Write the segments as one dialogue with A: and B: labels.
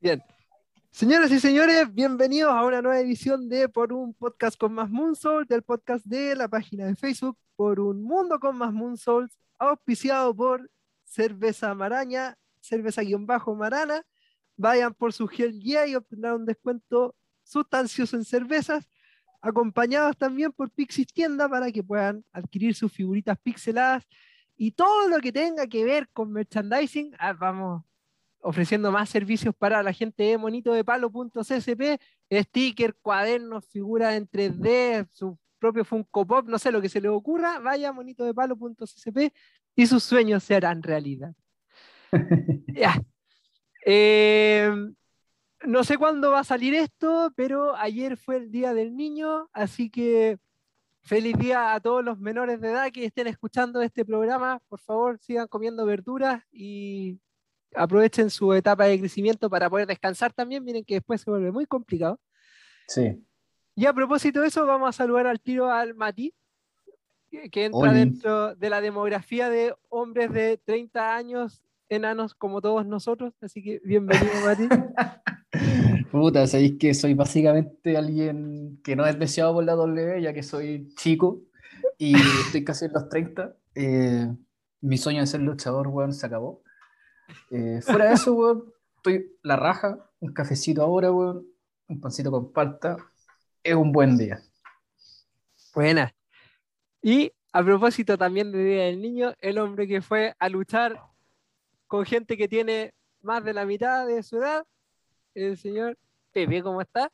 A: Bien. Señoras y señores, bienvenidos a una nueva edición de Por un podcast con más Moonsouls, del podcast de la página de Facebook Por un mundo con más Moonsouls, auspiciado por Cerveza Maraña, cerveza-marana. Vayan por su gel guía y obtendrán un descuento sustancioso en cervezas, acompañados también por Pixis Tienda para que puedan adquirir sus figuritas pixeladas y todo lo que tenga que ver con merchandising. Ah, vamos ofreciendo más servicios para la gente de monito de palo.csp, sticker, cuadernos, figuras en 3D, su propio Funko Pop, no sé lo que se les ocurra, vaya a monito de palo.csp y sus sueños se harán realidad. ya. Eh, no sé cuándo va a salir esto, pero ayer fue el Día del Niño, así que feliz día a todos los menores de edad que estén escuchando este programa. Por favor, sigan comiendo verduras y aprovechen su etapa de crecimiento para poder descansar también. Miren que después se vuelve muy complicado.
B: Sí.
A: Y a propósito de eso, vamos a saludar al tiro al Mati, que entra dentro de la demografía de hombres de 30 años, enanos como todos nosotros. Así que bienvenido, Mati.
B: Puta, sabéis que soy básicamente alguien que no es deseado por la W, ya que soy chico y estoy casi en los 30. Eh, mi sueño de ser luchador, weón, se acabó. Eh, fuera de eso, weón, estoy la raja, un cafecito ahora, weón, un pancito con palta. Es un buen día.
A: Buena. Y a propósito también de Día del Niño, el hombre que fue a luchar con gente que tiene más de la mitad de su edad, el señor Pepe, ¿cómo está?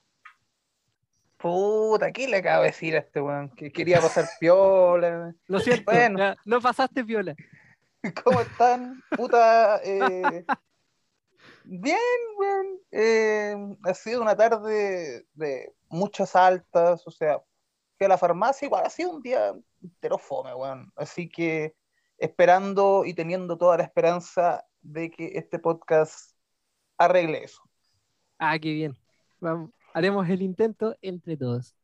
C: Puta, ¿qué le acabo de decir a este weón? Que quería pasar piola.
A: Lo siento, bueno. no pasaste piola.
C: ¿Cómo están? Puta. Eh, bien, weón. Eh, ha sido una tarde de muchas altas, o sea, fui a la farmacia, igual ha sido un día entero fome, weón. Así que esperando y teniendo toda la esperanza de que este podcast arregle eso.
A: Ah, qué bien. Vamos, haremos el intento entre todos.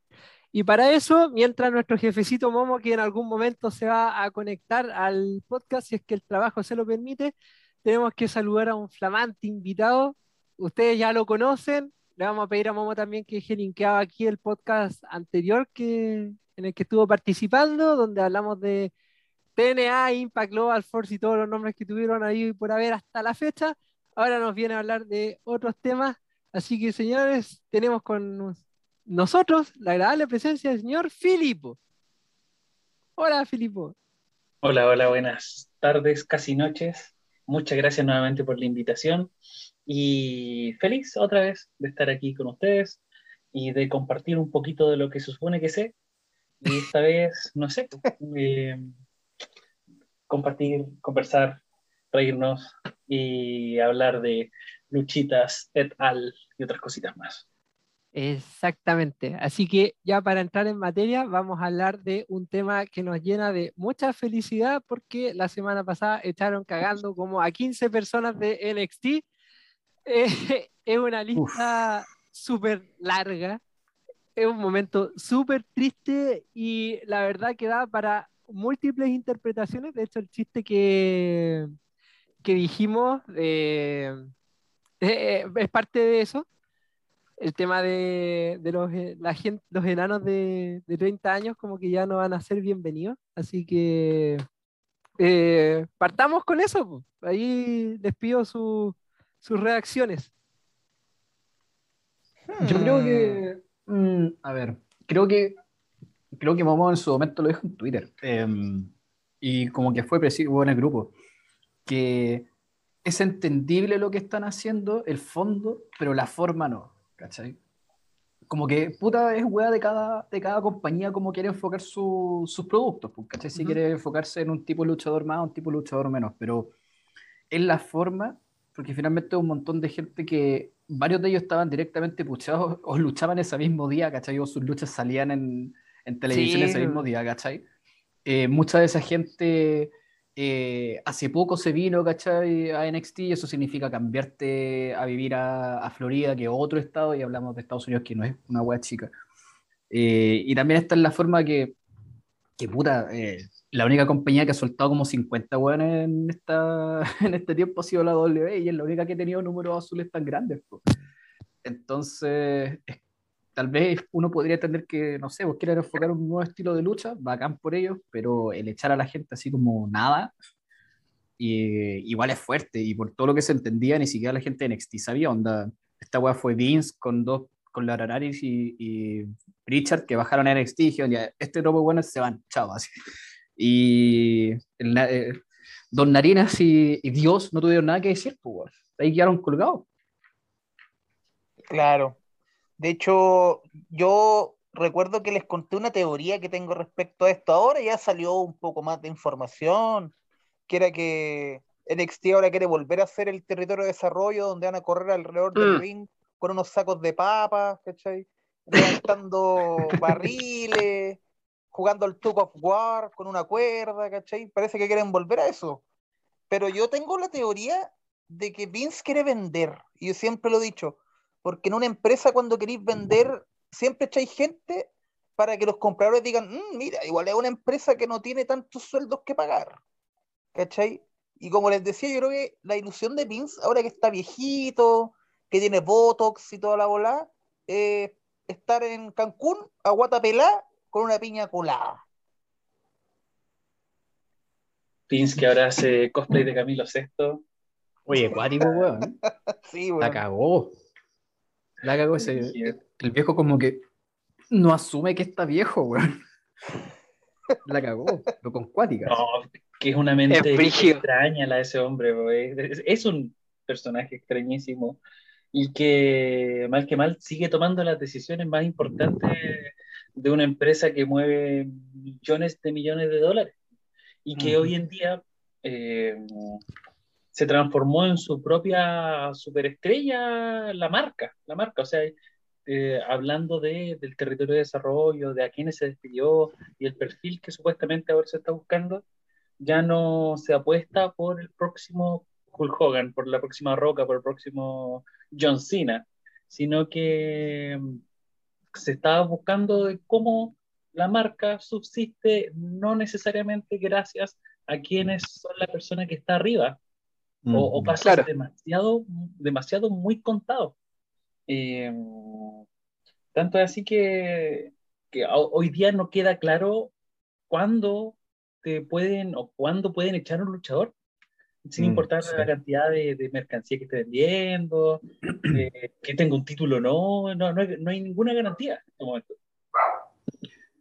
A: Y para eso, mientras nuestro jefecito Momo, que en algún momento se va a conectar al podcast, si es que el trabajo se lo permite, tenemos que saludar a un flamante invitado. Ustedes ya lo conocen. Le vamos a pedir a Momo también que deje linkeado aquí el podcast anterior que, en el que estuvo participando, donde hablamos de TNA, Impact Global Force y todos los nombres que tuvieron ahí por haber hasta la fecha. Ahora nos viene a hablar de otros temas. Así que, señores, tenemos con nosotros la agradable presencia del señor Filipo. Hola, Filipo.
D: Hola, hola, buenas tardes, casi noches. Muchas gracias nuevamente por la invitación y feliz otra vez de estar aquí con ustedes y de compartir un poquito de lo que se supone que sé. Y esta vez, no sé, eh, compartir, conversar, reírnos y hablar de luchitas et al y otras cositas más.
A: Exactamente. Así que ya para entrar en materia, vamos a hablar de un tema que nos llena de mucha felicidad porque la semana pasada echaron cagando como a 15 personas de NXT. Eh, es una lista súper larga, es un momento súper triste y la verdad que da para múltiples interpretaciones. De hecho, el chiste que, que dijimos eh, eh, es parte de eso el tema de, los, eh, la gente, los enanos de, 30 años como que ya no van a ser bienvenidos. Así que eh, partamos con eso. Ahí les pido sus reacciones.
B: Yo creo que, mm, a ver, creo que creo que Momo en su momento lo dijo en Twitter. Em, y como que fue preciso en el grupo. Que es entendible lo que están haciendo, el fondo, pero la forma no. ¿Cachai? Como que, puta, es weá de cada, de cada compañía como quiere enfocar sus productos, pues, ¿cachai? Si quiere enfocarse en un tipo de luchador más o un tipo de luchador menos, pero es la forma, porque finalmente un montón de gente que varios de ellos estaban directamente puchados o luchaban ese mismo día, ¿cachai? O sus luchas salían en, en televisión ese mismo día, ¿cachai? Eh, mucha de esa gente eh, hace poco se vino, ¿cachai? A NXT y eso significa cambiarte a vivir a, Florida, que otro estado, y hablamos de Estados Unidos, que no es una hueá chica. Eh, y también está en la forma que que puta, eh, la única compañía que ha soltado como 50 weones en, esta, en este tiempo ha sido la W y es la única que ha tenido números azules tan grandes. Entonces, es- tal vez uno podría entender que, no sé, vos quieren enfocar un nuevo estilo de lucha, bacán por ellos, pero el echar a la gente así como nada, y, igual es fuerte, y por todo lo que se entendía, ni siquiera la gente de NXT sabía, onda, esta weá fue Vince con dos, con la Nararis y, y Richard que bajaron a NXT y este grupo de buenos se van, chao. Y el eh, Don Narinas y, y Dios no tuvieron nada que decir, pues, ahí quedaron colgados.
C: Claro. De hecho, yo recuerdo que les conté una teoría que tengo respecto a esto. Ahora ya salió un poco más de información, que era que NXT ahora quiere volver a ser el territorio de desarrollo donde van a correr alrededor del
E: Mm.
C: ring con unos sacos de papas, ¿cachai? Levantando barriles, jugando al Tug of War con una cuerda, ¿cachai? Parece que quieren volver a eso. Pero yo tengo la teoría de que Vince quiere vender, y yo siempre lo he dicho, porque en una empresa cuando queréis vender, siempre echáis gente para que los compradores digan, "Mm, mira, igual es una empresa que no tiene tantos sueldos que pagar. ¿Cachai? Y como les decía, yo creo que la ilusión de Vince, ahora que está viejito, que tiene Botox y toda la bola, es estar en Cancún, a guata pelá, con una piña colada.
D: Vince que ahora hace cosplay de Camilo VI.
B: Oye, cuático, weón.
C: Sí,
B: La
C: weón.
B: cagó. La cagó ese. El viejo como que no asume que está viejo, weón. La cagó, pero con cuática.
D: No, que es una mente
E: Es
D: extraña la de ese hombre, bro. es, es- un personaje extrañísimo y que mal que mal sigue tomando las decisiones más importantes de una empresa que mueve millones de millones de dólares y que hoy en día eh, se transformó en su propia superestrella la marca, la marca, o sea, eh, hablando de, del territorio de desarrollo, de a quiénes se despidió y el perfil que supuestamente ahora se está buscando, ya no se apuesta por el próximo Hulk Hogan, por la próxima Roca, por el próximo John Cena, sino que mm, se está buscando de cómo la marca subsiste no necesariamente gracias a quienes son la persona que está arriba, o, o casos
E: Claro.
D: demasiado, demasiado muy contados. Eh, tanto es así que, que ho- hoy día no queda claro cuándo te pueden o cuándo pueden echar a un luchador, sin
B: Mm,
D: importar
B: sí.
D: la cantidad de, de mercancía que esté vendiendo, eh, que tenga un título o no, no, no, hay, no hay ninguna garantía en este momento.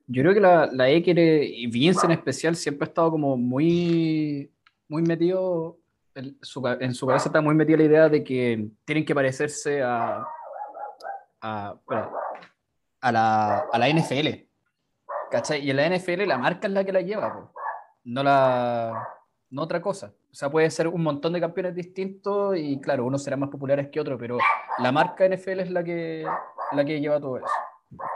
B: Yo creo que la, la E quiere, y Vince en especial, siempre ha estado como muy, muy metido, en su, cabeza está muy metida la idea de que tienen que parecerse a, a, la, a la NFL. ¿Cachai? Y en la NFL la marca es la que la lleva, no, la, no otra cosa. O sea, puede ser un montón de campeones distintos y claro, unos serán más populares que otros, pero la marca NFL es la que, la que lleva todo eso.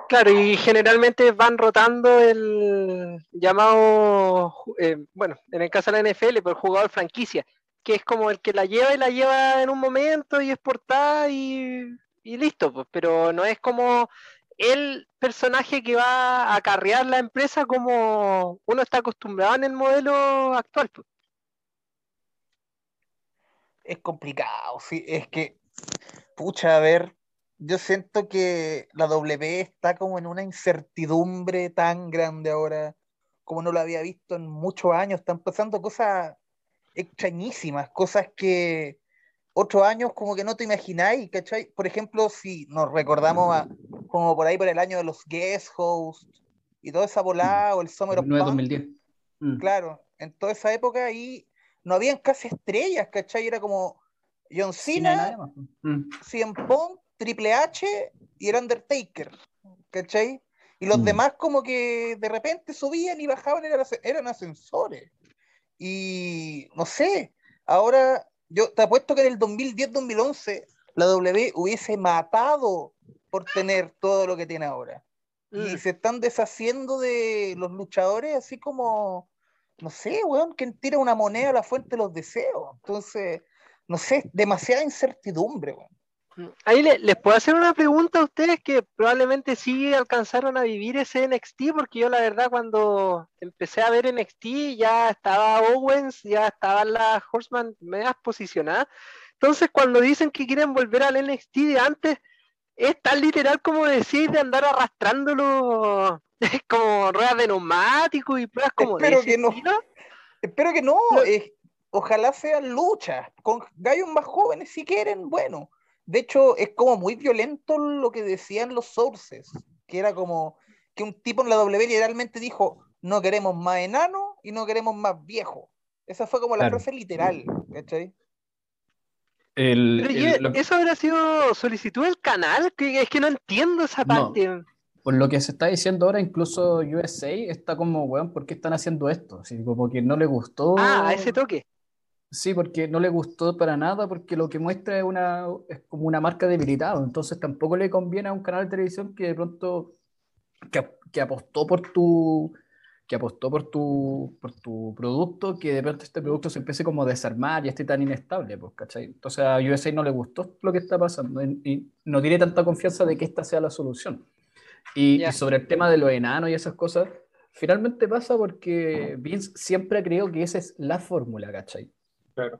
E: Claro, y generalmente van rotando el llamado, eh, bueno, en el caso de la NFL, por jugador franquicia, que es como el que la lleva y la lleva en un momento y es portada y, listo, pues, pero no es como el personaje que va a acarrear la empresa como uno está acostumbrado en el modelo actual. pues.
C: Es complicado, sí, es que, pucha, a ver, yo siento que la W está como en una incertidumbre tan grande ahora, como no lo había visto en muchos años, están pasando cosas extrañísimas, cosas que otros años como que no te imagináis, ¿cachai? Por ejemplo, si nos recordamos a, como por ahí por el año de los guest hosts y toda esa volada, o el Summer of
B: 2009,
C: Punk,
B: 2010. Mm.
C: Claro, en toda esa época ahí no habían casi estrellas, ¿cachai? Era como John Cena,
B: pues. Mm.
C: CM Punk, Triple H y el Undertaker, ¿cachai? Y los
B: Mm.
C: demás como que de repente subían y bajaban, eran, eran ascensores. Y no sé, ahora yo te apuesto que en el 2010-2011 la W hubiese matado por tener todo lo que tiene ahora y
E: Mm.
C: se están deshaciendo de los luchadores así como, no sé, weón, quien tira una moneda a la fuente de los deseos. Entonces, no sé, demasiada incertidumbre, weón.
A: Ahí le- les puedo hacer una pregunta a ustedes que probablemente sí alcanzaron a vivir ese NXT, porque yo la verdad cuando empecé a ver NXT ya estaba Owens, ya estaban las Horseman medias posicionadas. Entonces cuando dicen que quieren volver al NXT de antes, es tan literal como decir de andar arrastrándolo como ruedas de neumático y pruebas como
C: Espero que no.
A: estilo.
C: Espero que no,
A: No.
C: eh, ojalá sean luchas, con gallos más jóvenes si quieren, bueno. De hecho, es como muy violento lo que decían los sources, que era como que un tipo en la W literalmente dijo, no queremos más enano y no queremos más viejo. Esa fue como la
B: Claro.
C: frase literal, ¿cachai?
B: El-
A: Pero
B: el-
A: y-
B: lo-
A: ¿Eso habrá sido solicitud del canal? Que, es que no entiendo esa
B: No.
A: parte.
B: por lo que se está diciendo ahora, incluso USA está como, weón, ¿por qué están haciendo esto? Así, como que no le gustó.
A: Ah, a ese toque.
B: Sí, porque no le gustó para nada, porque lo que muestra es, una, es como una marca debilitada. Entonces tampoco le conviene a un canal de televisión que de pronto que, que apostó por tu que apostó por tu, por tu producto, que de pronto este producto se empiece como a desarmar y esté tan inestable, pues, ¿cachai? Entonces a USA no le gustó lo que está pasando y, y no tiene tanta confianza de que esta sea la solución. Y, sobre el tema de los enanos y esas cosas, finalmente pasa porque Vince siempre ha creído que esa es la fórmula, ¿cachai?
D: Claro.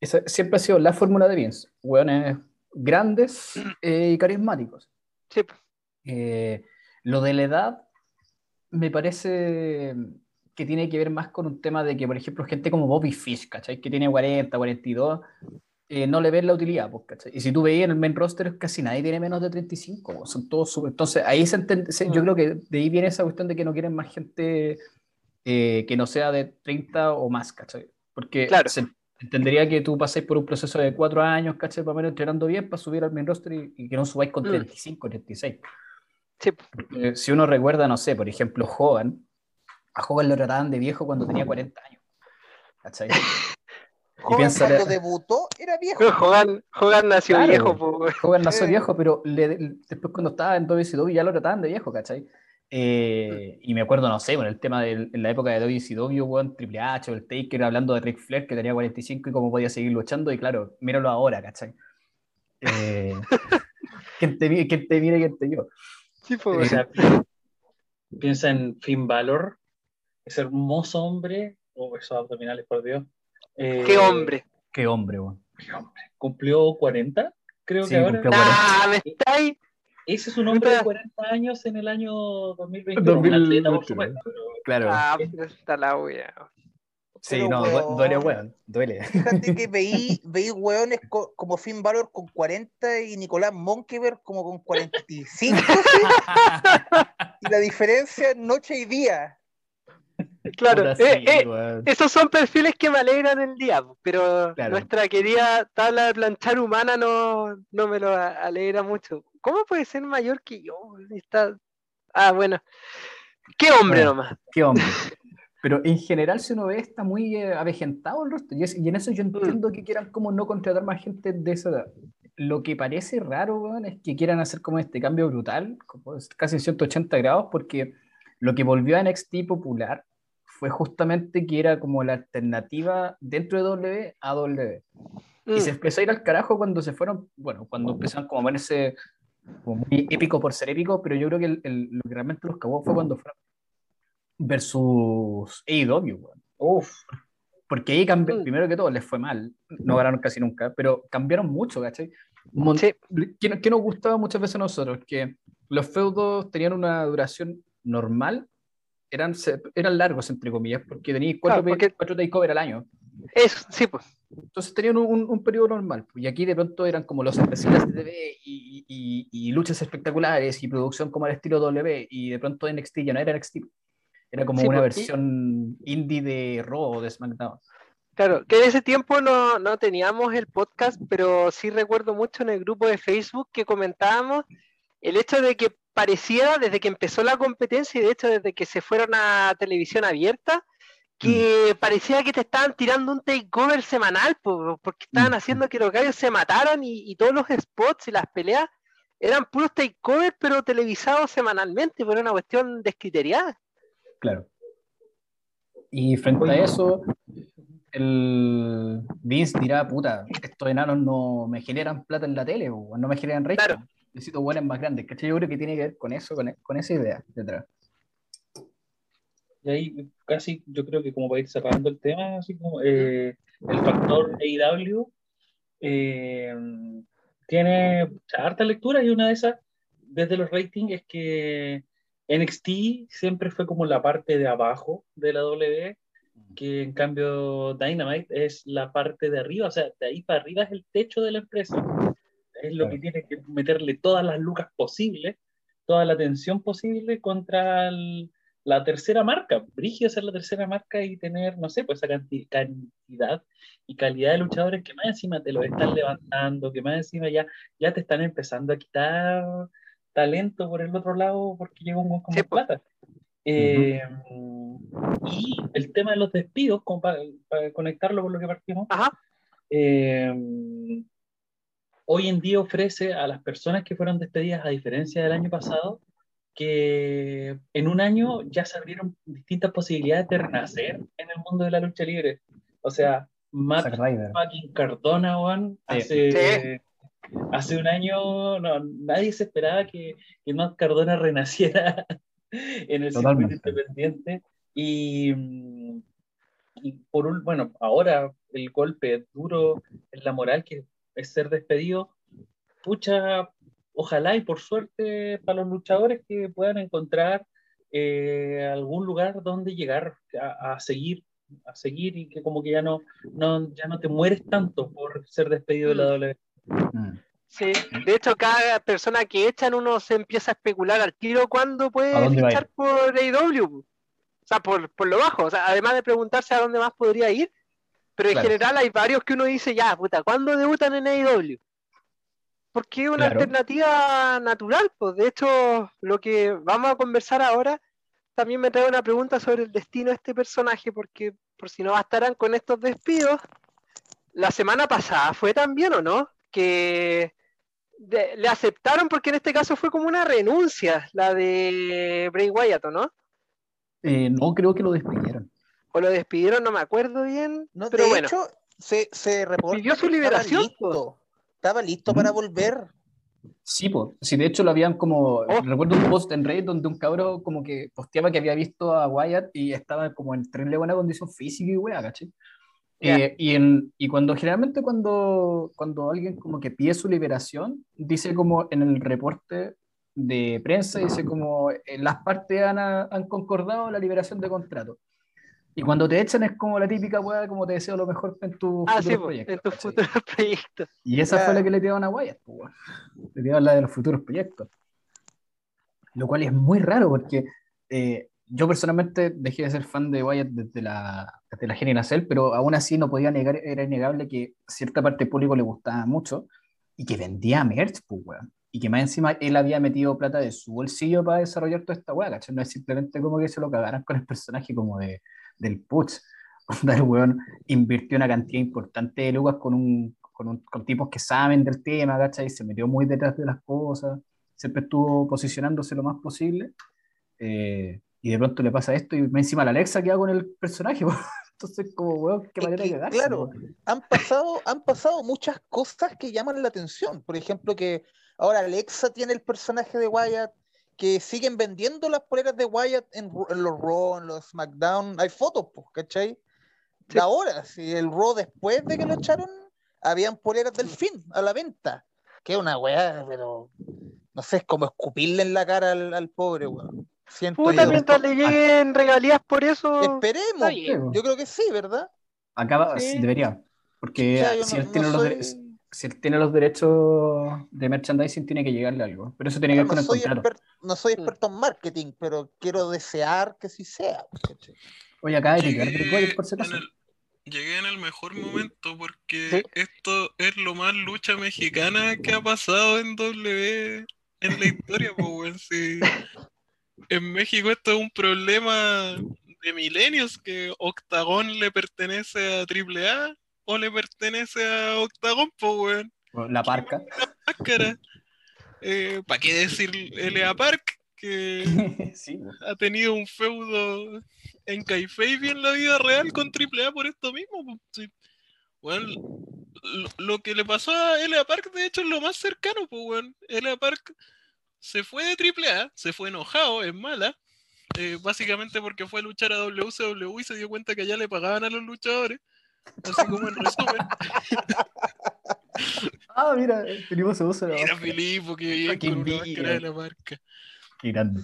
B: Esa siempre ha sido la fórmula de Vince. Hueones grandes eh, y carismáticos.
A: Sí.
B: Eh, lo de la edad me parece que tiene que ver más con un tema de que, por ejemplo, gente como Bobby Fish, ¿cachai? Que tiene 40, 42, eh, no le ven la utilidad, pues, ¿cachai? Y si tú veías en el main roster, casi nadie tiene menos de 35, pues, son todos súper- Entonces, ahí se entiende, se- yo
A: Mm.
B: creo que de ahí viene esa cuestión de que no quieren más gente eh, que no sea de 30 o más, ¿cachai? Porque
A: Claro.
B: se entendería que tú pasáis por un proceso de cuatro años, ¿cachai? Para menos entrenando bien, para subir al main roster y, y que no subáis con
A: Mm.
B: 35, 36.
A: Sí.
B: Eh, si uno recuerda, no sé, por ejemplo, Hogan, a Hogan lo trataban de viejo cuando tenía 40 años. ¿Cachai?
C: Joven
B: piensa-
C: cuando debutó era viejo.
A: Pero Hogan, Hogan nació
B: Claro.
A: viejo, po.
B: Hogan nació viejo, pero le- le- después cuando estaba en WCW ya lo trataban de viejo, ¿cachai? Eh, y me acuerdo, no sé, bueno, el tema de en la época de WCW, weón, Triple H o el Taker hablando de Ric Flair que tenía 45 y cómo podía seguir luchando, y claro, míralo ahora, ¿cachai? Eh, ¿quién, te, quién te mira y quién te yo?
A: Sí,
D: sea, pi- piensa en Finn Balor, ese hermoso hombre, o esos abdominales, por Dios. Eh,
A: Qué hombre.
B: Qué hombre, weón.
D: qué hombre. Cumplió 40, creo
B: Sí,
D: que ahora.
B: cumplió
A: Ah, me está ahí.
D: Ese es un hombre de 40 años en el año 2021. Un
B: 2021.
D: atleta, por supuesto. pero-
B: Claro.
A: Ah, pero está la wea.
B: sí,
C: pero,
B: no,
C: weón.
B: duele, weón. Duele.
C: Fíjate que veí, veí hueones co- como Finn Balor con 40 y Nicolás Monkever como con 45. ¿sí? y la diferencia es noche y día.
A: Claro, eh,
B: sí,
A: eh, esos son perfiles que me alegran el día, pero
B: Claro.
A: nuestra querida tabla de planchar humana no, no me lo alegra mucho. ¿Cómo puede ser mayor que yo? Está... Ah, bueno. Qué hombre
B: Bueno.
A: nomás.
B: Qué hombre. Pero en general, si uno ve, está muy eh, avejentado el rostro. Y, es- y en eso yo
A: Mm.
B: entiendo que quieran como no contratar más gente de esa edad. Lo que parece raro, weón, es que quieran hacer como este cambio brutal, como casi 180 grados, porque lo que volvió a NXT popular fue justamente que era como la alternativa dentro de W a W. Y se
A: Mm,
B: empezó a ir al carajo cuando se fueron, bueno, cuando empezaron como a ponerse como muy épico por ser épico, pero yo creo que el- el- lo que realmente los cagó fue cuando fueron versus AEW.
D: Uf,
B: Porque ahí cambió,
A: Mm.
B: primero que todo les fue mal, no ganaron casi nunca, pero cambiaron mucho, ¿cachai?
A: Sí.
B: ¿Qué, qué nos gustaba muchas veces a nosotros? Que los feudos tenían una duración normal, eran, eran largos, entre comillas, porque teníais cuatro,
A: Claro, porque-
B: cuatro takeover al año.
A: Eso, sí, pues.
B: Entonces tenían un, un- un periodo normal. Y aquí de pronto eran como los especiales de TV y, y- y luchas espectaculares y producción como al estilo W. Y de pronto NXT ya no era NXT. Era como
A: Sí,
B: una
A: pues,
B: versión indie de Raw o de SmackDown.
A: Claro, que en ese tiempo no, no teníamos el podcast, pero sí recuerdo mucho en el grupo de Facebook que comentábamos el hecho de que pareciera desde que empezó la competencia y de hecho desde que se fueron a televisión abierta, que parecía que te estaban tirando un takeover semanal, po, porque estaban haciendo que los gallos se mataran y, y todos los spots y las peleas eran puros takeovers, pero televisados semanalmente, por una cuestión descriteriada.
B: Claro. Y frente a eso, el Vince dirá, puta, estos enanos no me generan plata en la tele, o no me generan resto.
E: Claro.
B: Necesito buenas más grandes, ¿cachai? Yo creo que tiene que ver con eso, con, con esa idea detrás.
D: Y ahí casi yo creo que como para ir cerrando el tema, así como eh, el factor AEW eh, tiene harta lectura y una de esas, desde los ratings, es que NXT siempre fue como la parte de abajo de la W, que en cambio Dynamite es la parte de arriba, o sea, de ahí para arriba es el techo de la empresa. Es lo que tiene que meterle todas las lucas posibles, toda la atención posible contra el- la tercera marca. Brigio ser la tercera marca y tener, no sé, pues esa canti- cantidad y calidad de luchadores que más encima te lo están levantando, que más encima ya, ya te están empezando a quitar talento por el otro lado porque llega un buen como
E: Sí, pues.
D: plata. Eh, Y el tema de los despidos, como para, para conectarlo con lo que partimos,
E: Ajá.
D: eh, hoy en día ofrece a las personas que fueron despedidas, a diferencia del año pasado, que en un año ya se abrieron distintas posibilidades de renacer en el mundo de la lucha libre. O sea, Matt fucking Cardona, weón,
B: Sí.
D: hace, hace un año no, nadie se esperaba que, que Matt Cardona renaciera en el
B: Totalmente.
D: circuito independiente. Y, y por un, bueno, ahora el golpe duro en la moral que es ser despedido, pucha, ojalá y por suerte para los luchadores que puedan encontrar eh, algún lugar donde llegar a, a seguir a seguir y que como que ya no, no ya no te mueres tanto por ser despedido de la W.
B: Mm.
E: Sí, de hecho, cada persona que echan uno se empieza a especular al tiro cuándo
B: ¿A
E: puede fichar por AEW. O sea, por, por lo bajo. O sea, además de preguntarse a dónde más podría ir, pero en
B: Claro.
E: general hay varios que uno dice, ya, puta, ¿cuándo debutan en AEW? Porque es una
B: Claro.
E: alternativa natural, pues de hecho, lo que vamos a conversar ahora también me trae una pregunta sobre el destino de este personaje, porque por si no bastarán con estos despidos, la semana pasada fue también, ¿o no? Que de- le aceptaron porque en este caso fue como una renuncia, la de Bray Wyatt, ¿o no?
B: Eh, no creo que lo despidieron.
E: O lo despidieron, no me acuerdo bien,
C: No,
E: pero
C: de
E: bueno.
C: hecho, se, se reporta
E: Pidió su liberación,
C: listo. Estaba listo para
B: Ujú.
C: volver.
B: Sí, pues. Sí, de hecho lo habían como.
E: Oh.
B: Recuerdo un post en Reddit donde un cabro como que posteaba que había visto a Wyatt y estaba como en terrible buena condición física y wea, ¿cachai?
E: Ya.
B: Eh, y, en, y cuando generalmente cuando, cuando alguien como que pide su liberación, dice como en el reporte de prensa, dice como eh, las partes han, han concordado la liberación de contrato. Y cuando te echan es como la típica weá, como te deseo lo mejor en tu
E: Ah,
B: futuros
E: sí,
B: proyectos,
E: en tus futuros proyectos.
B: Y esa
C: Ya.
B: fue la que le tiraron a Wyatt, pues. Le tiraron la de los futuros proyectos. Lo cual es muy raro porque eh, yo personalmente dejé de ser fan de Wyatt desde la, desde la Cell, pero aún así no podía negar, era innegable que cierta parte del público le gustaba mucho y que vendía merch, pues, weón. Y que más encima él había metido plata de su bolsillo para desarrollar toda esta weá, ¿cachai? No es simplemente como que se lo cagaran con el personaje como de, del Putz. Onda, el weón invirtió una cantidad importante de lucas con, un, con, un- con tipos que saben del tema, ¿cachai? Se metió muy detrás de las cosas, siempre estuvo posicionándose lo más posible. eh, y de pronto le pasa esto y más encima la Alexa queda con el personaje. Entonces, como, weón, qué manera de
C: que,
B: cagarse.
C: claro, han pasado, han pasado muchas cosas que llaman la atención. Por ejemplo, que ahora Alexa tiene el personaje de Wyatt, que siguen vendiendo las poleras de Wyatt en, en los Raw, en los SmackDown. Hay fotos, pues, ¿cachai?
E: Sí.
C: Ahora, si el Raw después de que lo echaron, habían poleras del fin a la venta. Que es una weá, pero no sé, es como escupirle en la cara al, al pobre weón. Siento
E: Puta,
C: yo.
E: mientras le lleguen regalías por eso.
C: Esperemos. Yo creo que sí, ¿verdad?
B: Acaba,
E: Sí.
B: sí, debería. Porque
C: O sea, yo
B: si,
C: no-
B: él
C: no
B: tiene los
C: soy-
B: si él tiene los derechos de merchandising, tiene que llegarle algo. Pero eso tiene que ver
C: no,
B: con el
C: soy
B: contrato.
C: exper- no soy experto en marketing, pero quiero desear que sí sea.
B: Oye, acá Eric,
F: Llegué
B: Eric Wyatt, por si
F: en
B: acaso.
F: el- llegué en el mejor momento porque
E: Sí.
F: esto es lo más lucha mexicana que ha pasado en W en la historia, pues, sí. En México esto es un problema de milenios que Octagón le pertenece a AAA o le pertenece a Octagón, pues, weón.
B: La parca.
F: máscara. ¿Para qué decir L.A. Park? que
B: sí, po.
F: ha tenido un feudo en Kayfabe y en la vida real con AAA por esto mismo. po. Sí. Lo, lo que le pasó a L.A. Park, de hecho, es lo más cercano, pues, weón. L.A. Park se fue de AAA, se fue enojado, es mala, eh, básicamente porque fue a luchar a WCW y se dio cuenta que allá le pagaban a los luchadores. Así como en resumen.
B: Ah, mira, tenemos su uso de la
F: Mira. Filipo, que bien con una máscara de la marca.
B: Qué grande.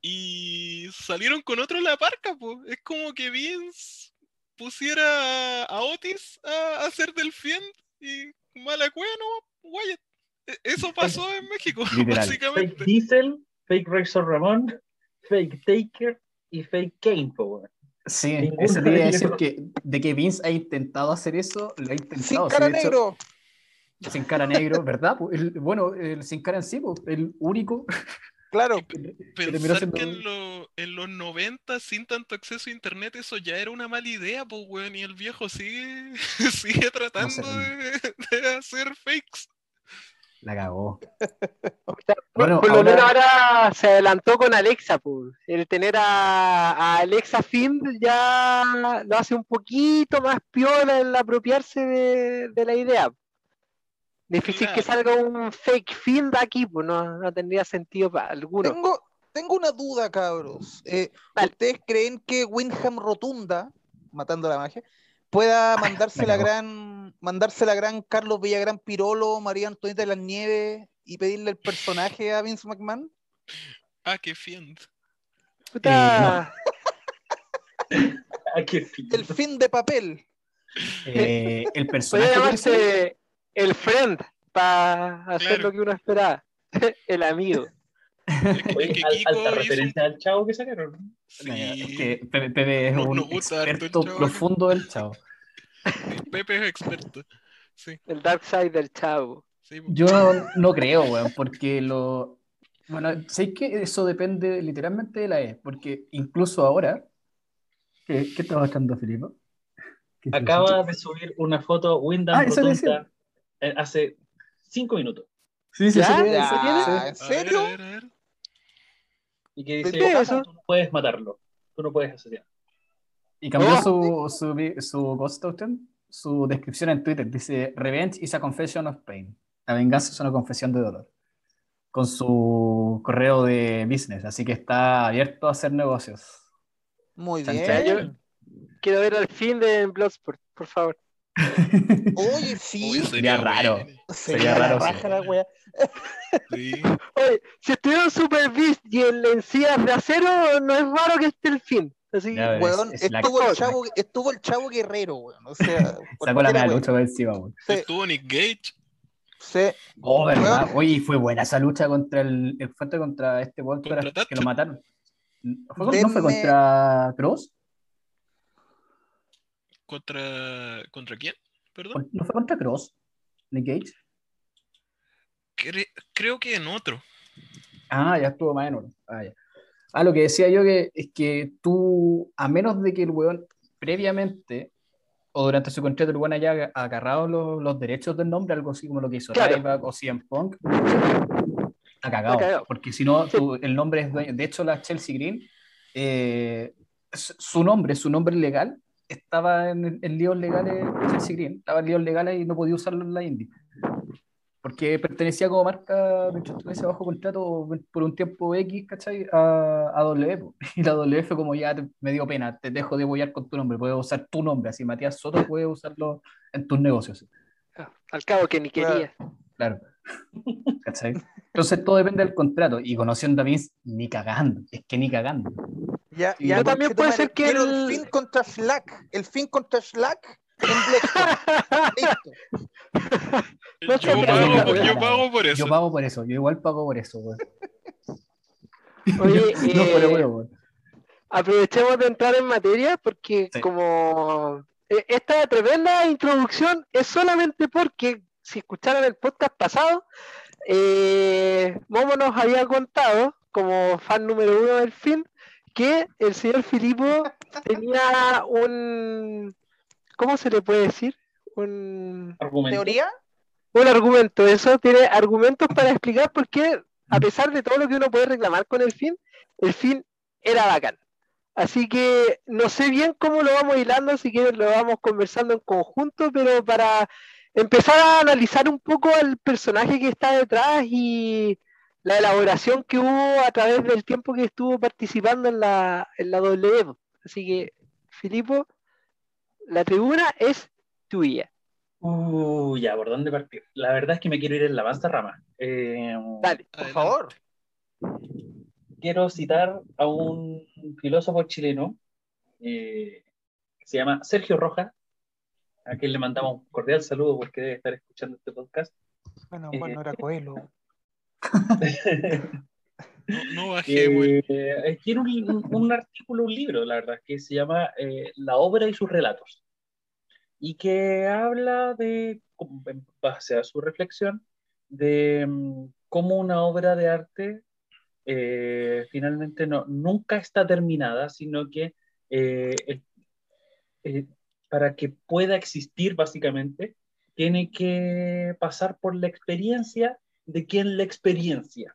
F: Y salieron con otro la parca, pues. Es como que Vince pusiera a, Otis a, hacer del Fiend y mala cueva, no, Wyatt. E- Eso pasó en México,
B: Literal.
D: Fake
F: básicamente.
D: Diesel, fake Razor Ramón, fake Taker y fake Kane, po.
B: Sí,
D: Ninguno
B: eso te iba a decir que de que Vince ha intentado hacer eso, lo ha intentado.
C: Sin
B: sí,
C: cara
B: hecho,
C: negro.
B: sin cara negro, ¿verdad? po? El- bueno, el sin cara en sí, po, el único.
C: Claro.
B: que
F: Pensar que en, lo- en los 90, sin tanto acceso a internet, eso ya era una mala idea, pues, weón. Y el viejo sigue, sigue tratando de hacer fakes.
B: La cagó.
A: O sea,
B: Bueno,
A: por lo
B: ahora-
A: menos ahora se adelantó con Alexa, pues. El tener a, a Alexa Find ya lo hace un poquito más piola el apropiarse de, de la idea. Difícil que salga un fake Find aquí, pues no, no tendría sentido para alguno.
C: Tengo, tengo una duda, cabros. Eh. ¿Ustedes creen que Windham Rotunda, matando la magia, pueda mandarse
B: me
C: la gran, mandarse la gran Carlos Villagrán Pirolo, María Antonieta de las Nieves y pedirle el personaje a Vince McMahon?
F: Ah, qué fiend.
A: Puta,
D: Ah, qué.
C: El fin de papel.
B: Eh, el personaje. que dice-
A: llamarse el friend para hacer
F: Claro.
A: lo que uno esperaba. el amigo.
F: Es que,
D: Oye,
F: que
D: al-
F: Kiko
D: alta
F: hizo un-
D: referencia al chavo que sacaron.
B: Es que Pepe, es
F: No-
B: un experto profundo del chavo.
F: Pepe es experto. Sí,
A: El dark side del chavo.
F: sí.
B: Yo no creo, weón, porque lo. Bueno, sé que eso depende literalmente de la E, porque incluso ahora. ¿Qué, qué está mostrando Filipe? ¿Qué es
D: Acaba de subir una foto Wyndham
B: Ah,
D: eh, hace cinco minutos.
B: Sí, sí,
A: ¿Ya?
C: ¿En
F: A ver,
C: serio?
F: a ver, a ver.
D: Y que dice,
A: ¿Qué es
D: "Ah,
A: eso?
D: tú no puedes matarlo. Tú no puedes asesinar.
B: Y cambió
A: Oh.
B: su, su, su, ¿cómo se llama usted? su descripción en Twitter. Dice: Revenge is a confession of pain. La venganza es una confesión de dolor. Con su correo de business. Así que está abierto a hacer negocios.
C: Muy
B: Chan,
C: bien.
B: chan.
A: Quiero ver al fin de Bloodsport, por favor.
C: Oye, sí.
F: Uy,
B: Sería raro.
F: bueno.
C: Sería
B: raro,
C: la raja
B: sí.
C: la wea.
F: Sí.
A: Oye, si estuvieron Super Beast y en la encías de acero, no es raro que esté el fin. Así
B: Ya ves.
C: Weón,
B: es la-
C: estuvo, el chavo, estuvo el chavo guerrero, weón. O sea,
B: Sacó la mala lucha por encima, weón.
C: Sí,
F: Estuvo Nick Gage.
C: sí.
B: Oh, ¿verdad?
C: Weón.
B: Oye, fue buena esa lucha contra el, el fuerte contra este weón que, lo mataron. ¿Fue con- ¿No fue
C: Denme-
B: contra Cross?
F: ¿Contra, ¿Contra quién? Perdón.
B: ¿No fue contra Cross? Nick Gage.
F: Cre- creo que en otro.
B: Ah, ya estuvo más en oro. Ah, ya. Ah, lo que decía yo que es que tú, a menos de que el weón previamente o durante su contrato el weón haya agarrado los, los derechos del nombre, algo así como lo que hizo
A: Claro.
B: Ryback o CM Punk, está cagado.
A: Está cagado.
B: Porque si no,
A: Sí.
B: el nombre es dueño. De hecho, la Chelsea Green, eh, su su nombre, su nombre legal, estaba en, en líos legales, Chelsea Green, estaba en líos legales y no podía usarlo en la Indy. Porque pertenecía como marca, mientras estuviese bajo contrato por un tiempo X, ¿cachai? A, a W. Y la W fue como ya te- me dio pena, te dejo de apoyar con tu nombre, puedes usar tu nombre, así Matías Soto puede usarlo en tus negocios.
A: Ah, Al cabo que ni quería.
B: Claro. ¿Cachai? Entonces todo depende del contrato. Y conociendo a Vince, ni cagando. Es que ni cagando.
C: Ya,
B: Y
C: ya,
B: yo
A: también puede ser que el-
C: el fin contra Slack. El fin contra Slack. Listo.
A: No
F: yo, pago, por- yo
B: mira,
F: pago por eso.
B: Yo pago por eso. Yo igual pago por eso. weón.
A: Oye,
B: no,
A: eh,
B: pero bueno, weón.
A: aprovechemos de entrar en materia porque
B: Sí.
A: como eh, esta tremenda introducción es solamente porque si escucharon el podcast pasado, eh, Momo nos había contado como fan número uno del film que el señor Filipo tenía un ¿cómo se le puede decir? Un,
D: Argumento.
C: ¿Teoría?
A: un argumento, eso tiene argumentos para explicar por qué a pesar de todo lo que uno puede reclamar con el fin, el fin era bacán. Así que no sé bien cómo lo vamos hilando, si quieren lo vamos conversando en conjunto, pero para empezar a analizar un poco al personaje que está detrás y la elaboración que hubo a través del tiempo que estuvo participando en la, en la W. Así que, Filipo, la tribuna es tuya.
D: Uh, ya, ¿por dónde partir? La verdad es que me quiero ir en la vasta rama. Eh,
A: Dale.
C: Por
F: Adelante.
C: favor.
D: quiero citar a un filósofo chileno eh, que se llama Sergio Rojas, a quien le mandamos un cordial saludo porque debe estar escuchando este podcast.
C: Bueno,
D: Eh,
C: bueno, era Coelho.
F: No, bajé, güey.
D: Eh, tiene un, artículo, un libro, la verdad, que se llama eh, La obra y sus relatos. Y que habla de, en base a su reflexión, de mm, cómo una obra de arte eh, finalmente no, nunca está terminada, sino que eh, eh, para que pueda existir, básicamente, tiene que pasar por la experiencia de quien la experiencia.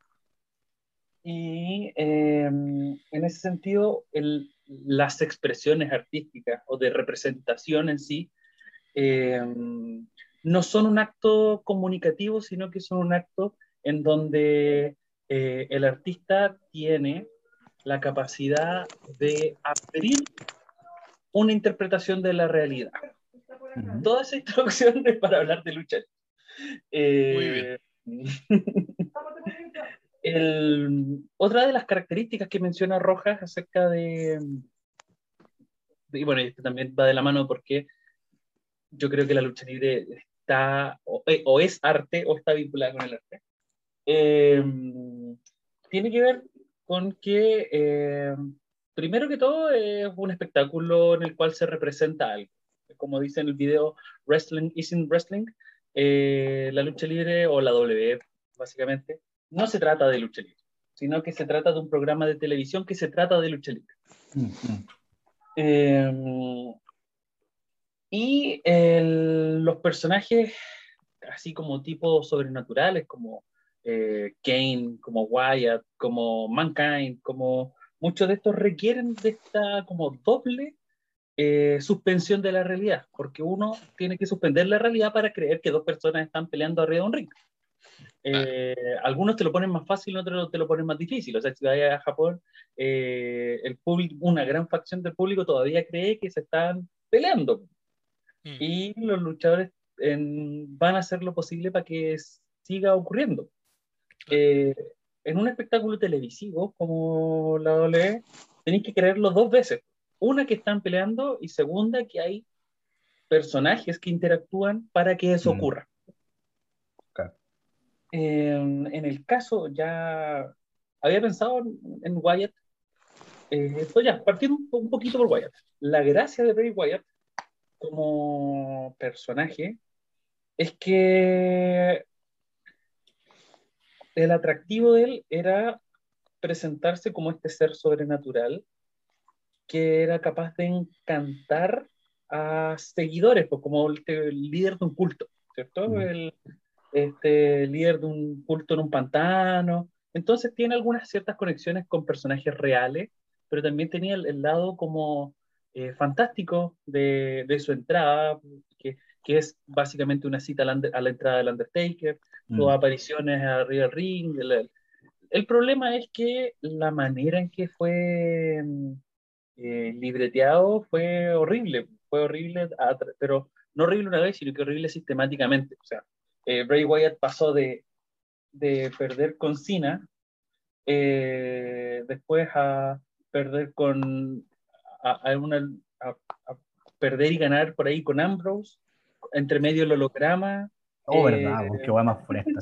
D: Y eh, en ese sentido, el- las expresiones artísticas o de representación en sí eh, no son un acto comunicativo, sino que son un acto en donde eh, el artista tiene la capacidad de abrir una interpretación de la realidad.
B: Ujú.
D: Toda esa introducción es para hablar de lucha.
F: Muy
D: bien. El- otra de las características que menciona Rojas acerca de, y bueno, esto también va de la mano porque yo creo que la lucha libre está o, eh, es arte o está vinculada con el arte. Eh, tiene que ver con que, eh, primero que todo, es un espectáculo en el cual se representa algo. Como dice en el video Wrestling Isn't Wrestling, eh, la lucha libre o la W, básicamente, no se trata de lucha libre, sino que se trata de un programa de televisión que se trata de lucha libre. Eh, y el- los personajes, así como tipos sobrenaturales, como eh, Kane, como Wyatt, como Mankind, como muchos de estos requieren de esta como doble eh, suspensión de la realidad, porque uno tiene que suspender la realidad para creer que dos personas están peleando arriba de un ring. Eh, algunos te lo ponen más fácil, otros te lo ponen más difícil. O sea, si vas a Japón, eh, el público, una gran facción del público todavía cree que se están peleando.
F: Mm.
D: Y los luchadores en- van a hacer lo posible para que siga ocurriendo. Eh, en un espectáculo televisivo como la WWE, tenéis que creerlo dos veces. Una que están peleando y segunda que hay personajes que interactúan para que eso
B: Mm.
D: ocurra. En, en el caso, ya había pensado en, en Wyatt. Eh, pues ya, partiendo un, po- un poquito por Wyatt. La gracia de Bray Wyatt como personaje es que el atractivo de él era presentarse como este ser sobrenatural que era capaz de encantar a seguidores, pues como el, el líder de un culto, ¿cierto? El, este líder de un culto en un pantano. Entonces tiene algunas ciertas conexiones con personajes reales, pero también tenía el, el lado como eh, fantástico de, de su entrada, que, que es básicamente una cita a la, a la entrada del Undertaker, sus
B: Mm.
D: apariciones arriba del ring. El, el- el problema es que la manera en que fue mm, eh, libreteado fue horrible, fue horrible, pero no horrible una vez, sino que horrible sistemáticamente. O sea, eh, Bray Wyatt pasó de, de perder con Cena, eh, después a perder con a, a una, a, a perder y ganar por ahí con Ambrose, entre medio el holograma,
B: Oh,
D: Eh,
B: verdad, qué weá más fresca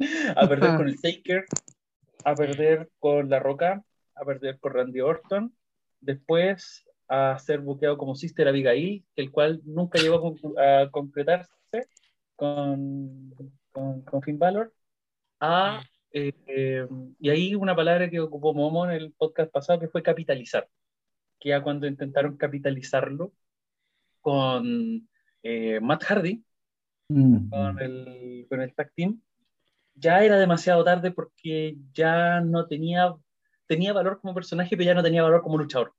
D: a perder con el Taker, a perder con La Roca, a perder con Randy Orton, después a ser buqueado como Sister Abigail, el cual nunca llegó a concretarse con, con, con Finn Balor, a, eh, eh, y ahí una palabra que ocupó Momo en el podcast pasado que fue capitalizar, que ya cuando intentaron capitalizarlo con eh, Matt Hardy,
B: Mm,
D: con
B: mm.
D: el, con el tag team, ya era demasiado tarde porque ya no tenía, tenía valor como personaje, pero ya no tenía valor como luchador,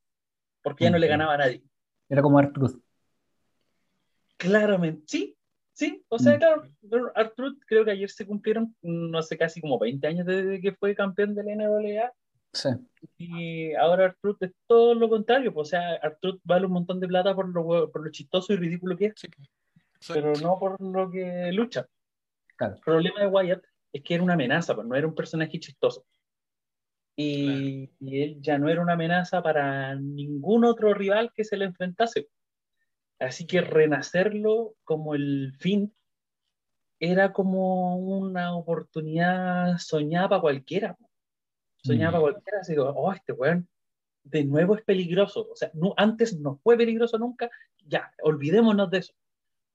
D: porque ya no le ganaba a nadie.
B: Era como Artruth.
D: Claramente, sí, sí, o sea,
B: Mm.
D: claro, Artruth creo que ayer se cumplieron, no sé, casi como 20 años desde que fue campeón de la NWA,
B: Sí.
D: y ahora Artruth es todo lo contrario, pues, o sea, Artruth vale un montón de plata por lo, hue- por lo chistoso y ridículo que es,
F: Sí,
D: pero no por lo que lucha.
B: Claro.
D: El problema de Wyatt es que era una amenaza, pues no era un personaje chistoso. Y, y él ya no era una amenaza para ningún otro rival que se le enfrentase. Así que renacerlo como el fin era como una oportunidad soñada para cualquiera. Soñada
B: Mm.
D: para cualquiera, así como, oh, este weón de nuevo es peligroso. O sea, no, antes no fue peligroso nunca, ya, olvidémonos de eso.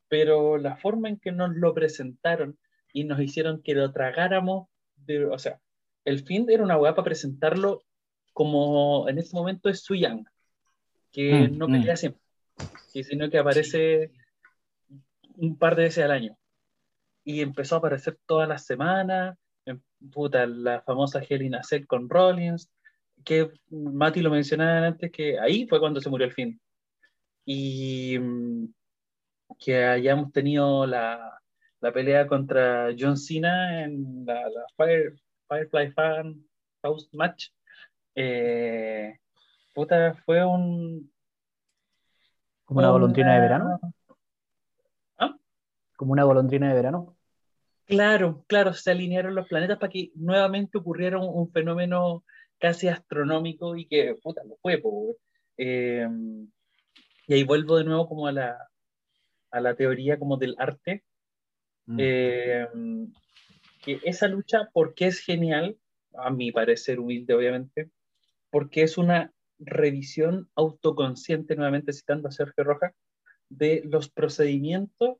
D: Pero la forma en que nos lo presentaron y nos hicieron que lo tragáramos, de, o sea, el fin era una weá para presentarlo como en este momento es Su Yang, que
B: Mm,
D: no
B: mm.
D: pelea siempre, y sino que aparece un par de veces al año. Y empezó a aparecer todas las semanas, en- puta, la famosa Hell in a Cell con Rollins, que Mati lo mencionaba antes, que ahí fue cuando se murió el fin. Y mm, que hayamos tenido la, la pelea contra John Cena en la, la Fire- Firefly Fan House Match. Eh, puta, fue un.
B: Como una golondrina de verano.
D: ¿Ah?
B: Como una golondrina de verano.
D: Claro, claro, se alinearon los planetas para que nuevamente ocurriera un, un fenómeno casi astronómico y que, puta, lo fue. Eh, y ahí vuelvo de nuevo como a la, a la teoría como del arte,
B: Mm.
D: eh, que esa lucha, porque es genial, a mi parecer humilde obviamente, porque es una revisión autoconsciente, nuevamente citando a Sergio Rojas, de los procedimientos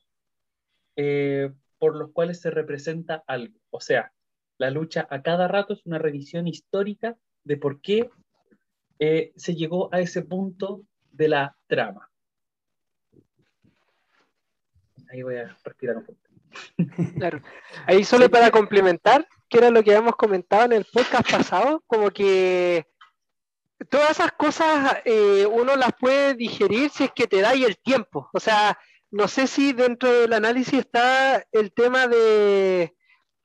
D: eh, por los cuales se representa algo. O sea, la lucha a cada rato es una revisión histórica de por qué eh, se llegó a ese punto de la trama. Ahí voy a respirar un poco.
A: Claro. Ahí solo para complementar, que era lo que habíamos comentado en el podcast pasado, como que todas esas cosas eh, uno las puede digerir si es que te da ahí el tiempo. O sea, no sé si dentro del análisis está el tema de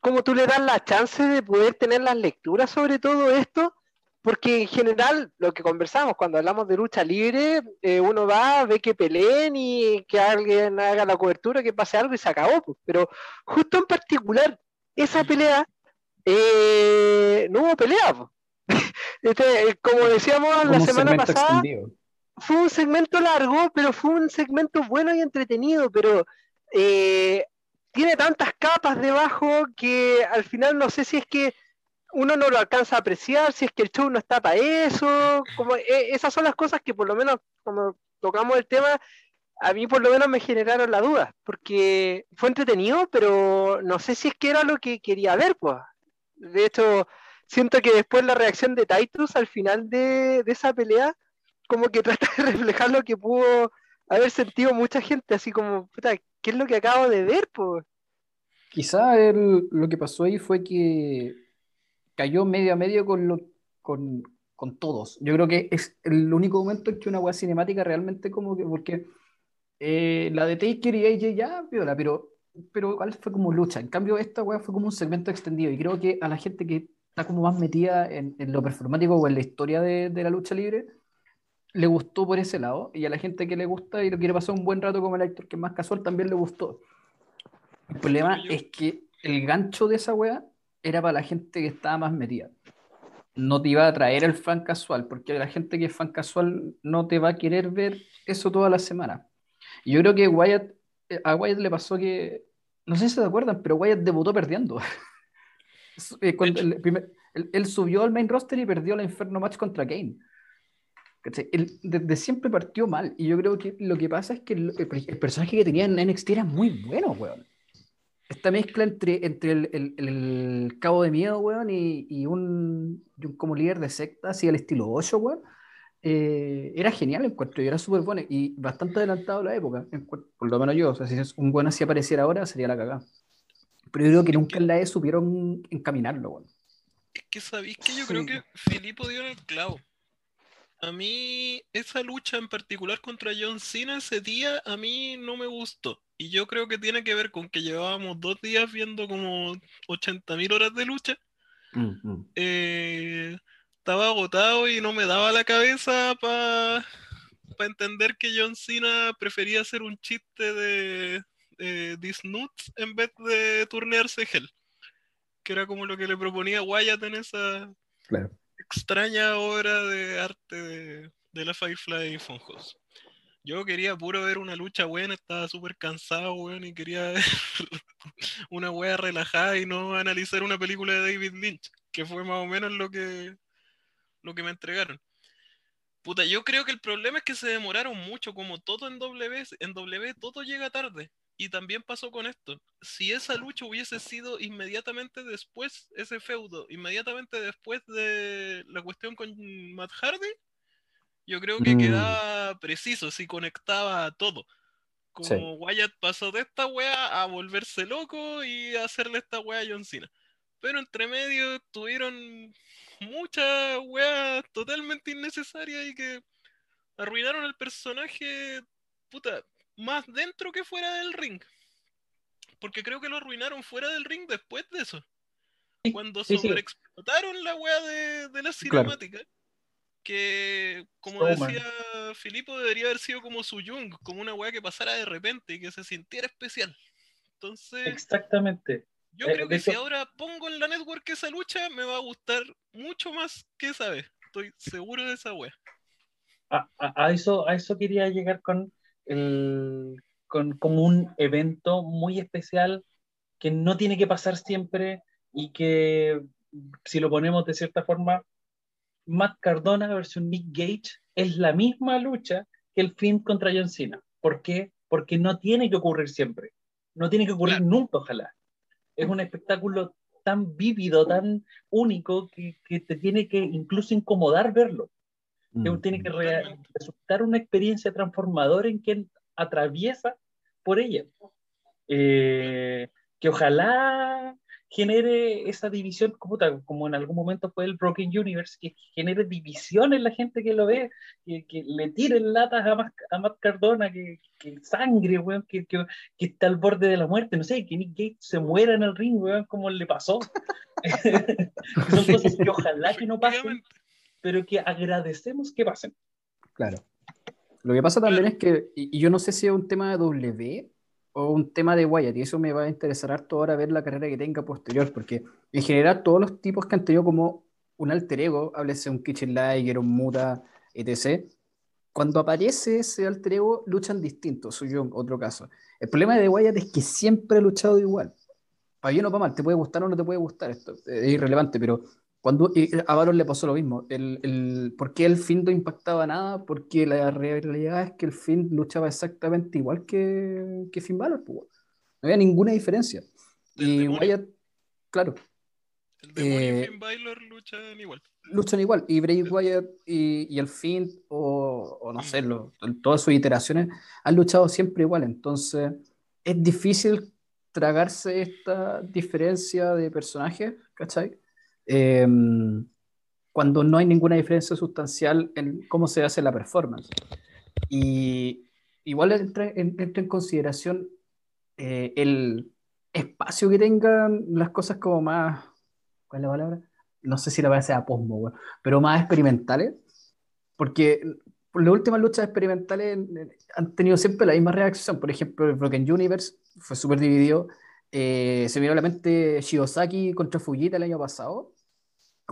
A: cómo tú le das la chance de poder tener las lecturas sobre todo esto, porque en general lo que conversamos cuando hablamos de lucha libre, eh, uno va, ve que peleen y que alguien haga la cobertura, que pase algo y se acabó. pues. Pero justo en particular, esa pelea, eh, no hubo pelea. po. Este, como decíamos
B: Como
A: la semana pasada,
B: extendido.
A: fue un segmento largo, pero fue un segmento bueno y entretenido, pero eh, tiene tantas capas debajo que al final no sé si es que uno no lo alcanza a apreciar, si es que el show no está para eso, como eh, esas son las cosas que por lo menos cuando tocamos el tema, a mí por lo menos me generaron la duda, porque fue entretenido, pero no sé si es que era lo que quería ver, pues. De hecho, siento que después la reacción de Titus al final de, de esa pelea, como que trata de reflejar lo que pudo haber sentido mucha gente, así como, puta, ¿qué es lo que acabo de ver, pues?
B: Quizá lo que pasó ahí fue que cayó medio a medio con, lo, con, con todos. Yo creo que es el único momento en que una weá cinemática realmente como que, porque eh, la de Taker y AJ ya, viola, pero, pero igual fue como lucha. En cambio, esta weá fue como un segmento extendido y creo que a la gente que está como más metida en, en lo performático o en la historia de, de la lucha libre, le gustó por ese lado y a la gente que le gusta y lo quiere pasar un buen rato como el actor que es más casual también le gustó. El problema es que el gancho de esa weá era para la gente que estaba más metida. No te iba a traer el fan casual, porque la gente que es fan casual no te va a querer ver eso toda la semana. Y yo creo que Wyatt, eh, a Wyatt le pasó que, no sé si se acuerdan, pero Wyatt debutó perdiendo. Eh, el primer- él, él subió al main roster y perdió la Inferno Match contra Kane. Desde siempre partió mal. Y yo creo que lo que pasa es que el, el- el personaje que tenía en NXT era muy bueno, weón. Esta mezcla entre, entre el, el- el cabo de miedo, weón, y, y un, y un como líder de secta, así al estilo 8, weón. eh, era genial, encuentro, y era súper bueno y bastante adelantado a la época, por lo menos yo. O sea, si es un buen así apareciera ahora, sería la cagada. Pero yo creo que nunca en la E supieron encaminarlo, weón.
F: Es que sabéis que yo creo
C: Sí.
F: que Filipo dio en el clavo. A mí, esa lucha en particular contra John Cena ese día, a mí no me gustó. Y yo creo que tiene que ver con que llevábamos dos días viendo como 80.000 horas de lucha.
B: Mm, mm.
F: Eh, estaba agotado y no me daba la cabeza para entender que John Cena prefería hacer un chiste de, de These Nuts en vez de turnearse Hell. Que era como lo que le proponía Wyatt en esa
B: Claro.
F: extraña obra de arte de, de la Firefly Funhouse. Yo quería puro ver una lucha buena, estaba súper cansado, weón, y quería ver una wea relajada y no analizar una película de David Lynch, que fue más o menos lo que, lo que me entregaron. Puta, yo creo que el problema es que se demoraron mucho, como todo en W, en W todo llega tarde. Y también pasó con esto. Si esa lucha hubiese sido inmediatamente después, ese feudo, inmediatamente después de la cuestión con Matt Hardy, yo creo que
B: Mm.
F: quedaba preciso, si conectaba todo. Como
B: Sí.
F: Wyatt pasó de esta wea a volverse loco y a hacerle esta wea a John Cena. Pero entre medio tuvieron muchas weas totalmente innecesarias y que arruinaron el personaje, puta, más dentro que fuera del ring. Porque creo que lo arruinaron fuera del ring después de eso. Cuando
D: sí, sí.
F: sobreexplotaron la wea de, de la
B: Claro.
F: cinemática. Que, como
D: Showman.
F: decía Filipo, debería haber sido como su Jung, como una wea que pasara de repente y que se sintiera especial. Entonces,
D: Exactamente.
F: yo
D: Eh,
F: creo que si ahora pongo en la network esa lucha, me va a gustar mucho más que esa vez. Estoy seguro de esa wea.
D: A, a- a eso, a eso quería llegar con el con como un evento muy especial que no tiene que pasar siempre y que si lo ponemos de cierta forma, Matt Cardona versus Nick Gage es la misma lucha que el Finn contra John Cena. ¿Por qué? Porque no tiene que ocurrir siempre. No tiene que ocurrir
F: Claro.
D: nunca, ojalá. Es un espectáculo tan vívido, tan único, que, que te tiene que incluso incomodar verlo que
B: Mm,
D: tiene que re- resultar una experiencia transformadora en quien atraviesa por ella. Eh, que ojalá genere esa división, como, tal- como en algún momento fue el Broken Universe, que genere división en la gente que lo ve, que, que le tiren latas a Matt, a Matt Cardona, que, que sangre, weón, que, que, que está al borde de la muerte, no sé, que Nick Gage se muera en el ring, weón, como le pasó. Son cosas que ojalá que no pasen. Pero que agradecemos que pasen.
B: Claro. Lo que pasa también es que, y yo no sé si es un tema de W o un tema de Wyatt, y eso me va a interesar harto ahora ver la carrera que tenga posterior, porque en general todos los tipos que han tenido como un alter ego, háblese un Kitchen Liger, un Muta, etc., cuando aparece ese alter ego, luchan distinto, soy yo otro caso. El problema de Wyatt es que siempre ha luchado igual. Para bien o para mal, te puede gustar o no te puede gustar esto, es irrelevante, pero cuando y a Baron le pasó lo mismo. El, el, ¿Por qué el fin no impactaba nada? Porque la realidad es que el fin luchaba exactamente igual que, que Finn Balor. pues. No había ninguna diferencia. Y. Wyatt, claro,
F: El demonio
B: Eh,
F: y Finn Balor luchan igual.
B: luchan igual. Y Bray Wyatt y, y el Finn, o, o no sé, lo- todas sus iteraciones, han luchado siempre igual. Entonces, es difícil tragarse esta diferencia de personajes, ¿cachai? Eh, cuando no hay ninguna diferencia sustancial en cómo se hace la performance. Y igual entra en, entra en consideración eh, el espacio que tengan las cosas como más, ¿cuál es la palabra? No sé si la palabra sea posmo, weón, pero más experimentales, porque las últimas luchas experimentales han tenido siempre la misma reacción. Por ejemplo, el Broken Universe fue súper dividido. Eh, se vino a la mente Shiosaki contra Fujita el año pasado.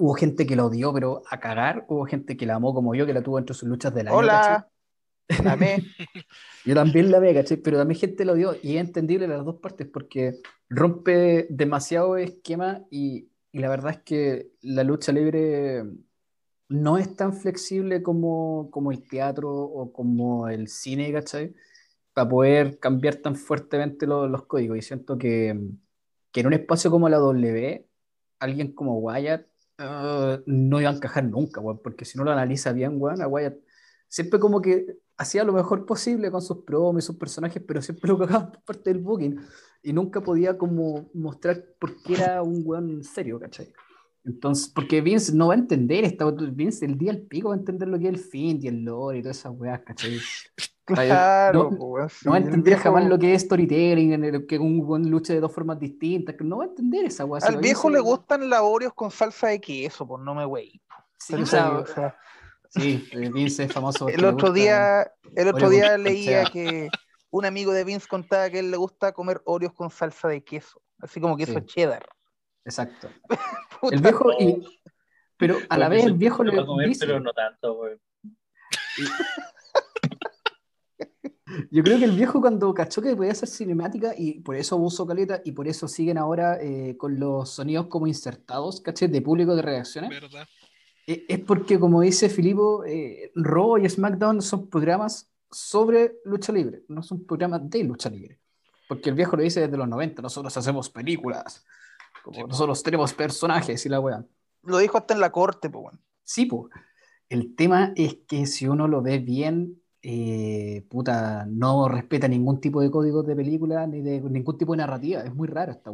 B: Hubo gente que la odió, pero a cagar. Hubo gente que la amó como yo, que la tuvo entre sus luchas año. ¿cachai?
C: Hola, amé.
B: Yo también la veo, ¿cachai? Pero también gente lo dio y es entendible las dos partes porque rompe demasiado esquema y, y la verdad es que la lucha libre no es tan flexible como, como el teatro o como el cine, ¿cachai? Para poder cambiar tan fuertemente lo- los códigos. Y siento que, que en un espacio como la W, alguien como Wyatt no iba a encajar nunca, porque si no lo analiza bien, weón, siempre como que hacía lo mejor posible con sus promos y sus personajes, pero siempre lo cagaban por parte del booking y nunca podía como mostrar por qué era un weón serio, ¿cachai? Entonces, porque Vince no va a entender esta, Vince el día al pico va a entender lo que es el fin y el lore y todas esas weas, ¿cachai?
C: Claro,
B: no,
C: po, sí,
B: no va a entender
C: viejo-
B: jamás lo que es storytelling, en el que un buen lucha de dos formas distintas, que no va a entender esa wea.
C: Al viejo le gustan las Oreos con salsa de queso, pues no me wey.
B: Sí, o sea,
C: o sea,
B: sí, eh, Vince es famoso.
C: el otro día, el otro
B: Oreo
C: día leía que un amigo de Vince contaba que él le gusta comer Oreos con salsa de queso, así como queso
B: Sí.
C: cheddar.
B: Exacto. El viejo, y, pero a la vez el viejo
D: lo
B: le
D: comer,
B: dice,
D: pero no tanto, güey.
B: Yo creo que el viejo cuando cachó que podía hacer cinemática y por eso usó caleta y por eso siguen ahora eh, con los sonidos como insertados, ¿caché? De público de reacciones.
F: ¿Verdad?
B: Eh, es porque, como dice Filipo, eh, Raw y SmackDown son programas sobre lucha libre, no son programas de lucha libre. Porque el viejo lo dice desde los 90, nosotros hacemos películas, como
F: Sí.
B: nosotros tenemos personajes y la weá.
C: Lo dijo hasta en la corte, pues bueno.
B: Sí, pues. El tema es que si uno lo ve bien, eh, puta, no respeta ningún tipo de códigos de película ni de ningún tipo de narrativa. Es muy raro esta.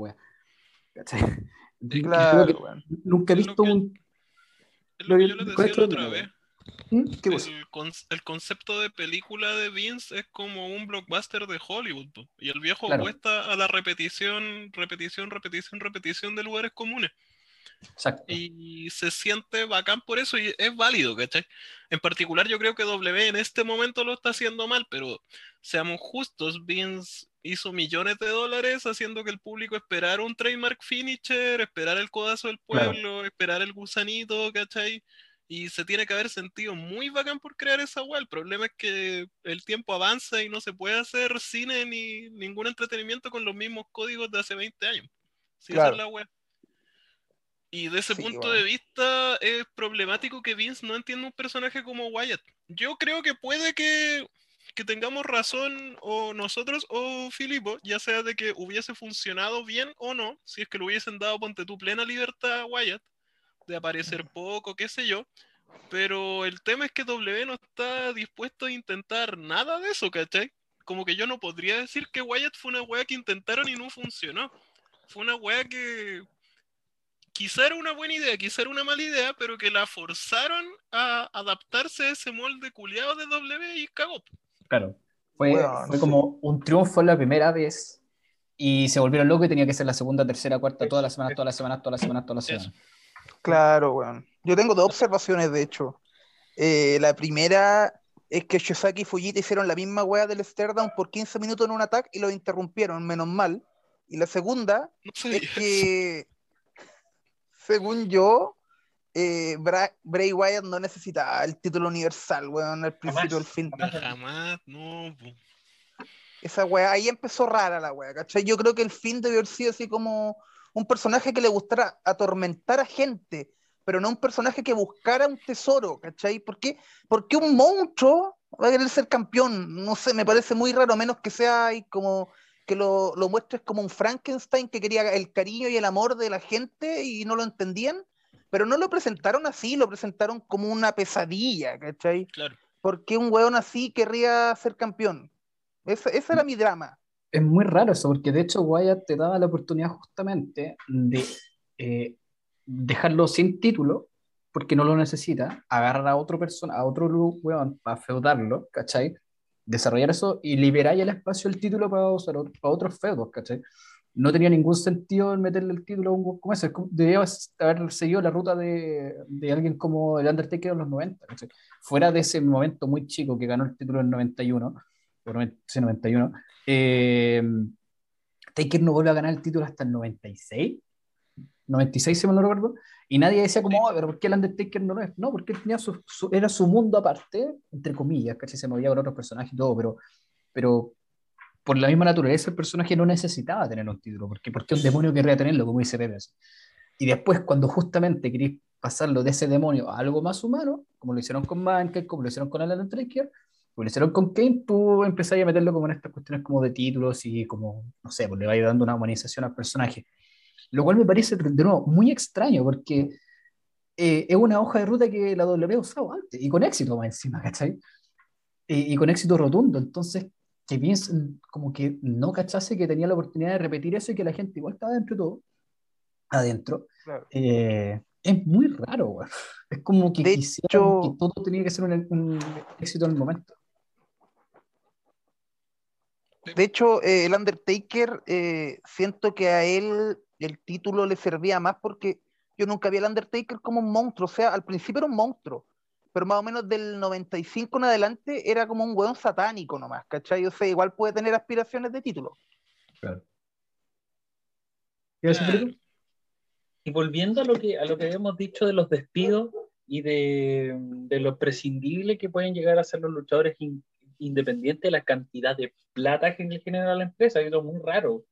B: Creo
C: Claro,
B: nunca he visto
F: que-
B: un.
F: Es lo que yo les decía la otra vez.
B: ¿Mm?
F: El, con- el concepto de película de Vince es como un blockbuster de Hollywood. Y el viejo
B: Claro.
F: apuesta a la repetición, repetición, repetición, repetición de lugares comunes.
B: Exacto.
F: Y se siente bacán por eso y es válido, ¿cachai? En particular yo creo que W en este momento lo está haciendo mal, pero seamos justos, Vince hizo millones de dólares haciendo que el público esperara un trademark finisher, esperar el codazo del
B: Claro.
F: pueblo, esperar el gusanito, ¿cachai? Y se tiene que haber sentido muy bacán por crear esa web. El problema es que el tiempo avanza y no se puede hacer cine ni ningún entretenimiento con los mismos códigos de hace 20 años. Sí, esa
C: Claro.
F: es la web. Y de ese
C: Sí,
F: punto
C: bueno.
F: de vista es problemático que Vince no entienda un personaje como Wyatt. Yo creo que puede que, que tengamos razón o nosotros o Filipo, ya sea de que hubiese funcionado bien o no, si es que le hubiesen dado, ponte tu plena libertad a Wyatt, de aparecer poco, qué sé yo. Pero el tema es que W no está dispuesto a intentar nada de eso, ¿cachai? Como que yo no podría decir que Wyatt fue una wea que intentaron y no funcionó. Fue una wea que quizá era una buena idea, quizá era una mala idea, pero que la forzaron a adaptarse a ese molde culiado de W y cagó.
B: Claro. Fue, fue
C: sí.
B: como un triunfo la primera vez y se volvieron locos y tenía que ser la segunda, tercera, cuarta, todas las semanas, todas las semanas, todas las semanas, todas las semanas.
C: Claro, weón. Yo tengo dos observaciones, de hecho. Eh, la primera es que Shosaki y Fujita hicieron la misma wea del Stardom por 15 minutos en un ataque y lo interrumpieron, menos mal. Y la segunda
F: No
C: es que, según yo, eh, Bra- Bray Wyatt no necesitaba el título universal, weón, al principio del fin.
D: jamás.
F: No.
C: Esa wea, ahí empezó rara la wea, ¿cachai? Yo creo que el fin debió haber sido así como un personaje que le gustara atormentar a gente, pero no un personaje que buscara un tesoro, ¿cachai? ¿Por qué, por qué un monstruo va a querer ser campeón? No sé, me parece muy raro, a menos que sea ahí como que lo, lo muestres como un Frankenstein que quería el cariño y el amor de la gente y no lo entendían, pero no lo presentaron así, lo presentaron como una pesadilla, ¿cachai?
F: Claro.
C: ¿Por qué un weón así querría ser campeón? Ese, ese era mi drama.
B: Es muy raro eso, porque de hecho Wyatt te daba la oportunidad justamente de eh, dejarlo sin título, porque no lo necesita, agarrar a otro persona, a otro weón para feudarlo, ¿cachai? Desarrollar eso y liberar el espacio del título para usar para otros feudos, ¿cachai? No tenía ningún sentido en meterle el título a un como ese. Debería haber seguido la ruta de, de alguien como el Undertaker en los 90, ¿cachai? Fuera de ese momento muy chico que ganó el título en 91, o 90 sí, 91, eh, Taker no vuelve a ganar el título hasta el 96, 96 si mal no recuerdo, y nadie decía como, "Oh, pero ¿por qué el Undertaker no lo es? No, porque él tenía su, su- era su mundo aparte, entre comillas, ¿cachai? Se movía con otros personajes y todo, pero, pero por la misma naturaleza el personaje no necesitaba tener un título, porque ¿por qué un demonio querría tenerlo, como dice Pepe? Y después, cuando justamente queréis pasarlo de ese demonio a algo más humano, como lo hicieron con Mankind, como lo hicieron con Alan Undertaker, lo hicieron con Kane, tú empezás a meterlo como en estas cuestiones como de títulos y como, no sé, pues le vais dando una humanización al personaje. Lo cual me parece, de nuevo, muy extraño, porque eh, es una hoja de ruta que la W ha usado antes, y con éxito más encima, ¿cachai? y, y con éxito rotundo. Entonces, que mm, como que no cachase que tenía la oportunidad de repetir eso y que la gente igual estaba dentro de todo, adentro,
C: Claro.
B: eh, es muy raro, weón. Es como que
C: De
B: quisieran
C: hecho-
B: que todo tenía que ser un, un éxito en el momento.
C: De hecho, eh, el Undertaker, eh, siento que a él el título le servía más porque yo nunca vi al Undertaker como un monstruo. O sea, al principio era un monstruo, pero más o menos del 95 en adelante era como un weón satánico nomás, ¿cachai? O sea, igual puede tener aspiraciones de título.
B: Claro.
D: Y volviendo a lo que, a lo que habíamos dicho de los despidos y de, de lo prescindible que pueden llegar a ser los luchadores in- independientes de la cantidad de plata que le genera la empresa, eso es muy raro.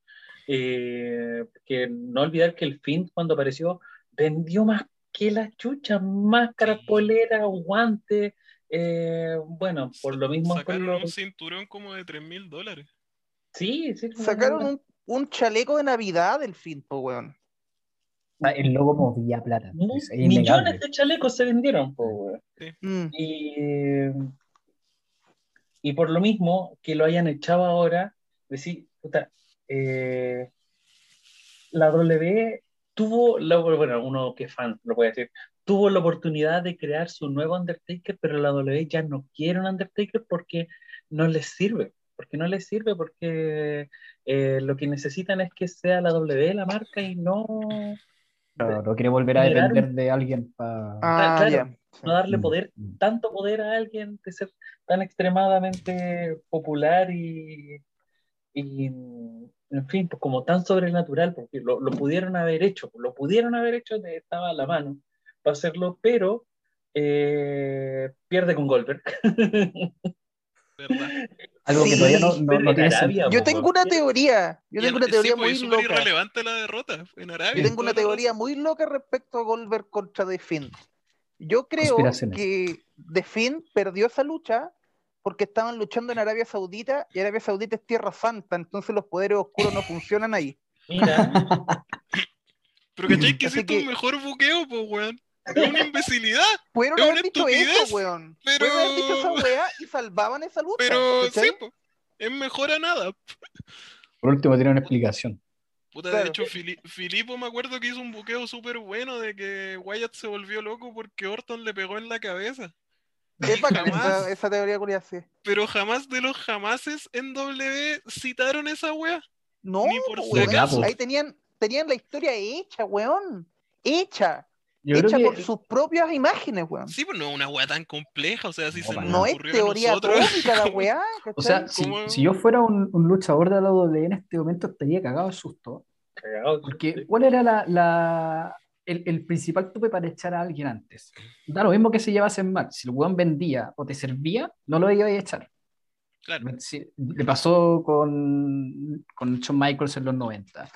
D: Eh, que no olvidar que el Finn cuando apareció vendió más que la chucha, máscaras,
F: Sí.
D: poleras, guantes, eh, bueno, por lo mismo
F: Sacaron un cinturón como de 3 mil dólares.
D: Sí, sí.
C: Sacaron un, un chaleco de Navidad del fin, po, weón.
B: Ah, El logo movía plata. Innegable.
D: millones de chalecos se vendieron, po, weón.
C: Mm.
D: Y, y por lo mismo que lo hayan echado ahora, decir, puta, eh, la W tuvo, la, bueno, uno que es fan lo puede decir, tuvo la oportunidad de crear su nuevo Undertaker, pero la W ya no quiere un Undertaker porque no les sirve. Porque no les sirve, porque eh, lo que necesitan es que sea la W la marca y no,
B: Claro, no quiere volver a
D: un-
B: depender de alguien para.
C: Ah,
D: claro.
C: ya.
D: No darle poder
B: mm.
D: tanto poder a alguien de ser tan extremadamente popular y, y, en fin, pues como tan sobrenatural, porque lo, lo pudieron haber hecho, lo pudieron haber hecho, de- estaba a la mano para hacerlo, pero eh, pierde con Goldberg.
F: ¿Verdad?
B: Algo que todavía no, no, no
D: en
B: tiene
D: Arabia.
C: Yo tengo una teoría. Yo tengo una teoría
F: sí, pues,
C: muy loca.
F: irrelevante la derrota en Arabia.
C: Yo tengo una teoría muy loca respecto a Goldberg contra The Finn. Yo creo que The Finn perdió esa lucha porque estaban luchando en Arabia Saudita y Arabia Saudita es tierra santa, entonces los poderes oscuros no funcionan ahí.
D: Mira,
F: Pero ¿cachai que un
C: que-
F: mejor buqueo, pues, weón? Es una imbecilidad,
C: Pudieron
F: Es
C: haber dicho
F: estupidez,
C: eso, weón.
F: pero-
C: Pudieron haber dicho esa weá y salvaban esa lucha.
F: pero
C: ¿cachai?
F: sí, pues, es mejor a nada.
B: Por último, tiene una explicación.
F: Puta,
C: Claro.
F: de hecho, Fili- Filipo me acuerdo que hizo un buqueo súper bueno de que Wyatt se volvió loco porque Orton le pegó en la cabeza.
C: Es bacán
F: Jamás.
C: esa, teoría curiosa. sí.
F: Pero jamás de los jamases en W citaron esa wea.
C: No,
F: Ni por
C: po,
F: si
B: acaso.
C: ahí tenían, tenían la historia hecha, weón. Hecha.
B: Yo
C: hecha por
B: que
C: sus propias imágenes, weón.
F: Sí, pues no es una wea tan compleja, o sea, si
B: No,
F: se
C: No es teoría atómica la weá,
B: O sea, si, yo fuera un, un luchador de la WWE en este momento estaría cagado de susto.
D: cagado.
B: Porque, ¿cuál era la, la- el, el principal tope para echar a alguien antes? Da lo mismo que se llevasen mal. Si el weón vendía o te servía, no lo iba a echar.
F: Claro,
B: Sí, le pasó con, con Shawn Michaels en los 90.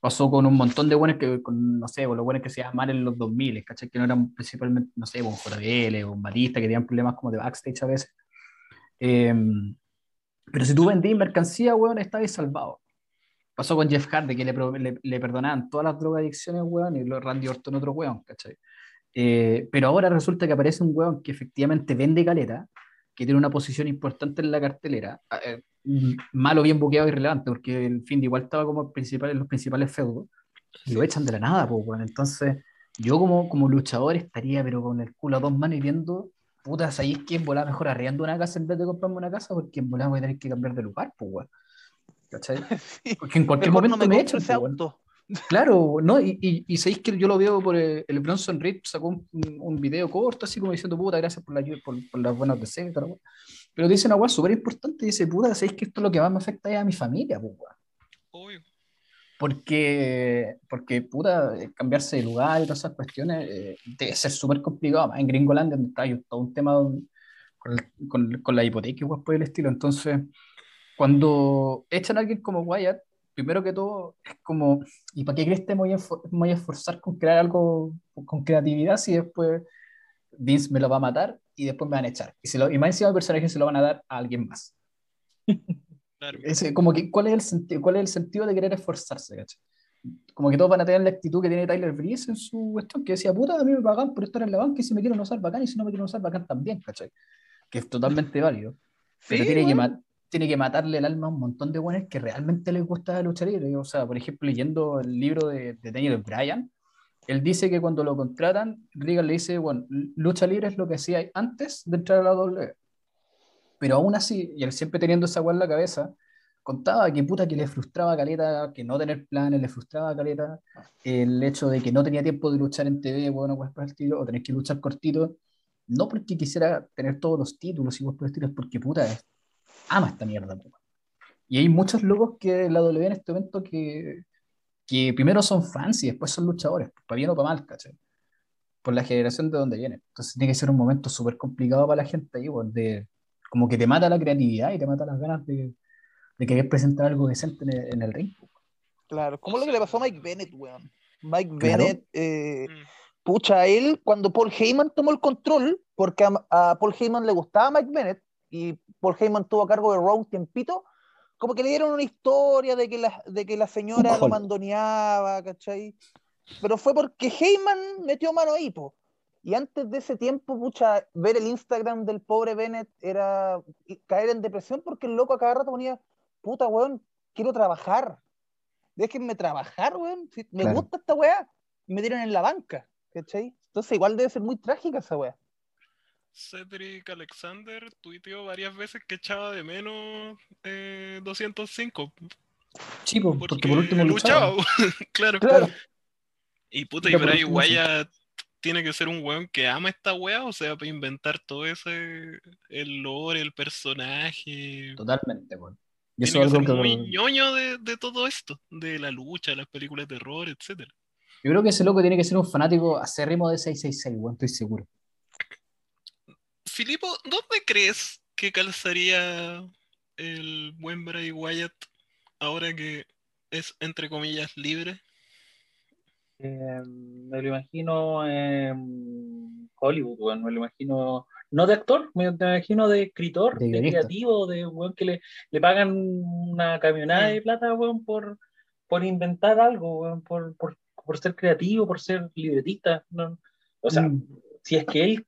B: Pasó con un montón de buenos que, con, no sé, con los buenos que se llamaban en los 2000, ¿cachai? Que no eran principalmente, no sé, con JBL o con Batista, que tenían problemas como de backstage a veces. Eh, pero si tú vendías mercancía, weón, estabas salvado. Pasó con Jeff Hardy, que le, le, le perdonaban todas las drogadicciones, weón, y Randy Orton otro weón, ¿cachai? Eh, pero ahora resulta que aparece un weón que efectivamente vende caleta, que tiene una posición importante en la cartelera, eh, malo, bien buqueado y irrelevante, porque el fin de igual estaba como principal, en los principales feudos, y lo echan de la nada, pues, weón. Entonces, yo como, como luchador estaría, pero con el culo a dos manos y viendo, puta, ¿sabéis que en volar mejor arriendo una casa en vez de comprarme una casa? Porque en volar voy a tener que cambiar de lugar, pues, weón. ¿Cachai?
C: Sí.
B: Porque en cualquier
C: Mejor
B: momento
C: no me
B: me, echan,
C: ese
B: pues,
C: auto.
B: Claro, ¿no? Y, y, y sabéis que yo lo veo por eh, el Bronson Reed sacó un, un video corto, así como diciendo, puta, gracias por, la, ayuda- por, por las buenas deseos. Weá. Pero dice una weá súper importante, dice, puta, sabéis que esto es lo que más me afecta es a mi familia, pues,
F: obvio.
B: Porque, porque, puta, eh, cambiarse de lugar y todas esas cuestiones eh, debe ser súper complicado. Más en Gringolandia, donde está todo un tema con, el- con, con la hipoteca y weas por el estilo. Entonces, cuando echan a alguien como Wyatt, primero que todo, es como, ¿y para qué crees que me voy a, esfor- me voy a esforzar con crear algo con creatividad si después Vince me lo va a matar y después me van a echar? Y, se lo, y más encima el personaje se lo van a dar a alguien más.
F: Claro.
B: Es como que, ¿cuál es el sentido, cuál es el sentido de querer esforzarse, ¿cachai? Como que todos van a tener la actitud que tiene Tyler Breeze en su cuestión, que decía, puta, a mí me pagan por estar en la banca y si me quieren usar bacán y si no me quieren usar bacán también, ¿cachai? Que es totalmente válido. pero
C: Sí,
B: tiene, que
C: weón.
B: ma- tiene que matarle el alma a un montón de buenos que realmente les gusta la lucha libre. O sea, por ejemplo, leyendo el libro de, de Daniel Bryan, él dice que cuando lo contratan, Reagan le dice, bueno, lucha libre es lo que hacía antes de entrar a la W. Pero aún así, y él siempre teniendo esa weá en la cabeza, contaba que puta que le frustraba a Caleta, que no tener planes, le frustraba a Caleta, el hecho de que no tenía tiempo de luchar en TV, bueno, pues por el estilo, o tener que luchar cortito, no porque quisiera tener todos los títulos y pues por el es porque puta es- ama esta mierda. po. Y hay muchos locos que la W en este momento que, que primero son fans y después son luchadores, para bien o para mal, ¿cachai? Por la generación de donde vienen. Entonces tiene que ser un momento súper complicado para la gente ahí, pues, de, como que te mata la creatividad y te mata las ganas de, de querer presentar algo decente en el, en el ring.
C: Claro, como lo que le pasó a Mike Bennett, weón. Mike
B: Claro.
C: Bennett, eh,
F: Mm.
C: pucha, él, cuando Paul Heyman tomó el control, porque a, a Paul Heyman le gustaba Mike Bennett, y Paul Heyman tuvo a cargo de Raw un tiempito, como que le dieron una historia de que la, de que la señora lo mandoneaba, ¿cachai? Pero fue porque Heyman metió mano ahí, po. Y antes de ese tiempo, pucha, ver el Instagram del pobre Bennett era caer en depresión porque el loco a cada rato ponía, puta, weón, quiero trabajar. Déjenme trabajar, weón. si me
B: Claro.
C: gusta esta weá. Y me tiran en la banca, ¿cachai? Entonces igual debe ser muy trágica esa weá.
F: Cedric Alexander tuiteó varias veces que echaba de menos eh, 205.
B: Sí, po,
F: Porque,
B: porque por último
F: luchaba.
B: luchaba.
F: claro.
C: Claro.
F: Y puta, y Bray. Wyatt tiene que ser un weón que ama esta wea, o sea, para inventar todo ese, el lore, el personaje.
B: Totalmente, weón. Y eso es algo que
F: muy ñoño de, de todo esto, de la lucha, las películas de terror, etcétera.
B: yo creo que ese loco tiene que ser un fanático acérrimo de 666, weón, estoy seguro.
F: Filipo, ¿dónde crees que calzaría el buen Bray Wyatt ahora que es, entre comillas, libre?
D: Eh, me lo imagino en Hollywood, weón, me lo imagino, no de actor, me lo imagino de escritor,
B: De
D: creativo, de weón que le, le pagan una camionada de plata, weón, por, por inventar algo, weón, por, por, por ser creativo, por ser libretista. ¿no? O sea,
B: Mm.
D: si es que él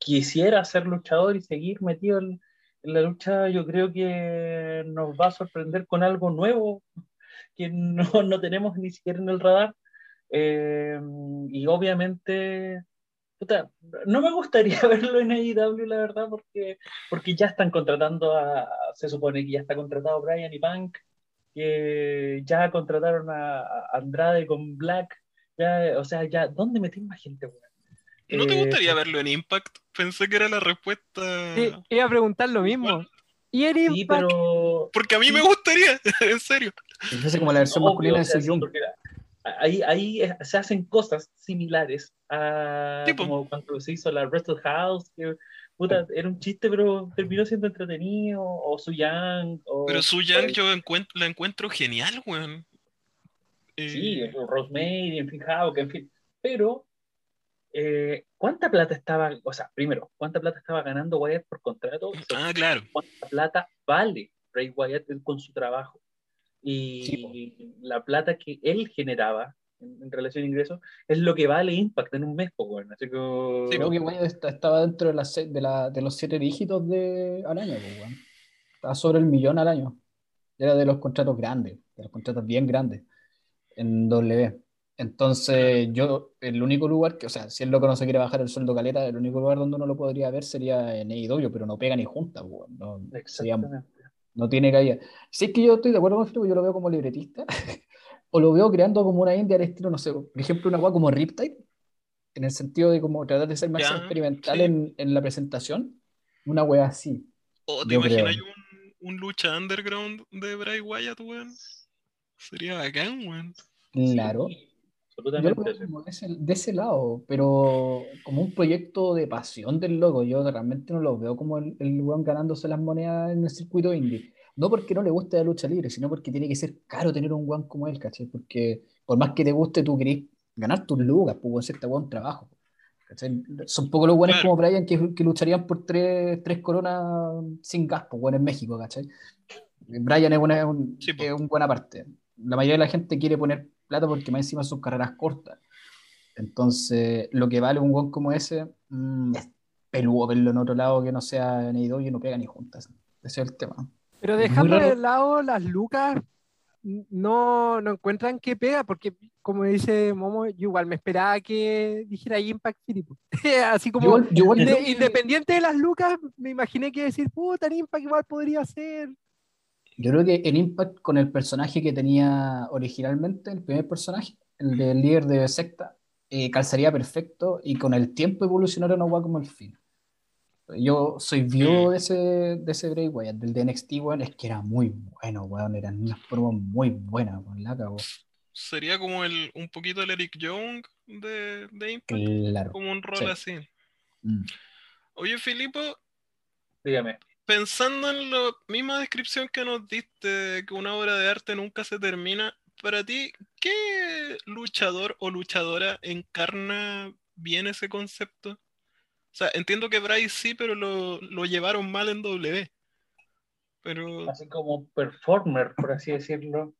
D: quisiera ser luchador y seguir metido en, la lucha, yo creo que nos va a sorprender con algo nuevo que no, no tenemos ni siquiera en el radar. Eh, y obviamente, puta, no me gustaría verlo en AEW, la verdad, porque, porque ya están contratando a, se supone que ya está contratado Brian y Punk, que ya contrataron a, Andrade con Black, ya, o sea, ya, ¿dónde metí más gente?
F: ¿No te
D: Eh,
F: gustaría verlo en Impact? Pensé que era la respuesta.
E: Sí, iba a preguntar lo mismo. ¿Y
D: Sí,
E: Impact?
D: pero.
F: Porque a mí
D: Sí.
F: me gustaría, en serio.
B: Es casi como la versión
D: Obvio,
B: masculina
D: o
B: de
D: sea, sí,
B: Young.
D: porque ahí, ahí es- se hacen cosas similares a
F: Tipo.
D: como cuando se hizo la Wrestle House, que puta, era un chiste, pero terminó siendo entretenido, o Su Yang, o
F: Pero Su Yang yo encuent- la encuentro genial, weón. Eh,
D: sí, o Rosemary, en fin, Hawk, en fin. Pero, eh, ¿cuánta plata estaba, o sea, primero, cuánta plata estaba ganando Wyatt por contrato?
F: Ah, claro.
D: cuánta plata vale Ray Wyatt con su trabajo. Y
B: Sí,
D: la plata que él generaba en, en relación a ingresos es lo que vale Impact en un mes, po, weón. Así que.
F: Sí,
B: Creo que weón, está- estaba dentro de, se- de, la- de los siete dígitos de, al año, pues, weón. Estaba sobre el millón al año. Era de los contratos grandes, de los contratos bien grandes en W. Entonces, yo, el único lugar que, o sea, si el loco no se quiere bajar el sueldo caleta, el único lugar donde uno lo podría ver sería en AEW, pero no pega ni junta, pues, weón. No, sería- no tiene caída. Si es que yo estoy de acuerdo con Filipe, yo lo veo como libretista, o lo veo creando como una indie al estilo, no sé, por ejemplo, una weá como Riptide, en el sentido de como tratar de ser más
F: Ya,
B: experimental
F: sí.
B: en, en la presentación, una weá así.
F: ¿O te imaginas
B: creo.
F: un, un lucha underground de Bray Wyatt, weón? Sería bacán, weón.
B: Claro.
D: Sí,
B: Yo lo
D: absolutamente.
B: como de ese, de ese lado, pero como un proyecto de pasión del loco. Yo realmente no lo veo como el, el weón ganándose las monedas en el circuito indie. No porque no le guste la lucha libre, sino porque tiene que ser caro tener un weón como él, ¿cachai? Porque por más que te guste, tú querés ganar tus lucas, pues hacerte weón trabajo. ¿cachai? Son pocos los weones
F: Claro.
B: como Brian que, que lucharían por tres, tres coronas sin gas, pues weón en México, ¿cachai? Brian es, una, un,
F: Sí, po.
B: es un buena parte. La mayoría de la gente quiere poner plata porque más encima son carreras cortas. Entonces, lo que vale un weón como ese mm, es peludo verlo en otro lado que no sea en AEW y no pega ni juntas. Ese es el tema.
E: Pero dejando de lado las lucas, no, no encuentran que pega, porque como dice Momo, yo igual me esperaba que dijera Impact City. po. Así como
B: Yo yo que-
E: independiente de las lucas, me imaginé que decir, puta, Impact igual podría ser.
B: Yo creo que el Impact con el personaje que tenía originalmente, el primer personaje, el del líder de secta, eh, calzaría perfecto y con el tiempo evolucionaron una hueá como el fin. Yo soy viudo de ese, de ese Bray Wyatt, del de NXT, weón, es que era muy bueno, weón, eran unas promos muy buenas, weón, la cagó.
F: Sería como el, un poquito el Eric Young de, de Impact,
B: Claro.
F: como un rol
B: Sí.
F: así.
B: Mm.
F: Oye, Filipo,
D: Dígame.
F: Pensando en la misma descripción que nos diste, de que una obra de arte nunca se termina, para ti, ¿qué luchador o luchadora encarna bien ese concepto? O sea, entiendo que Bryce sí, pero lo, lo llevaron mal en W. Pero
D: Así como performer, por así decirlo.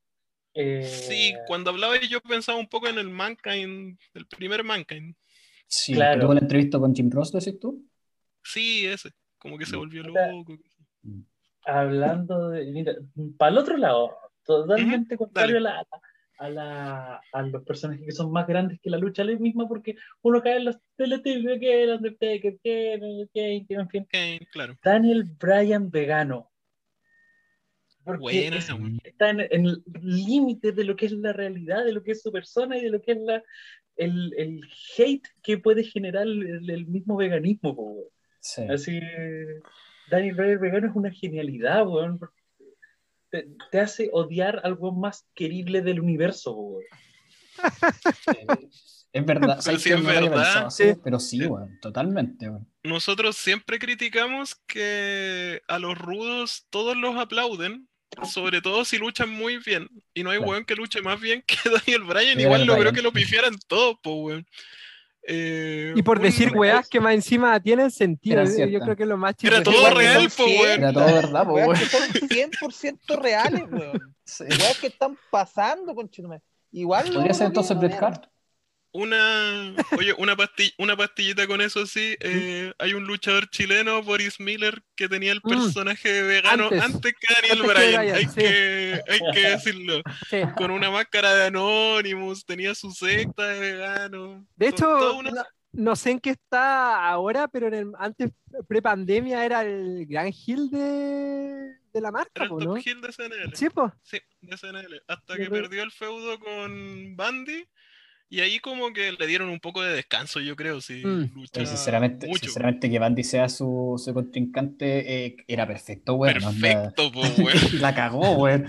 D: Eh,
F: sí, cuando hablaba yo pensaba un poco en el Mankind, el primer Mankind.
B: Sí,
D: Claro.
B: tuvo la entrevista con Jim Ross, decís tú.
F: Sí, ese, como que se volvió loco.
D: hablando de, mira, para el otro lado, totalmente contrario a, la, a, la, a los personajes que son más grandes que la lucha libre misma, porque uno cae en los teletípicos que el Undertaker, que Kane, en fin.
F: Kane, claro.
D: Daniel Bryan vegano. Porque
F: Buena,
D: es- está en, en el límite de lo que es la realidad, de lo que es su persona y de lo que es la, el, el hate que puede generar el, el mismo veganismo. po.
B: Sí.
D: Así, Daniel Bryan vegano es una genialidad, weón. Te, te hace odiar al weón más querible del universo, weón.
B: Es verdad,
F: Pero
B: ¿sabes
F: sí es verdad.
B: pensado?
E: Sí.
B: Pero sí, weón, totalmente, weón.
F: Nosotros siempre criticamos que a los rudos todos los aplauden, sobre todo si luchan muy bien. Y no hay
B: Claro.
F: weón que luche más bien que Daniel Bryan.
B: Daniel
F: Igual logró que lo pifiaran todos, po, weón. Eh,
E: Y por decir weas que más encima tienen sentido, yo creo que es lo más
F: Era
E: chistoso.
F: todo real, po, weón.
B: Era todo verdad, po, weón.
C: que son 100% reales, weón.
B: Sí.
C: Weas que están pasando, con Igual
B: Podría ser entonces. Hart.
F: Una, oye, una, pasti- una pastillita con eso sí. eh, hay un luchador chileno, Boris Miller, que tenía el
E: Mm.
F: personaje vegano
E: Antes.
F: antes, que Daniel
E: Antes que
F: Bryan. Hay,
E: sí.
F: que, hay que decirlo.
E: Sí.
F: Con una máscara de Anonymous, tenía su secta de vegano.
E: De hecho,
F: una-
E: no, no sé en qué está ahora, pero en el, antes, pre-pandemia, era el gran heel de, de la marca,
F: era el
E: po,
F: top
E: ¿no?
F: heel de SNL.
E: Sí, pues.
F: Sí, de SNL. Hasta que perdió el feudo con Bandy. Y ahí como que le dieron un poco de descanso, yo creo, sí.
E: Mm.
F: lucha
B: sinceramente,
F: mucho.
B: sinceramente que Bandy sea su, su contrincante eh, era perfecto, weón.
F: Perfecto, po, weón.
B: La cagó, weón.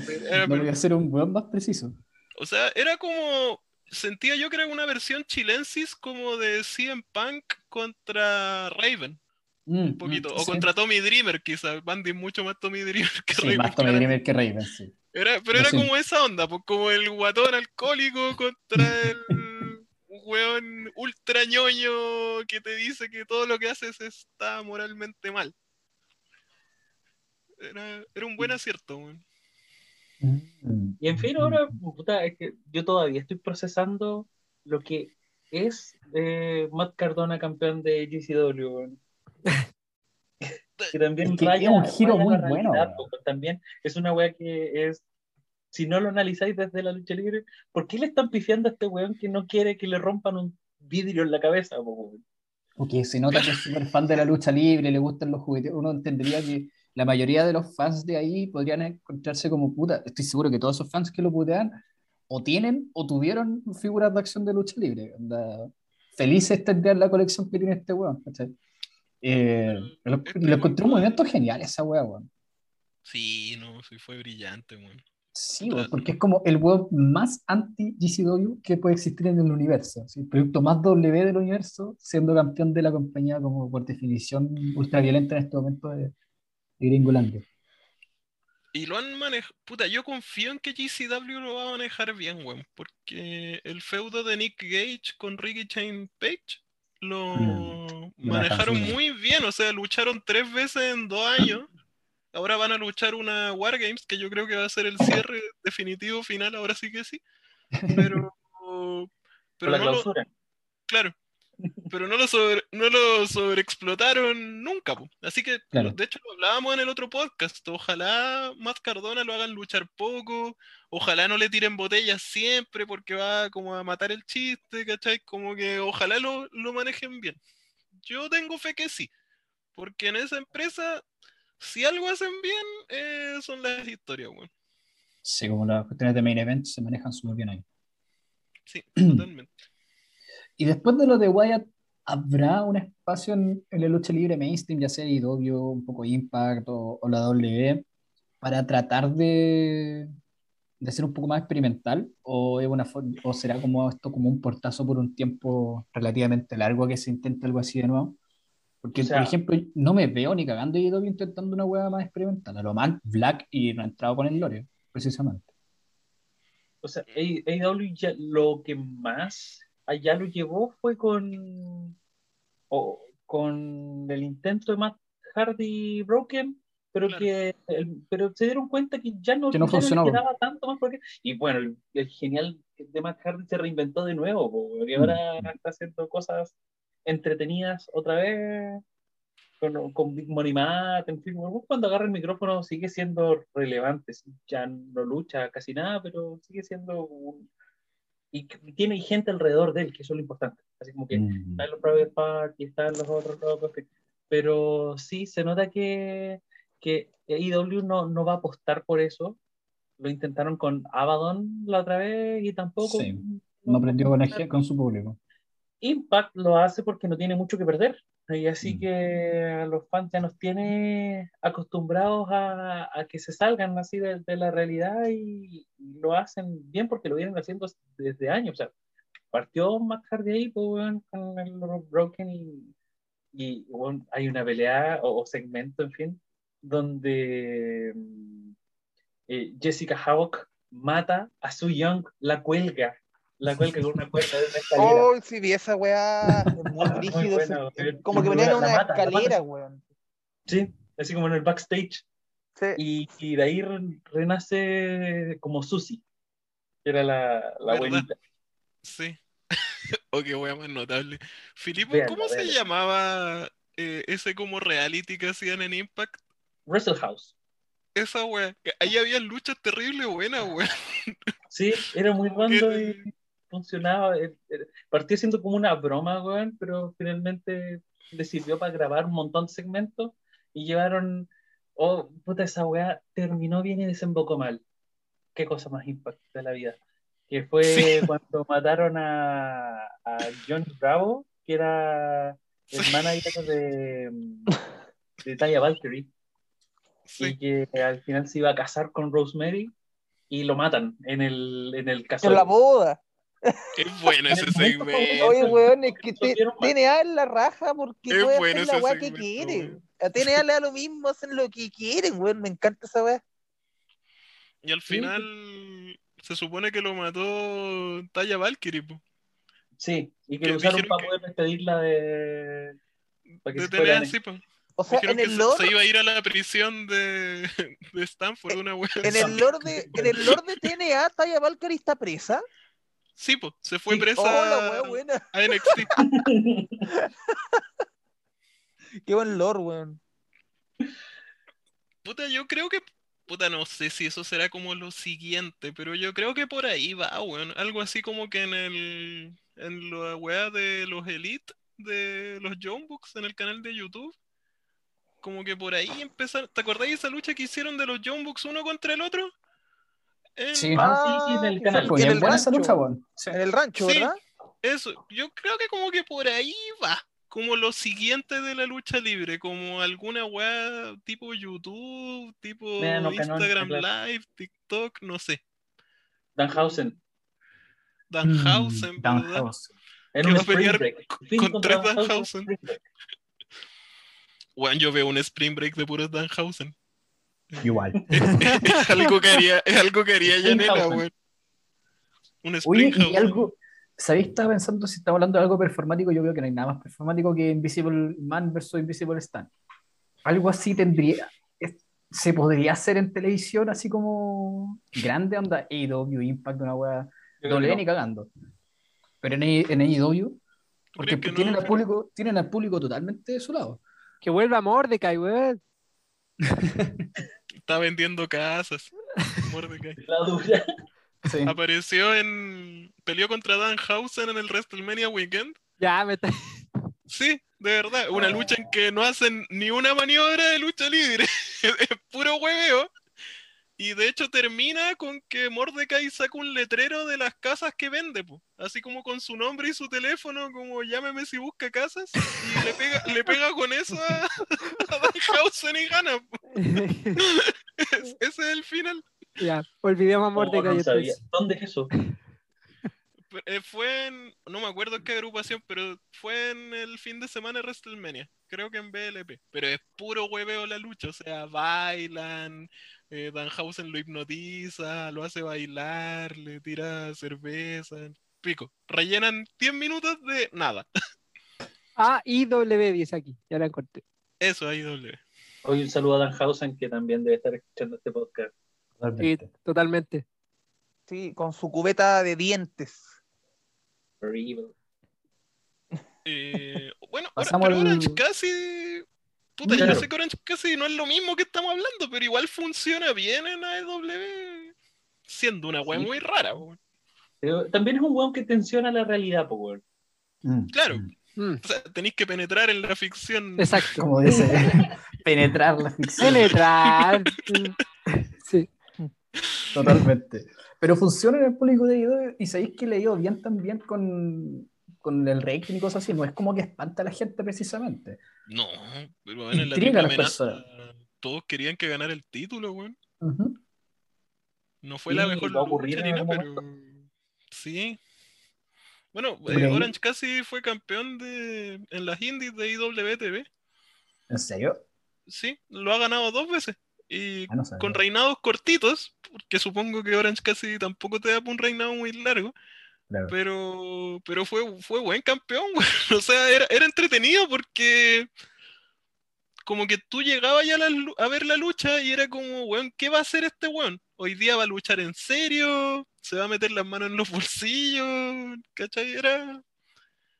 B: No voy a ser un weón más preciso.
F: O sea, era como. Sentía yo que era una versión chilensis como de CM Punk contra Raven, un poquito. o
B: Sí.
F: contra Tommy Dreamer, quizás. Bandy es mucho más Tommy Dreamer que
B: Sí,
F: Raven.
B: más Tommy. Dreamer que Raven, sí.
F: Era, pero
B: No
F: era
B: sé.
F: como esa onda, pues como el guatón alcohólico contra el weón ultra ñoño que te dice que todo lo que haces está moralmente mal. Era, era un buen acierto, weón.
B: Mm.
D: Y en fin, ahora, puta, es que yo todavía estoy procesando lo que es eh, Matt Cardona campeón de GCW. weón. que también
B: Es que
D: raya,
B: es un giro muy bueno,
D: po, También es una wea que es, si no lo analizáis desde la lucha libre, ¿por qué le están pifiando a este weón que no quiere que le rompan un vidrio en la cabeza?
B: Porque se nota que es súper fan de la lucha libre, le gustan los juguetes. Uno entendería que la mayoría de los fans de ahí podrían encontrarse como puta. Estoy seguro que todos esos fans que lo putean o tienen o tuvieron figuras de acción de lucha libre. Onda, felices tendrían la colección que tiene este weón. ¿cachai? Eh, lo, lo encontré un movimiento genial esa weá, weón.
F: Sí, no, sí fue brillante, weón.
B: Sí, weón, porque es como el weón más anti-GCW que puede existir en el universo. ¿sí? El producto más W del universo, siendo campeón de la compañía como por definición ultraviolenta en este momento de, de Gringolandia.
F: Y lo han manejado. Puta, yo confío en que GCW lo va a manejar bien, weón. Porque el feudo de Nick Gage con Ricky Chain Page lo
B: Mm, lo
F: manejaron muy bien. O sea, lucharon tres veces en dos años. Ahora van a luchar una Wargames, que yo creo que va a ser el cierre definitivo final, ahora sí que sí. Pero. Pero
D: la
F: no lo-
D: clausura.
F: Claro. Pero no lo, sobre, no lo sobreexplotaron nunca. po. Así que,
B: Claro.
F: de hecho, lo hablábamos en el otro podcast. Ojalá Matt Cardona lo hagan luchar poco. Ojalá no le tiren botellas siempre porque va como a matar el chiste, ¿cachai? Como que ojalá lo, lo manejen bien. Yo tengo fe que sí, porque en esa empresa, si algo hacen bien, eh, son las historias, weón.
B: Sí, como las cuestiones de main event se manejan súper bien ahí.
F: Sí, totalmente.
B: Y después de lo de Wyatt, ¿habrá un espacio en, en la lucha libre mainstream, ya sea IW, un poco Impact o, o la W, para tratar de, de ser un poco más experimental? ¿O, es una, ¿O será como esto como un portazo por un tiempo relativamente largo a que se intente algo así de nuevo? Porque,
D: O sea-
B: por ejemplo, no me veo ni cagando IW intentando una hueá más experimental. A lo más Black y no entrado con el Lore, precisamente.
D: O sea, AEW ya lo que más allá lo llevó fue con, o- con el intento de Matt Hardy Broken, pero
F: Claro.
D: que el- pero se dieron cuenta que ya no,
B: Que no
D: ya le
B: funcionaba.
D: quedaba tanto más porque y bueno, el, el genial de Matt Hardy se reinventó de nuevo, po, y ahora
B: Mm.
D: está haciendo cosas entretenidas otra vez. Con, con Big Money Matt, en fin, cuando agarra el micrófono sigue siendo relevante, ya no lucha casi nada, pero sigue siendo un- y tiene gente alrededor de él, que eso es lo importante, así como que
B: Mm.
D: están los Private Party, están los otros locos, que- pero sí se nota que, que AEW no, no va a apostar por eso, lo intentaron con Abaddon la otra vez y tampoco
B: Sí, No aprendió con, con su público.
D: Impact lo hace porque no tiene mucho que perder. Y así
B: Mm.
D: que a los fans ya nos tiene acostumbrados a, a que se salgan así de, de la realidad y, y lo hacen bien porque lo vienen haciendo desde años. O sea, partió Matt Hardy ahí pues, con el Broken y, y hay una pelea o, o segmento, en fin, donde mm, eh, Jessica Havoc mata a Su Young, la cuelga, la cuelga con una cuerda de una escalera.
C: Oh, sí, vi esa weá. Rígido. como que
D: Y
C: venía en
D: la
C: una
D: mata,
C: escalera, weón.
D: Sí, así como en el backstage.
C: Sí.
D: Y, y de ahí re- renace como Susie, que era la, la
F: ¿Verdad?
D: buenita.
F: Sí. o qué wea más notable. Filipo, ¿cómo se llamaba eh, ese como reality que hacían en Impact?
D: Wrestle House.
F: Esa wea. que Ahí había luchas terribles buenas, wea.
D: Sí, era muy
F: que-
D: random y funcionaba. eh, eh, Partió siendo como una broma, weón, pero finalmente le sirvió para grabar un montón de segmentos y llevaron. Oh, puta, esa weá terminó bien y desembocó mal. Qué cosa más impactante de la vida. Que fue
F: Sí.
D: cuando mataron a, a Johnny Bravo, que era el manager de, de Taya Valkyrie, y
F: Sí.
D: que al final se iba a casar con Rosemary y lo matan en el, en el
C: En
D: casorio.
C: la boda.
F: Es bueno ese segmento.
C: Oye, weón, es que te- es la raja porque
F: Es
C: puede
F: bueno
C: hacer la weá que quiere. A TNA le da lo mismo, hacen lo que quieren, weón. Me encanta esa weá.
F: Y al final se supone que lo mató Taya Valkyrie, po.
D: Sí, y que
F: Que
D: lo usaron para poder despedirla de. Para que
F: De
D: se
F: tener así, po.
C: O sea,
F: Dijeron
C: en
F: que
C: el
F: se,
C: lore,
F: se iba a ir a la prisión de, de Stanford, una wea.
C: en el lore de, en el lore de TNA, Taya Valkyrie está presa.
F: Sí, po. Se fue
D: Sí.
F: presa
C: Oh, buena.
F: a NXT.
C: Qué buen lore, weón.
F: Puta, yo creo que. Puta, no sé si eso será como lo siguiente, pero yo creo que por ahí va, weón. Algo así como que en el. En la weá de los Elite, de los Bucks, en el canal de YouTube. Como que por ahí empezaron. ¿Te acordáis de esa lucha que hicieron de los Bucks uno contra el otro?
B: Sí.
D: Ah, sí, sí, en el
C: que
D: canal.
B: Pues
C: en el rancho.
B: lucha.
C: En el rancho,
F: Sí.
C: ¿verdad?
F: Eso, yo creo que como que por ahí va. Como lo siguiente de la lucha libre, como alguna weá tipo YouTube, tipo
D: Mira, no,
F: Instagram
D: claro.
F: Live, TikTok, no sé.
D: Danhausen.
F: Danhausen,
B: Mm,
F: ¿verdad?
B: Danhausen.
D: En
F: Que
D: un Spring
F: pelear
D: Break. contra
F: tres
D: Danhausen,
F: Danhausen. Yo veo un Spring Break de puros Danhausen.
B: Igual.
F: es algo que haría, es algo que haría Yanela, weón. Un
B: Oye, y algo, ¿sabéis? Estaba pensando si estamos hablando de algo performático, yo veo que no hay nada más performático que Invisible Man versus Invisible Stan. Algo así tendría, es- se podría hacer en televisión así como grande, onda AEW, Impact, una
D: creo
B: doble
D: no.
B: ni cagando. Pero en, A- en AEW, Porque
F: ¿Crees que
B: tienen,
F: no?
B: al público, tienen al público totalmente de su lado.
A: Que vuelva Mordecai, weón.
F: Está vendiendo casas. Mordecai.
D: La dura.
B: Sí.
F: Apareció en. Peleó contra Dan Hausen en el WrestleMania Weekend.
A: Ya, me está...
F: Sí, de verdad. Una lucha en que no hacen ni una maniobra de lucha libre. es puro hueveo. Y de hecho termina con que Mordecai saca un letrero de las casas que vende, po. así como con su nombre y su teléfono, como llámeme si busca casas, y le pega, le pega con eso a, a y gana. Es- ese es el final.
A: ya, olvidemos a
D: Oh,
A: Mordecai.
D: no sabía. ¿Dónde es eso?
F: Eh, fue en, no me acuerdo en qué agrupación, pero fue en el fin de semana de WrestleMania, creo que en BLP. Pero es puro hueveo la lucha, o sea, bailan, eh, Danhausen lo hipnotiza, lo hace bailar, le tira cerveza, pico. Rellenan 10 minutos de nada.
A: Ah, IW dice aquí, ya la encontré.
F: Eso doble.
D: Hoy un saludo a Danhausen que también debe estar escuchando este podcast.
A: Sí,
B: Totalmente.
A: totalmente.
C: Sí, con su cubeta de dientes.
D: Horrible.
F: Eh, bueno, ahora- pero Cassidy. Puta, yo
D: Claro.
F: sé que Orange Cassidy no es lo mismo que estamos hablando, pero igual funciona bien en AEW. Siendo una wea
D: Sí.
F: muy rara, po.
D: Pero también es un weón que tensiona la realidad, po, weón.
B: Mm,
F: Claro.
B: mm.
A: Mm,
F: O sea, tenéis que penetrar en la ficción.
A: exacto.
B: Como dice, penetrar la ficción.
A: Penetrar. sí.
B: Totalmente. Pero funciona en el público de IW y sabéis que le dio bien también con, con el rating y cosas así. No es como que espanta a la gente precisamente.
F: No, pero bueno, en la
B: Intriga a las personas.
F: todos querían que ganara el título, weón.
B: Ujú.
F: No fue
D: Sí,
F: la mejor lucha ni nada, pero. Sí. Bueno, eh, Orange Cassidy fue campeón de, en las indies de IWTV.
B: ¿En serio?
F: Sí, lo ha ganado dos veces. Y
B: Ah, no
F: con reinados cortitos, porque supongo que Orange Cassidy tampoco te da un reinado muy largo,
B: Claro.
F: pero, pero fue, fue buen campeón, güey. O sea, era, era entretenido porque como que tú llegabas ya a, la a ver la lucha y era como, weón, ¿qué va a hacer este weón? Hoy día va a luchar en serio, se va a meter las manos en los bolsillos, ¿cachai? Era,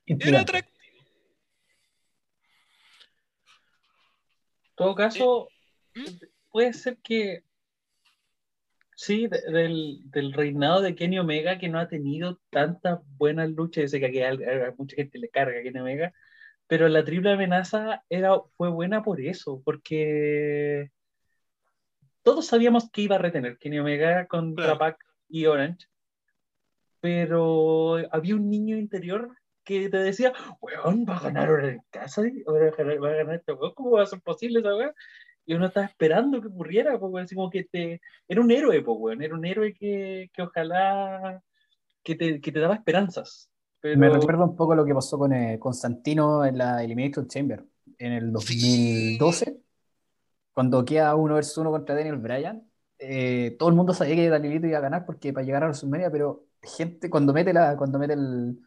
F: era atractivo.
D: En todo caso,
F: ¿Mm?
D: puede ser que sí, de- del, del reinado de Kenny Omega, que no ha tenido tantas buenas luchas, yo sé que aquí a, a mucha gente le carga a Kenny Omega, pero la triple amenaza era, fue buena por eso, porque todos sabíamos que iba a retener Kenny Omega contra
F: Claro.
D: Pac y Orange, pero había un niño interior que te decía, weón, va a ganar ahora en casa, va a ganar, va a ganar este weón, ¿cómo va a ser posible esa weón? Y uno estaba esperando que ocurriera, weón, así como que te... Era un héroe, pues, weón, era un héroe que, que ojalá que te, que te daba esperanzas. Pero...
B: Me recuerda un poco lo que pasó con eh, Constantino en la Elimination Chamber en el 2012, cuando queda uno versus uno contra Daniel Bryan. eh, todo el mundo sabía que Danielito iba a ganar porque para llegar a WrestleMania, pero gente, cuando mete la, cuando mete el-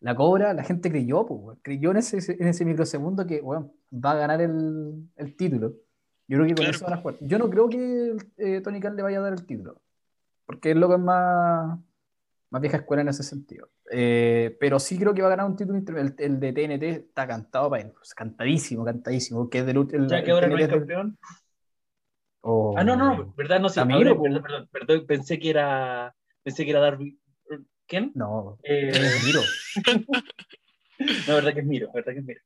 B: la cobra, la gente creyó, pues, creyó en ese, en ese microsegundo que weón, va a ganar el, el título. Yo creo que con
F: Claro.
B: eso van a jugar. Yo no creo que eh, Tony Khan le vaya a dar el título, porque el loco es más, más vieja escuela en ese sentido. Eh, pero sí creo que va a ganar un título el, el de TNT está cantado para él, pues, cantadísimo, cantadísimo, que es del el,
D: Ya que ahora no es campeón.
B: Oh.
D: Ah, no, no, verdad, no, sí, ahora-
B: po.
D: perdón, perdón, perdón, pensé que era, pensé que era Darby, ¿quién?
B: No,
D: Eh,
B: es Miro.
D: no, verdad que es Miro, verdad que es Miro.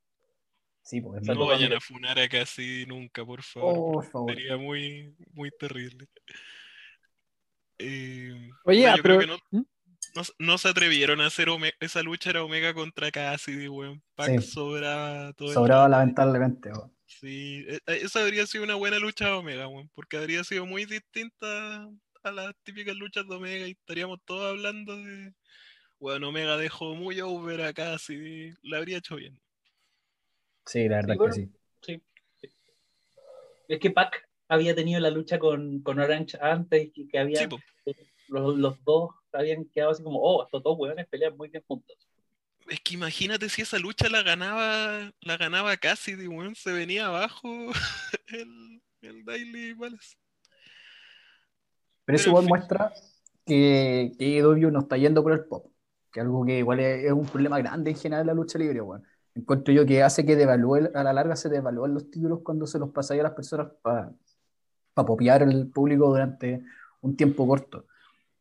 B: Sí, pues es
F: No vayan a funar a Cassidy nunca, por favor.
B: Oh, por favor.
F: Sería muy, muy terrible. Eh,
A: Oye,
F: puta,
A: ah,
F: creo que no, no, no se atrevieron a hacer Ome- esa lucha era Omega contra Cassidy, weón. Pac
B: Sí.
F: sobraba todo
B: Sobraba lamentablemente. weón.
F: Sí, e- e- esa habría sido una buena lucha de Omega, weón, porque habría sido muy distinta a las típicas luchas de Omega y estaríamos todos hablando de. Bueno, Omega dejó muy over a Cassidy, la habría hecho bien.
B: Sí, la verdad
D: Sí, bueno.
B: que sí.
D: Sí. sí. Es que Pac había tenido la lucha con, con Orange antes y que había
F: Sí, po.
D: los, los dos habían quedado así como, oh, estos dos hueones pelean muy bien juntos.
F: Es que imagínate si esa lucha la ganaba, la ganaba Cassidy, weón, se venía abajo el, el Daily Palace.
B: Pero eso igual muestra que, que AEW no está yendo por el pop. que algo que igual es, es un problema grande en general en la lucha libre, weón. Encuentro yo que hace que devalúe, a la larga se devalúen los títulos cuando se los pasáis a las personas para popear el público durante un tiempo corto.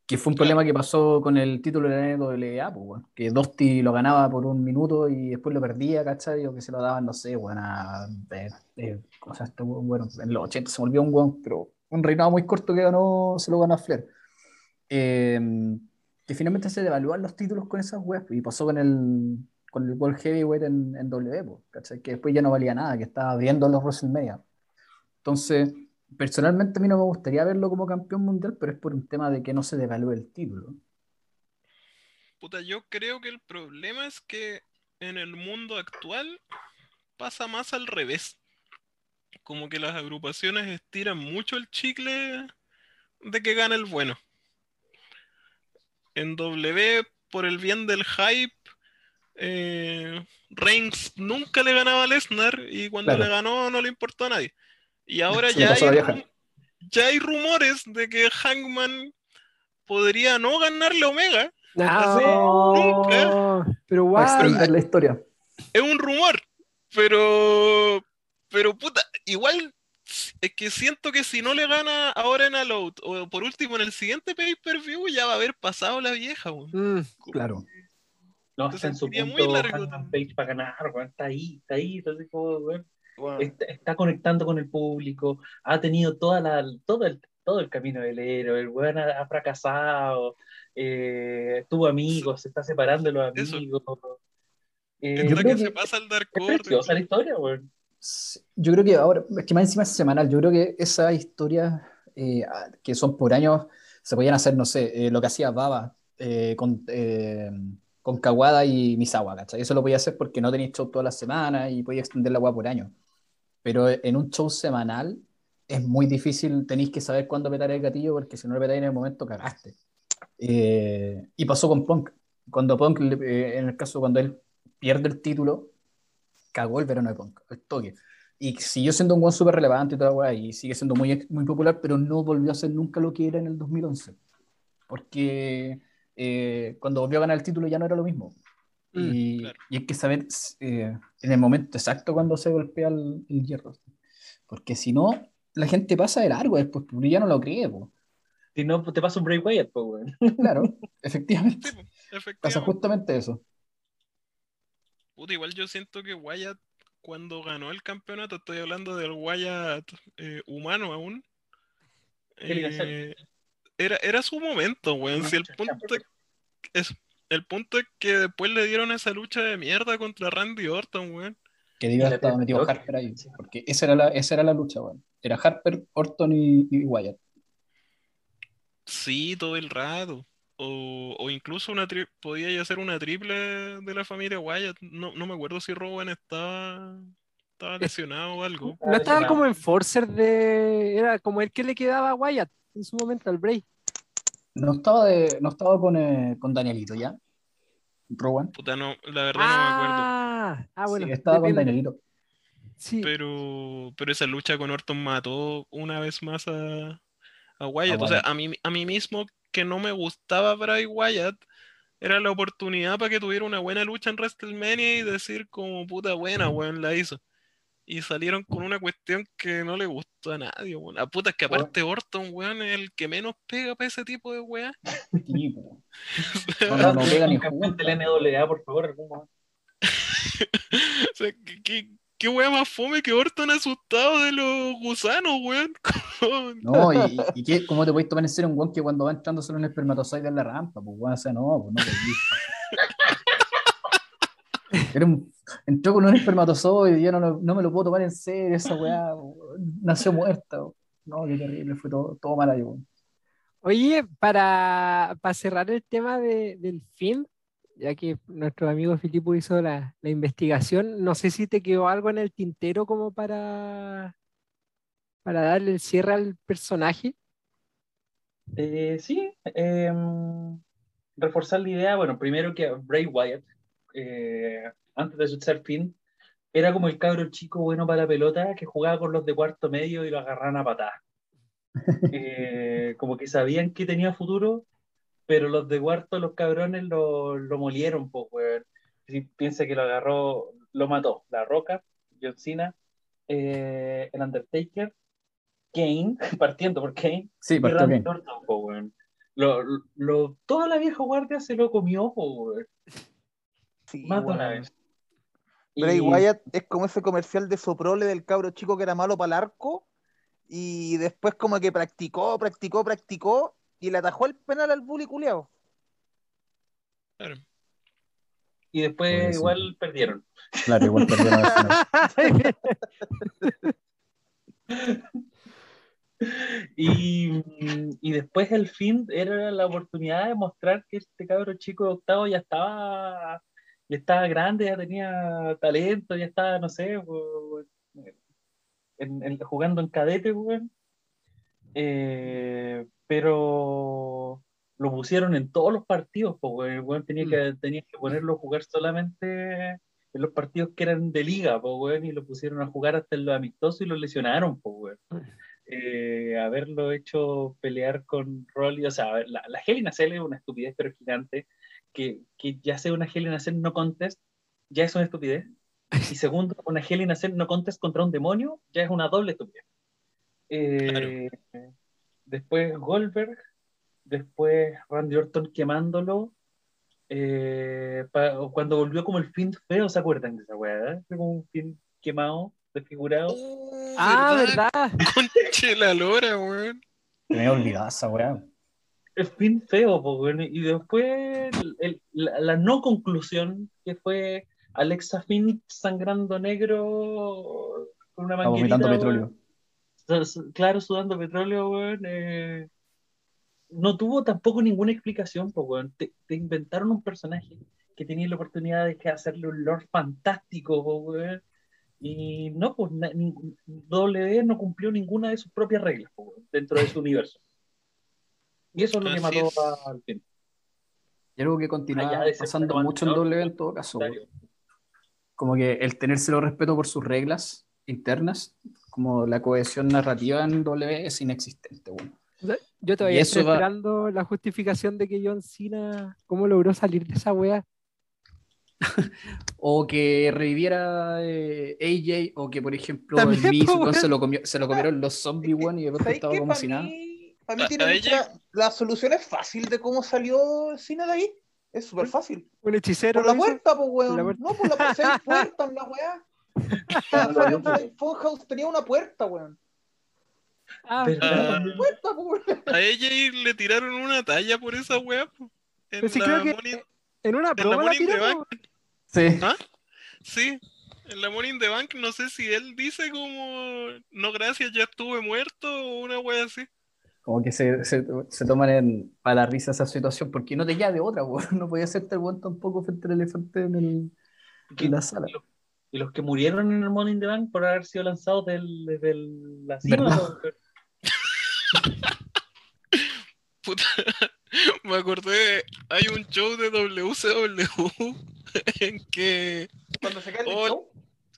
B: Que fue un problema que pasó con el título de la NWA, pues, weón. Que Dusty lo ganaba por un minuto y después lo perdía, ¿cachai? O que se lo daban, no sé, weón, a, eh, eh, cosas, este weón, bueno, en los 80 se volvió un weón, pero un reinado muy corto que ganó, se lo ganó a Flair. Eh, que finalmente se devalúan los títulos con esas weas, y pasó con el, con el World Heavyweight en, W, ¿cachai? Que después ya no valía nada, que estaba abriendo los WrestleMania. Entonces, personalmente a mí no me gustaría verlo como campeón mundial, pero es por un tema de que no se devalúe el título.
F: Puta, yo creo que el problema es que en el mundo actual pasa más al revés. Como que las agrupaciones estiran mucho el chicle de que gane el bueno. En W, por el bien del hype, eh, Reigns nunca le ganaba a Lesnar y cuando
B: Claro.
F: le ganó no le importó a nadie. Y ahora
B: Se
F: ya hay, ya rumores de que Hangman podría no ganarle a Omega.
A: No, pero
B: Para
A: guay.
B: extender la historia.
F: Es un rumor, pero. Pero puta, igual es que siento que si no le gana ahora en Aloud o por último en el siguiente pay-per-view ya va a haber pasado la vieja.
A: Mm,
B: Claro.
D: No,
F: Entonces
D: está en su punto
F: largo.
D: Page para ganar. Está ahí, está ahí. Entonces, como, weón,
C: Bueno,
D: está, está conectando con el público. Ha tenido toda la, todo, el, todo el camino del héroe. El weón ha, ha fracasado. eh, tuvo amigos, se está separando de los amigos. Eh,
B: yo
F: que,
B: creo
F: se
B: que
F: pasa
D: la historia,
B: Yo creo ahora, es que más encima es semanal, yo creo que esas historias eh, ah, que son por años se podían hacer, no sé, eh, lo que hacía Baba eh, con, eh, con Kawada y Misawa, ¿cachai? Eso lo podía hacer porque no tenéis show toda la semana y podía extender la agua por año. Pero en un show semanal es muy difícil, tenéis que saber cuándo petar el gatillo porque si no lo petáis en el momento cagaste. Eh, y pasó con Punk. Cuando Punk, eh, en el caso cuando él pierde el título, cagó el verano de Punk, el toque. Y siguió siendo un buen súper relevante y toda la weá, y sigue siendo muy, muy popular, pero no volvió a ser nunca lo que era en el 2011. Porque eh, cuando volvió a ganar el título ya no era lo mismo. Y,
F: Mm, claro.
B: y hay que saber eh, en el momento exacto cuando se golpea el, el hierro. Porque si no, la gente pasa de largo después, porque ya no lo cree. po.
D: Si no, te pasa un Bray Wyatt, pues, weón.
B: Claro, efectivamente.
F: Sí,
B: Pasa
F: efectivamente.
B: justamente eso.
F: Puta, igual yo siento que Wyatt, cuando ganó el campeonato, estoy hablando del Wyatt eh, humano aún. Eh, era, era su momento, weón. Si el punto es, el punto es que después le dieron esa lucha de mierda contra Randy Orton, weón.
B: Que estado
D: pena
B: metido. Harper ahí. Porque esa era la, esa era la lucha, weón. Era Harper, Orton y, y Wyatt.
F: Sí, todo el rato. O, o incluso una tri- podía ya ser una triple de la familia Wyatt. No, no me acuerdo si Rowan estaba, estaba lesionado o algo.
A: No estaba como enforcer de. Era como el que le quedaba a Wyatt en su momento al Bray.
B: No estaba, de, no estaba con, eh, con Danielito ya. Rowan.
F: Puta, no, la verdad no me acuerdo.
A: Ah, ah, bueno.
B: Sí, estaba con. Danielito.
A: Sí,
F: Pero, pero esa lucha con Orton mató una vez más a, a Wyatt.
B: A
F: O sea, a mí, a mí mismo que no me gustaba Bray Wyatt, era la oportunidad para que tuviera una buena lucha en WrestleMania y decir como puta buena, weón, la hizo. Y salieron con una cuestión que no le gustó a nadie, weón. A puta, es que aparte Orton, weón, es el que menos pega para ese tipo de weá.
B: Sí. No, no, no pega ni
D: de la NWA, por favor, algún momento.
F: O sea, ¿qué, qué, qué weá más fome que Orton asustado de los gusanos, weón.
B: No, y, y qué- ¿cómo te puedes tomar en serio un weón que cuando va entrando solo un espermatozoide en la rampa? Pues weón, o sea, no, pues no, pues, Era un, entró con un espermatozoide y yo no, lo- no me lo puedo tomar en serio, esa weá, nació muerta. No, qué terrible, fue todo, todo mal ahí.
A: Oye, para, para cerrar el tema de- del fin, ya que nuestro amigo Filipo hizo la, la investigación, no sé si te quedó algo en el tintero como para, para darle el cierre al personaje.
D: Eh, sí, em, reforzar la idea, bueno, primero que Bray Wyatt, eh, antes de su ser fin, era como el cabro chico bueno para la pelota que jugaba con los de cuarto medio y lo agarraban a patadas. Eh, como que sabían que tenía futuro pero los de cuarto, los cabrones, lo, lo molieron, pues, weón. Si piensa que lo agarró, lo mató. La Roca, John Cena, eh, el Undertaker, Kane, partiendo por Kane,
B: Sí,
D: y Randy. Orton, weón. Lo, lo- toda la vieja guardia se lo comió, weón.
C: Sí,
D: Más de una vez.
C: Bray
D: Y-
C: Wyatt es como ese comercial de Soprole del cabro chico que era malo para el arco y después como que practicó, practicó, practicó y le atajó el penal al bully culiao.
F: Claro.
D: y después igual perdieron.
B: Claro, igual perdieron.
D: Y, y después el fin era la oportunidad de mostrar que este cabro chico de octavo ya estaba, ya estaba grande, ya tenía talento, ya estaba, no sé, po- en- en- jugando en cadete. Eh, pero lo pusieron en todos los partidos, weón. El weón tenía que, tenía que ponerlo a jugar solamente en los partidos que eran de liga, pues, weón, y lo pusieron a jugar hasta en los amistosos y lo lesionaron, pues, weón. Eh, haberlo hecho pelear con Rolly, o sea, la, la Hell in a Cell es una estupidez, pero gigante, que, que ya sea una Hell in a Cell no contest, ya es una estupidez, y segundo, una Hell in a Cell no contest contra un demonio, ya es una doble estupidez. Eh, Después Goldberg, después Randy Orton quemándolo, eh, pa- cuando volvió como el fin feo, ¿se acuerdan de esa weá? eh? Fue como un fin quemado, desfigurado.
F: Oh,
A: ah, ¿verdad?
F: Conche la lora, weón.
B: Me había olvidado esa weá.
D: El fin feo, po, weón. y después el- el- la, la no conclusión que fue Alexa Phoenix sangrando negro con una
B: Estaba
D: manguerita,
B: vomitando petróleo.
D: Claro, sudando petróleo, weón. eh, No tuvo tampoco ninguna explicación. Te, te inventaron un personaje que tenía la oportunidad de hacerle un lord fantástico, weón. Y no, pues na- ningún- WWE no cumplió ninguna de sus propias reglas weón, dentro de su universo. Y eso es lo que mató
F: es.
D: a- al fin.
B: Y algo que continúa pasando mucho en W en todo caso. Como que el tenérselo respeto por sus reglas internas, como la cohesión narrativa en W es inexistente, weón.
A: Yo todavía estoy
B: va-
A: esperando la justificación de que John Cena, ¿cómo logró salir de esa wea?
B: O que reviviera eh, AJ, o que por ejemplo el Miz, se, lo comió- se lo comieron los zombies, weón, y de
C: ¿Sabes
B: estaba como si nada.
C: Para mí
F: A-
C: tiene mucha-
F: ella-
C: la solución es fácil de cómo salió Cena de ahí. Es súper fácil.
A: Un hechicero.
C: Por la puerta, pues, weón.
A: Por la puerta.
C: No, por la puerta. Seis puertas en la weá. Funhouse tenía una puerta, weón.
A: Ah,
F: Ah,
C: Puerta, pues, weón.
F: a ella le tiraron una talla por esa weá. En
A: Pero sí
F: la
A: creo que-
F: Money-
A: en una
F: la
A: promo la tiró,
F: Bank.
B: Sí.
F: ¿Ah? Sí, en la in the Bank no sé si él dice como no gracias, ya estuve muerto o una wea así.
B: Como que se, se, se toman en, para la risa esa situación, porque no te queda de otra, weón. No podía hacerte el weón tampoco frente al elefante en, el, en la sala.
D: Y los, y los que murieron en el in the Bank por haber sido lanzados del, desde el- la cima.
F: Puta, me acordé, hay un show de WCW en que,
C: Cuando se cae el
F: Oh,
C: show.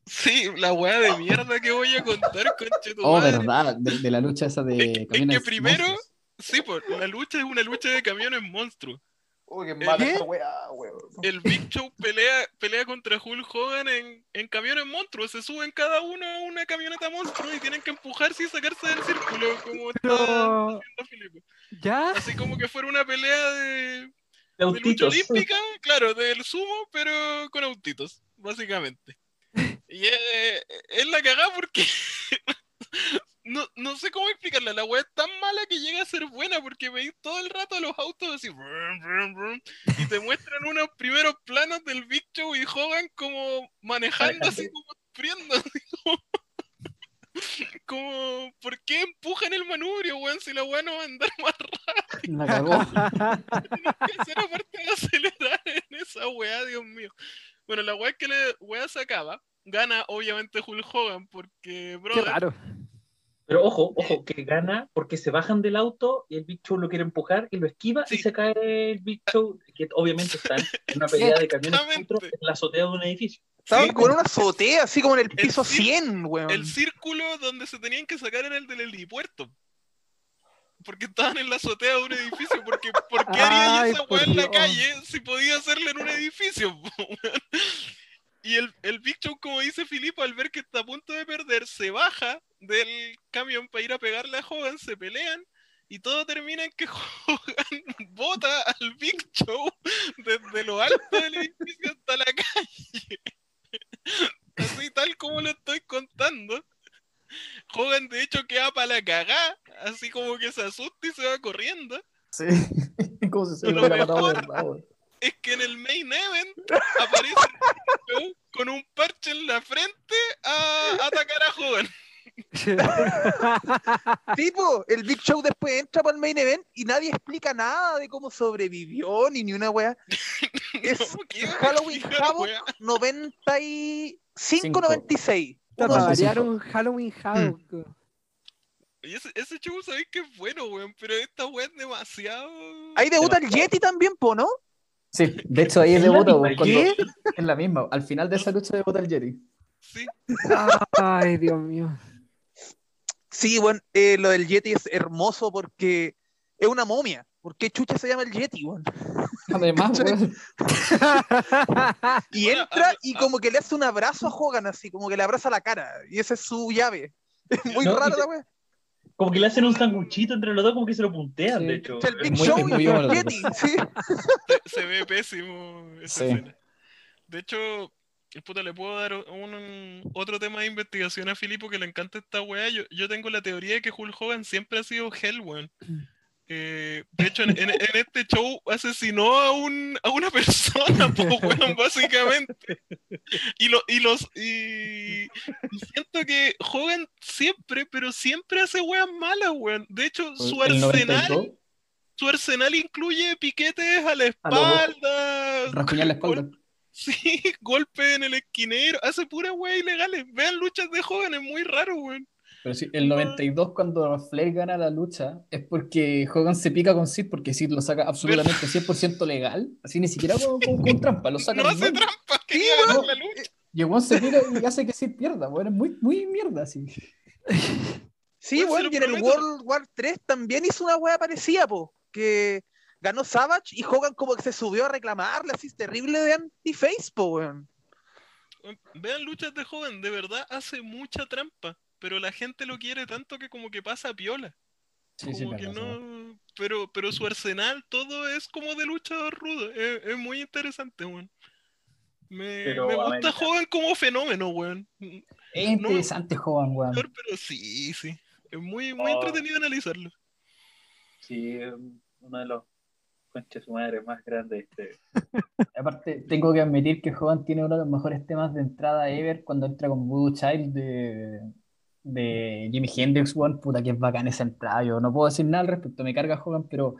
F: Sí, la weá de mierda que voy a contar, conche tu
B: Oh,
F: madre.
B: verdad, de, de la lucha esa de
F: Es que- es
B: camiones
F: que primero-
B: monstruos.
F: Sí, pues la lucha es una lucha de camiones monstruos.
C: Uy, qué mala esa weá, weón.
F: El Big Show pelea, pelea contra Hulk Hogan en, en camiones monstruos. Se suben cada uno a una camioneta monstruo y tienen que empujarse y sacarse del círculo, como está
A: Pero,
F: haciendo Filipe.
A: ¿ya?
F: Así como que fuera una pelea de,
D: De
F: de lucha
D: autitos.
F: olímpica, claro, del sumo, pero con autitos, básicamente. Y es, es la cagada porque no, no sé cómo explicarla. La weá es tan mala que llega a ser buena porque veis todo el rato a los autos así brum, brum, brum, y te muestran unos primeros planos del Big Show y Hogan como manejando así como sufriendo, así como, como ¿por qué empujan el manubrio, weón? Si la weá no va a andar más
B: La cagó.
F: que hacer aparte de acelerar en esa weá, Dios mío. Bueno, la weá es que la weá se acaba. Gana obviamente Hulk Hogan porque,
A: Qué
F: brother,
A: raro.
D: Pero ojo, ojo, que gana porque se bajan del auto y el Big Show lo quiere empujar y lo esquiva y
F: Sí.
D: se cae el Big Show, que obviamente están en una pelea de camiones monstruos en la azotea de un edificio.
C: Estaban con una azotea, así como en el
F: El
C: piso
F: cir-
C: 100, weón.
F: el círculo donde se tenían que sacar era el del helipuerto. porque estaban en la azotea de un edificio. Porque, ¿Por qué haría
E: Ay,
F: esa weá en la calle si podía hacerla en un edificio? y el, el Big Show, como dice Filipo, al ver que está a punto de perder, se baja del camión para ir a pegarle a Hogan, se pelean. Y todo termina en que Hogan bota al Big Show desde lo alto del edificio hasta la calle. Así tal como lo estoy contando. Hogan de hecho queda para la cagá, así como que se asusta y se va corriendo.
B: Sí. Como si se lo hubiera matado
F: Es que en el main event aparece el Big Show con un parche en la frente a atacar a Hogan.
C: Tipo, el Big Show después entra para el main event y nadie explica nada de cómo sobrevivió ni ni una wea. Es
F: ¿Cómo que iba a
C: Halloween Havoc
F: wea?
C: 95-96.
E: Para
C: Uno-
E: variar un Halloween Havoc.
F: Y ese, ese show sabéis que es bueno, weón, pero esta wea es demasiado.
C: Ahí debuta el Yeti también, po, ¿no?
B: Sí, de hecho ahí debuta, weón,
E: ¿Qué?
B: es la misma. Al final de esa lucha debuta el Jerry.
F: Sí,
E: Ay, Dios mío.
C: Sí, bueno, eh, lo del Yeti es hermoso porque es una momia. ¿Por qué chucha se llama el Yeti, weón?
B: Además, weón,
C: Y entra y como que le hace un abrazo a Hogan, así, como que le abraza la cara. Y esa es su llave. Es muy
D: No, te-
C: la wea.
D: Como que le hacen un sanguchito entre los dos, como que se lo puntean,
B: Sí.
D: de hecho.
C: El
D: Es
C: Big
B: muy-
C: Show y el Yeti. Sí.
F: se, ve pésimo esa
B: Sí.
F: escena. De hecho, puta, le puedo dar un, otro tema de investigación a Filipo que le encanta esta weá. Yo, yo tengo la teoría de que Hulk Hogan siempre ha sido Hell, weón. Eh, de hecho, en, en- en este show asesinó a, un, a una persona, po, básicamente. Y, lo, y los y, y siento que Hogan siempre, pero siempre hace weas malas, weón. De hecho, su arsenal
B: 92,
F: su arsenal incluye piquetes a la espalda,
B: la
F: gol-
B: espalda.
F: sí, golpe en el esquinero, hace pura wea ilegales. Vean luchas de jóvenes, muy raro, weón.
B: Pero sí, el 92 cuando Flair gana la lucha es porque Hogan se pica con Sid porque Sid lo saca absolutamente 100% legal, así ni siquiera con, con- con trampa, lo saca
F: No hace trampa, quería
C: weón.
F: ganar la lucha.
B: Y el se pica y hace que Sid pierda, weón, es muy, muy mierda así.
C: Sí, bueno, y en el. World War 3 también hizo una wea parecida, po, que ganó Savage y Hogan como que se subió a reclamarle, así es terrible de anti-face, po, weón.
F: Vean luchas de joven, de verdad hace mucha trampa, pero la gente lo quiere tanto que como que pasa piola.
B: Sí, sí,
F: como
B: me
F: que no, pero, pero su arsenal todo es como de luchador rudo, es, es muy interesante, weón. Me,
D: Pero,
F: me
D: a
F: gusta
D: ver,
F: Hogan como fenómeno, weón.
B: Es interesante Hogan, weón.
F: Pero sí, sí. Es muy, muy
D: Oh.
F: entretenido analizarlo.
D: Sí, es uno de los conches su madre más grandes. Este.
B: Aparte, tengo que admitir que Hogan tiene uno de los mejores temas de entrada ever cuando entra con Voodoo Child de, de Jimi Hendrix, weón. Puta, que es bacán esa entrada. Yo no puedo decir nada al respecto, me carga Hogan, pero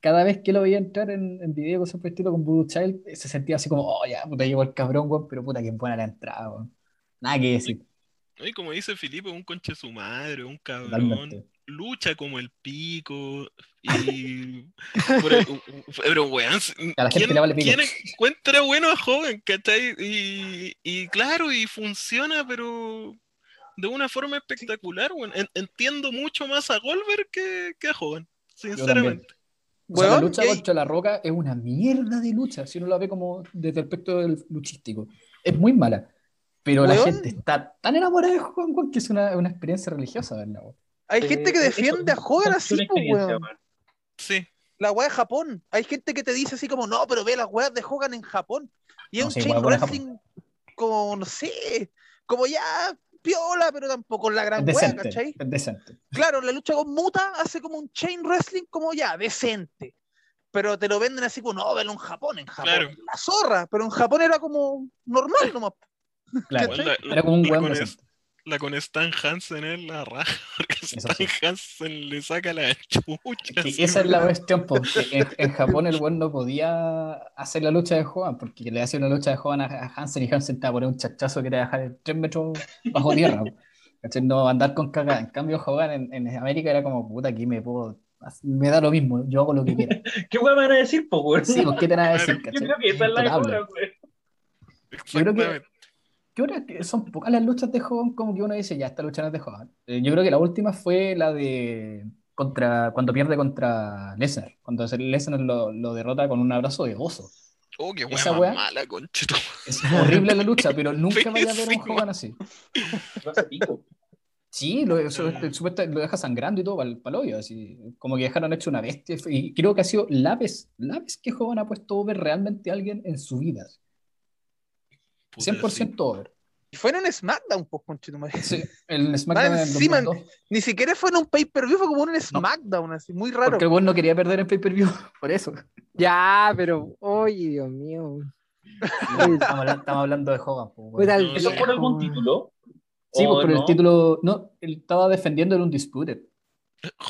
B: cada vez que lo veía entrar en, en video cosas por el estilo con Voodoo Child, se sentía así como, oh, ya, puta, llegó el cabrón, weón, pero puta, que buena la entrada, weón. Nada que decir,
F: Y como dice Felipe, un conche su madre, un cabrón.
B: totalmente.
F: Lucha como el pico. Y. pero, weón,
B: A la gente
F: ¿quién,
B: le vale pico.
F: quién encuentra bueno a Hogan? ¿Cachai? Y, y claro, y funciona, pero de una forma espectacular, weón. En- entiendo mucho más a Goldberg que, que a Hogan, sinceramente.
B: O sea, la lucha contra la roca es una mierda de lucha, si uno la ve como desde el aspecto del luchístico. Es muy mala. Pero la gente está tan enamorada de Hogan que es una, una experiencia religiosa verla. weón.
C: Hay gente que
D: Eh,
C: defiende a Hogan así,
D: experiencia,
C: weón.
F: Sí.
C: La weá de Japón. Hay gente que te dice así como, no, pero ve las weas de Hogan en Japón. Y es
B: No,
C: un
B: sí,
C: chain wrestling como, no sé, como ya piola, pero tampoco la gran
B: decente.
C: ¿cachai?
B: Es decente.
C: Claro, la lucha con Muta hace como un chain wrestling como ya, decente. Pero te lo venden así como, no, velo en Japón, en Japón.
F: Claro.
C: La zorra, pero en Japón era como normal nomás.
B: Claro.
F: Igual la-
B: Era como un
F: con
B: decente.
F: La con Stan Hansen es la raja, porque Stan
B: sí.
F: Hansen le saca la chucha.
B: Y esa es la cuestión, porque en, en Japón el weón no podía hacer la lucha de Hogan, porque le hacía una lucha de Hogan a, a Hansen y Hansen te va a poner un chachazo que te va a dejar 3 metros bajo tierra. No andar con caca. En cambio, Hogan en, en América era como, puta, aquí me puedo. Me da lo mismo, yo hago lo que quiera.
D: ¿Qué weón me van a decir, po?
B: Sí, pues, ¿qué te van a decir?
D: Yo creo que esa es la.
B: Yo creo que- Que son pocas las luchas de Hogan como que uno dice, ya, esta lucha no es de Hogan. Eh, yo creo que la última fue la de contra, cuando pierde contra Lesnar. Cuando Lesnar lo, lo derrota con un abrazo de oso.
F: Oh, qué
B: Esa
F: wea mala, conchito.
B: Es horrible la lucha, pero nunca vaya a ver un
F: Pésimo.
B: Hogan así. Sí, lo, eso- este, lo deja sangrando y todo para el hoyo, así. Como que dejaron hecho una bestia. Y creo que ha sido la vez, la vez que Hogan ha puesto over realmente a alguien en su vida.
F: Puta, sí.
B: 100% over.
C: Y fue en un SmackDown, pues, conchetumare.
B: Sí, el SmackDown
C: encima-
B: 2002.
C: Ni siquiera fue en un pay-per-view, fue como en un SmackDown, así, muy raro.
B: Porque el buen no quería perder en pay-per-view, por eso.
A: Ya, pero, oye, Dios mío.
B: Estamos hablando, estamos hablando de Hogan. pues, weón.
A: Puta, el
F: No,
D: ¿Eso por algún título?
B: Sí,
D: ¿O
B: pues, por el título. No, él estaba defendiendo en un disputed.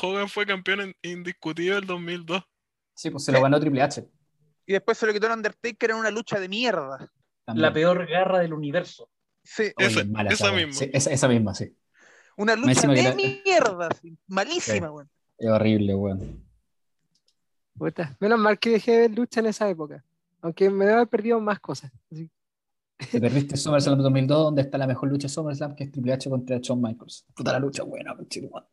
F: Hogan fue campeón en- indiscutido el 2002.
B: Sí, pues se lo ganó Triple H.
C: Y después se lo quitó el Undertaker en una lucha de mierda.
B: También.
D: La peor garra del universo.
C: Sí,
B: Oye,
F: Esa-
B: mala
F: esa
B: wea.
F: misma.
B: Sí, esa, esa misma, sí.
C: una lucha de
B: la-
C: mierda, sí, malísima, weón.
B: Es horrible, weón.
A: Puta, menos mal que dejé de ver lucha en esa época. Aunque me debe haber perdido más cosas. Así-
B: Te perdiste SummerSlam 2002, donde está la mejor lucha de SummerSlam, que es Triple H contra Shawn Michaels. Puta la lucha buena, conchetumare.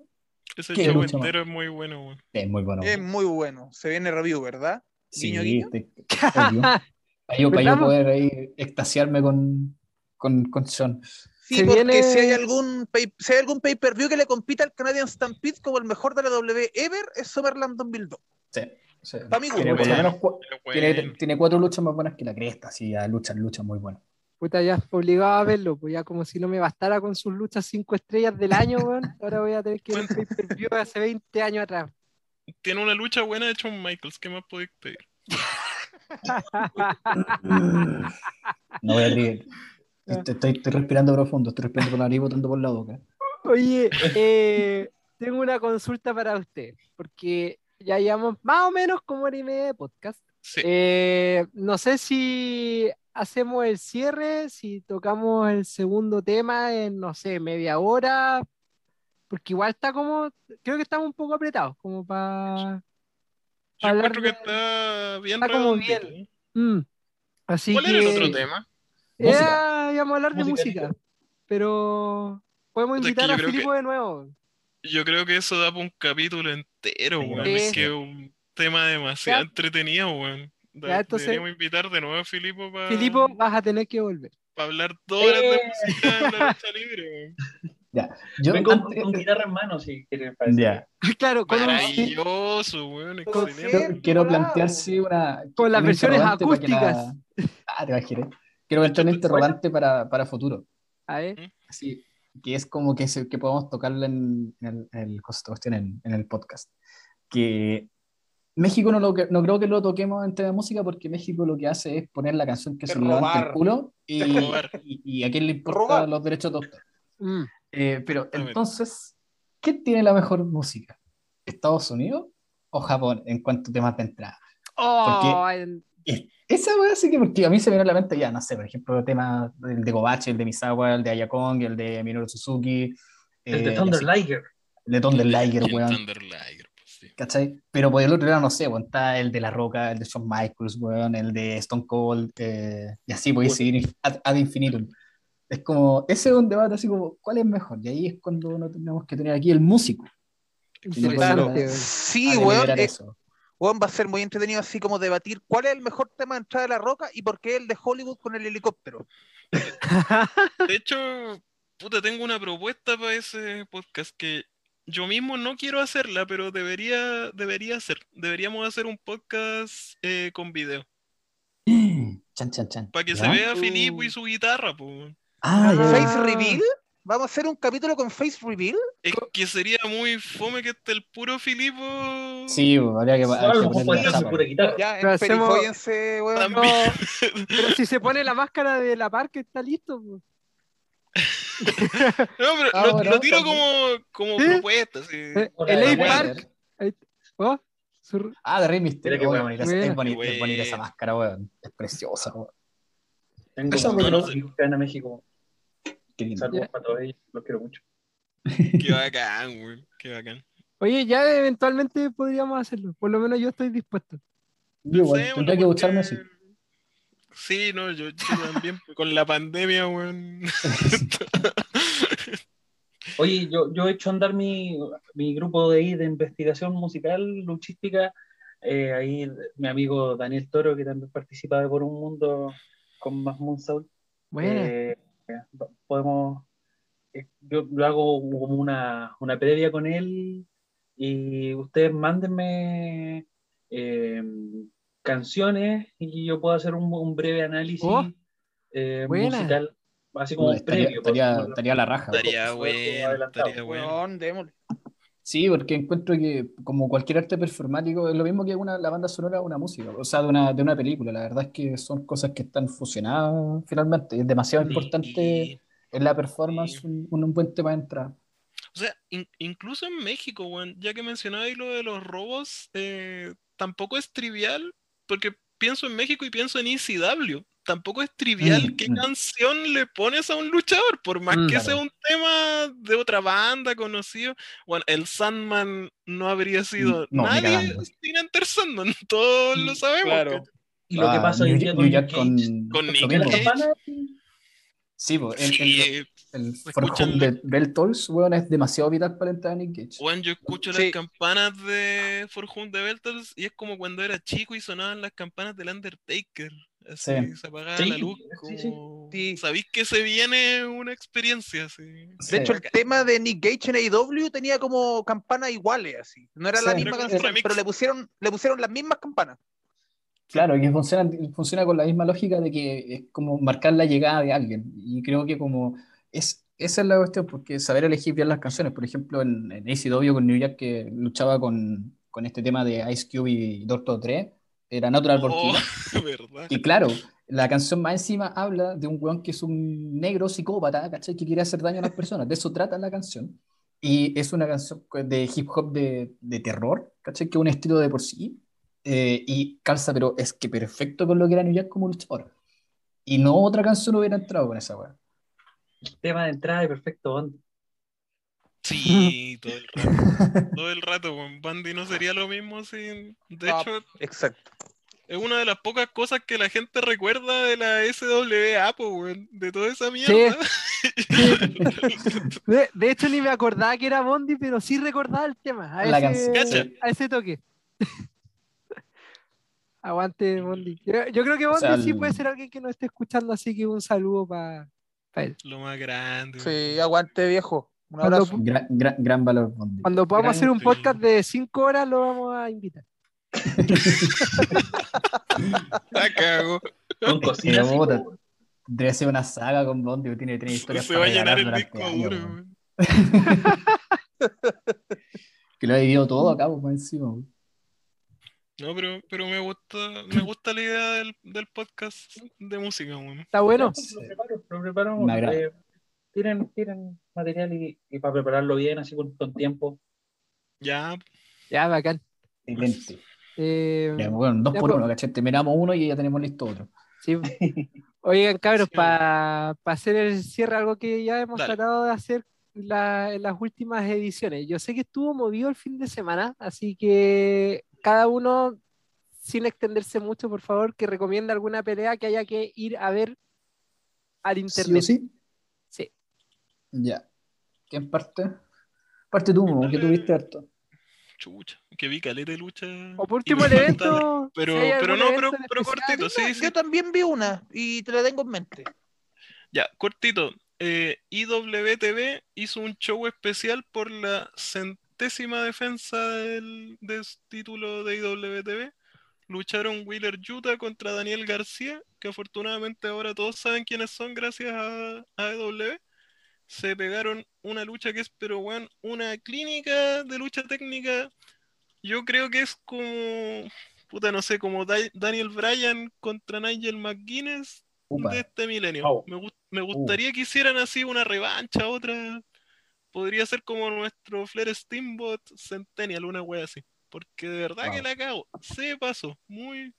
F: Ese show
B: lucha,
F: entero es muy bueno, weón.
B: Es muy bueno.
C: Es
B: weón.
C: muy bueno. Se viene review, ¿verdad?
B: Sí,
C: guiño, guiño.
B: obvio. Para yo, para poder ahí extasiarme con, con, con Shawn.
C: Sí, porque
A: viene-
C: si hay algún pay, si hay algún pay-per-view que le compita al Canadian Stampede como el mejor de la W ever, es Summerland 2002.
B: Sí, sí.
C: Pa' mi gusto,
B: Tiene, menos tiene,
F: bueno.
B: tiene cuatro luchas más buenas que la cresta, sí, a luchas, luchas muy buenas.
A: Puta, ya obligado a verlo, pues ya como si no me bastara con sus luchas cinco estrellas del año, weón. Ahora voy a tener que ver el pay-per-view de hace 20 años atrás.
F: Tiene una lucha buena de Shawn Michaels. ¿Qué más podéis pedir?
B: No voy a reír. Estoy, estoy- estoy respirando profundo, estoy respirando por la nariz, botando por la boca.
A: Oye, eh, tengo una consulta para usted, porque ya llevamos más o menos como hora y media de podcast.
F: Sí.
A: Eh, no sé si hacemos el cierre, si tocamos el segundo tema en, no sé, media hora, porque igual está como, creo que estamos un poco apretados, como para...
F: Yo
A: hablar
F: encuentro que está bien
A: está como bien. Mm. Así
F: ¿Cuál
A: que...
F: era el otro tema?
A: Era, íbamos a hablar de
D: Música,
A: pero podemos
F: que
A: invitar
F: yo
A: a
F: creo
A: Filipo de nuevo.
F: Yo creo que eso da para un capítulo entero, weón.
A: sí.
F: Es que es un tema demasiado
A: Ya.
F: entretenido, weón.
A: Ya, entonces-
F: Deberíamos invitar de nuevo a Filipo para
A: Filipo, vas a tener que volver.
F: hablar dos horas de
D: Eh.
F: música en la lucha libre, weón.
B: Yo,
D: Vengo con,
B: antes-
D: con guitarra en mano, si quieres. parece.
B: ya.
A: claro, con,
F: Maravilloso, weón.
C: Con-
F: Excelente.
B: Quiero, quiero plantear sí, una.
A: Con las
B: un
A: versiones
B: que la-
A: acústicas.
B: Ah, te imaginé. Quiero plantear un interrogante para, para futuro.
A: a ver,
B: Así, que es como que, se- que podamos tocarlo en, en el, en el- en, el podcast. Que México no, lo, que- no creo que lo toquemos en tema de música porque México lo que hace es poner la canción que se le levanta el
C: robar.
B: culo y,
F: robar.
B: y, y a quién le importa
C: Robar.
B: los derechos de autor.
A: mm,
B: Eh, pero entonces, ¿quién tiene la mejor música? ¿Estados Unidos o Japón en cuanto a temas de entrada?
A: oh, en-
B: Esa weá sí que porque a mí se me viene a la mente ya, no sé, por ejemplo, temas el de Gobachi, el de Misawa, el de Ayakong, el de Minoru Suzuki,
D: El de
B: eh,
D: Thunder
B: así,
D: Liger.
B: el de Thunder Liger,
F: el
B: weón,
F: Thunder Liger, pues, sí.
B: ¿cachai? Pero por el otro lado, no sé, weón, está el de La Roca, el de Shawn Michaels, weón, el de Stone Cold, eh, y así podéis
D: Puta.
B: seguir ad, ad infinitum. Es como, ese es un debate así como, ¿cuál es mejor? Y ahí es cuando no tenemos que tener aquí el músico.
A: interesante.
B: Claro.
C: Sí,
B: a
C: weón. eh,
B: eso.
C: weón, va a ser muy entretenido así como debatir cuál es el mejor tema de entrada de la roca y por qué el de Hollywood con el helicóptero.
F: De hecho, puta, tengo una propuesta para ese podcast que yo mismo no quiero hacerla, pero debería, debería hacer. Deberíamos hacer un podcast eh, con video.
B: Chan, chan, chan.
F: Para que
B: ¿Ya?
F: se vea a Filipo y
A: Uh.
F: su guitarra, pues.
B: Ah, ya.
C: Face Reveal. Vamos a hacer un capítulo con Face Reveal.
F: Es que sería muy fome que esté el puro Filipo.
B: Sí, habría que,
D: O
B: habría
D: a
B: que
D: lo mejor puede
B: ponerle
D: ser
B: la
D: su
B: chapa.
D: pura guitarra.
C: Ya,
A: Pero hacemos-
C: weón.
F: También.
A: pero si se pone la máscara de la par que está listo. pues.
F: No, pero
B: Ah,
F: lo,
B: bueno,
F: lo tiro
B: también.
F: como, como
A: ¿Sí?
F: propuesta. sí.
A: Eh, el A. Park. oh,
B: Ah, de Rey Mysterio.
D: Mira qué
B: Oh,
D: bueno.
B: bonita, es, es bonita esa máscara, weón. Es preciosa, weón.
D: Tengo
B: Esa
D: muchos
F: no
D: que van a México.
B: Qué lindo.
D: Saludos para todos ellos. Los quiero mucho.
F: Qué bacán, güey. Qué bacán.
A: Oye, ya eventualmente podríamos hacerlo. Por lo menos yo estoy dispuesto.
B: Yo igual, tendría que ducharme así.
F: Sí, no, yo, yo también, con la pandemia, weón.
D: Oye, yo, yo he hecho andar mi, mi grupo de, ahí de investigación musical, luchística. eh, ahí mi amigo Daniel Toro, que también participa de Por un Mundo con más Moonsoul.
E: Buena.
D: Eh, podemos. eh, yo lo hago como una, una previa con él y ustedes mándenme eh, canciones y yo puedo hacer un, un breve análisis
E: Oh,
D: eh, musical, así como
B: estaría,
D: previo.
B: estaría,
D: por-
B: estaría la raja.
F: Estaría bueno,
D: adelantado.
F: estaría bueno.
B: Sí, porque encuentro que como cualquier arte performático es lo mismo que una, la banda sonora de una música, o sea, de una, de una película. La verdad es que son cosas que están fusionadas finalmente. Es demasiado
F: Sí,
B: importante en la performance
F: sí.
B: un, un buen tema de entrada.
F: O sea, in- incluso en México, weón, ya que mencionabais lo de los robos, eh, tampoco es trivial, porque pienso en México y pienso en ECW. Tampoco es trivial
B: Mm,
F: qué
B: mm.
F: canción le pones a un luchador, por más
E: Mm.
F: que
B: Claro.
F: sea un tema de otra banda conocido. Bueno, el Sandman no habría sido
B: no,
F: nadie sin Enter Sandman, todos lo sabemos.
D: Y lo que
B: Ah,
D: pasa hoy día con Nick
B: con,
D: Cage,
F: Con Nick Cage.
D: campana,
B: Sí, el,
F: Sí,
B: el,
F: eh,
B: el
F: se
B: For
F: escuchan
B: Whom
F: la-
B: the Bell Tolls, weón, es demasiado vital para de Nick Cage.
F: Weón, yo escucho
C: Sí.
F: las campanas de For Whom the Bell Tolls y es como cuando era chico y sonaban las campanas del Undertaker. Así,
B: Sí.
F: se apagaba
D: Sí,
F: la luz.
D: sí, sí.
F: Como...
C: Sí.
F: Sabéis que se viene una experiencia así.
B: Sí.
C: De hecho, el tema de Nick Gage en AEW tenía como campanas iguales, así. No era la misma
F: Era
C: canción,
F: remix.
C: pero le pusieron, le pusieron las mismas campanas.
B: Claro, y que funciona, funciona con la misma lógica de que es como marcar la llegada de alguien. Y creo que como es, esa es la cuestión, porque saber elegir bien las canciones, por ejemplo, en, en ACW con New Jack que luchaba con, con este tema de Ice Cube y Doctor Dre, era Natural Born
F: Oh.
B: Y claro, la canción más encima habla de un weón que es un negro psicópata, ¿cachai? Que quiere hacer daño a las personas. De eso trata la canción. Y es una canción de hip hop de, de terror, ¿cachai? Que es un estilo de por sí. Eh, y calza, pero es que perfecto con lo que era New Jack como luchador. Y no otra canción hubiera entrado con esa weá.
D: Tema de entrada de perfecto Bond.
F: Sí, todo el rato. Todo el rato, weón. Bandy no sería lo mismo sin. De
C: Ah,
F: hecho,
C: Exacto.
F: es una de las pocas cosas que la gente recuerda de la SWA, weón. De toda esa mierda.
E: De, de hecho, ni me acordaba que era Bondi, pero sí recordaba el tema. A
B: La
E: ese,
F: canción.
E: A ese toque. Aguante, Bondi. Yo, yo creo que Bondi sí puede ser alguien que nos esté escuchando, así que un saludo para él.
F: Lo más grande.
C: Sí, aguante viejo. Un abrazo.
B: Gran, gran, gran valor, Bondi.
E: Cuando podamos
D: Gran
E: hacer un podcast de 5 horas, lo vamos a invitar.
F: La cago.
D: Con
B: puta.
D: como-
B: Debe ser una saga con Bondi que tiene tres historias
F: Se
B: para
F: va a llenar el disco duro.
B: Que lo ha vivido todo acá, pues, encima. weón.
F: No, pero, pero me gusta, me gusta la idea del, del podcast de música, weón.
E: Está bueno.
D: Lo preparo, lo preparo.
B: Me agrada.
D: eh, tienen, tienen material y, y para prepararlo bien, así con, con tiempo.
F: Ya,
E: Ya, bacán.
B: Excelente.
E: Eh,
B: Ya, bueno, dos
E: Ya,
B: por
E: pues.
B: uno, ¿cachai? Terminamos uno y ya tenemos listo otro.
E: sí. Oigan, cabros,
F: Sí.
E: para hacer el cierre, algo que ya hemos
F: Dale.
E: tratado de hacer la- en las últimas ediciones. Yo sé que estuvo movido el fin de semana, así que cada uno, sin extenderse mucho, por favor, que recomienda alguna pelea que haya que ir a ver al
B: ¿Sí
E: internet.
B: o sí?
E: Sí.
B: Ya. ¿Quién parte? Parte tú, que tuviste harto.
F: chucha, que vi caleta de lucha.
E: O por último, el evento.
F: Pero,
E: si
F: pero no, pero, cortito, sí, sí.
C: Yo también vi una y te la tengo en mente.
F: Ya, cortito. Eh, IWTV hizo un show especial por la centésima defensa del, del título de IWTV. Lucharon Wheeler Yuta contra Daniel García, que afortunadamente ahora todos saben quiénes son gracias a, a EW. Se pegaron una lucha que es, pero bueno, una clínica de lucha técnica. Yo creo que es como, puta, no sé, como Da- Daniel Bryan contra Nigel McGuinness
B: Upa.
F: de este milenio.
D: Oh.
F: Me, me gustaría que hicieran así una revancha, otra. Podría ser como nuestro Flair Steamboat Centennial, una wea así. Porque de verdad que la cago. Se pasó. Muy,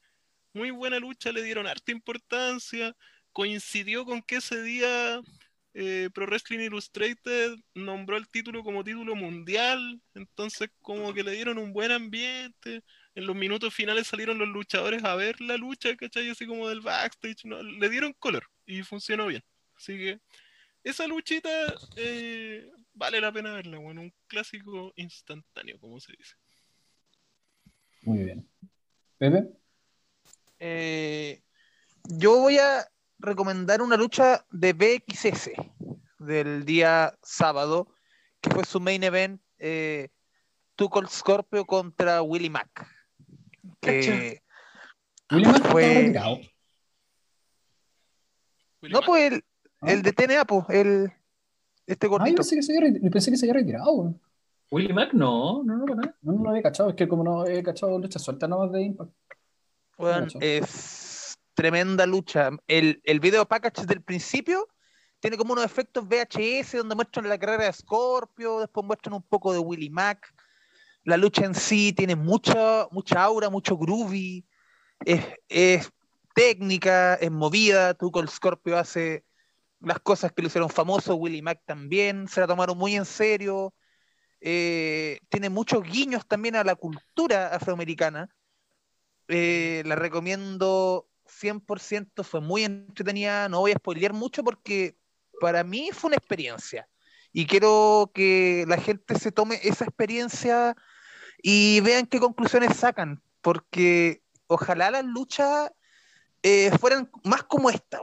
F: muy buena lucha, le dieron harta importancia. Coincidió con que ese día eh, Pro Wrestling Illustrated nombró el título como título mundial. Entonces, como que le dieron un buen ambiente. En los minutos finales salieron los luchadores a ver la lucha, ¿cachai? Así como del backstage. ¿no? Le dieron color y funcionó bien. Así que esa luchita, eh, vale la pena verla, weón. Un clásico instantáneo, como se dice.
B: Muy bien. Pepe,
C: Eh, yo voy a recomendar una lucha de BXS del día sábado, que fue su main event, eh, Tuchel Scorpio contra Willie Mack. Que,
B: William Mack
C: Fue-
F: Willy
C: no, pues el,
B: Ah.
C: el de TNA, pues, el, este
B: Ah, yo
C: gordito.
B: pensé que se había, yo pensé que se había retirado. weón.
D: Willy Mac, no, no, no, para nada.
B: No, no lo había cachado. Es que como no he cachado luchas sueltas nomás de Impact.
C: Weón,
B: Cacho.
C: es tremenda lucha. El, el video package del principio tiene como unos efectos VHS donde muestran la carrera de Scorpio, después muestran un poco de Willy Mack. La lucha en sí tiene mucha, mucha aura, mucho groovy, es, es técnica, es movida. Tú con Scorpio hace las cosas que lo hicieron famoso, Willy Mack también, se la tomaron muy en serio. Eh, tiene muchos guiños también a la cultura afroamericana. Eh, la recomiendo 100%, fue muy entretenida, no voy a spoilear mucho porque para mí fue una experiencia y quiero que la gente se tome esa experiencia y vean qué conclusiones sacan, porque ojalá las luchas eh, fueran más como esta.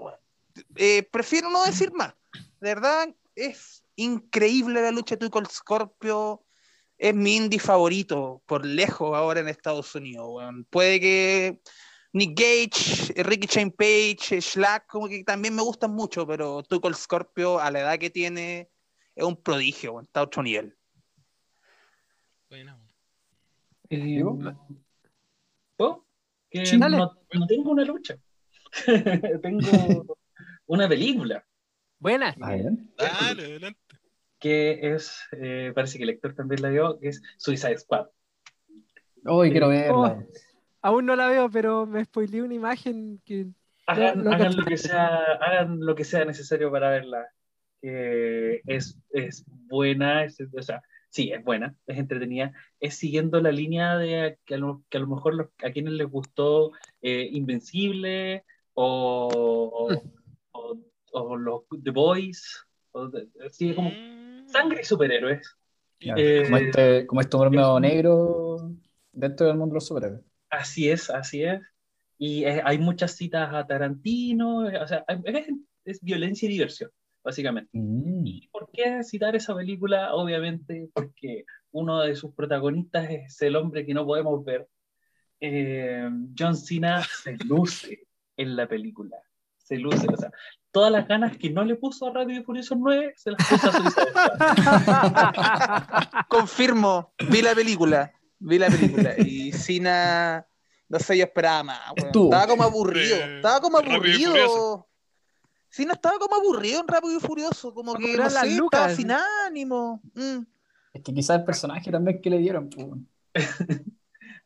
C: Eh, prefiero no decir más, de verdad es increíble la lucha de Tuchel Scorpio, es mi indie favorito, por lejos ahora en Estados Unidos. Puede que Nick Gage, Ricky Shane Page, Slack, como que también me gustan mucho, pero Tuchel Scorpio, a la edad que tiene, es un prodigio, está a otro nivel.
F: Weón.
D: Eh. ¿puedo? Que
B: Sí,
E: dale.
D: no, no tengo una lucha. tengo una película
E: Buena.
B: Ah.
F: Dale, adelante.
D: que es, eh, parece que el lector también la vio, que es Suicide Squad.
B: Hoy quiero verla.
E: Oh. Aún no la veo, pero me spoileé una imagen que.
D: Hagan,
E: Lo-
D: hagan
E: que-
D: lo que sea, hagan lo que sea necesario para verla. Que es, es buena, es- o sea, sí, es buena, es entretenida, es siguiendo la línea de que a lo, que a lo mejor los- a quienes les gustó eh, Invencible o, o, o- o los The Boys, o de- sigue como
F: Mm.
D: sangre y superhéroes.
B: Ya,
D: Eh,
B: como este, como este hombre
D: es-
B: negro dentro del mundo de los superhéroes.
D: Así es, así es. Y eh, hay muchas citas a Tarantino, o sea, es, es violencia y diversión, básicamente.
B: Mm.
D: ¿Y por qué citar esa película? Obviamente porque uno de sus protagonistas es el hombre que no podemos ver. Eh, John Cena se luce en la película. Se luce, o sea, todas las ganas que no le puso a Radio y Furioso 9 se las puso a Suicide.
C: Confirmo, vi la película, vi la película y Cena, no sé, yo esperaba más. Estaba como aburrido,
F: Eh,
C: estaba como aburrido. Cena estaba como aburrido en Rápido y Furioso, como que, no
E: las
C: sé,
E: lucas.
C: estaba sin ánimo. Mm.
B: Es que quizás el personaje también que le dieron. pues.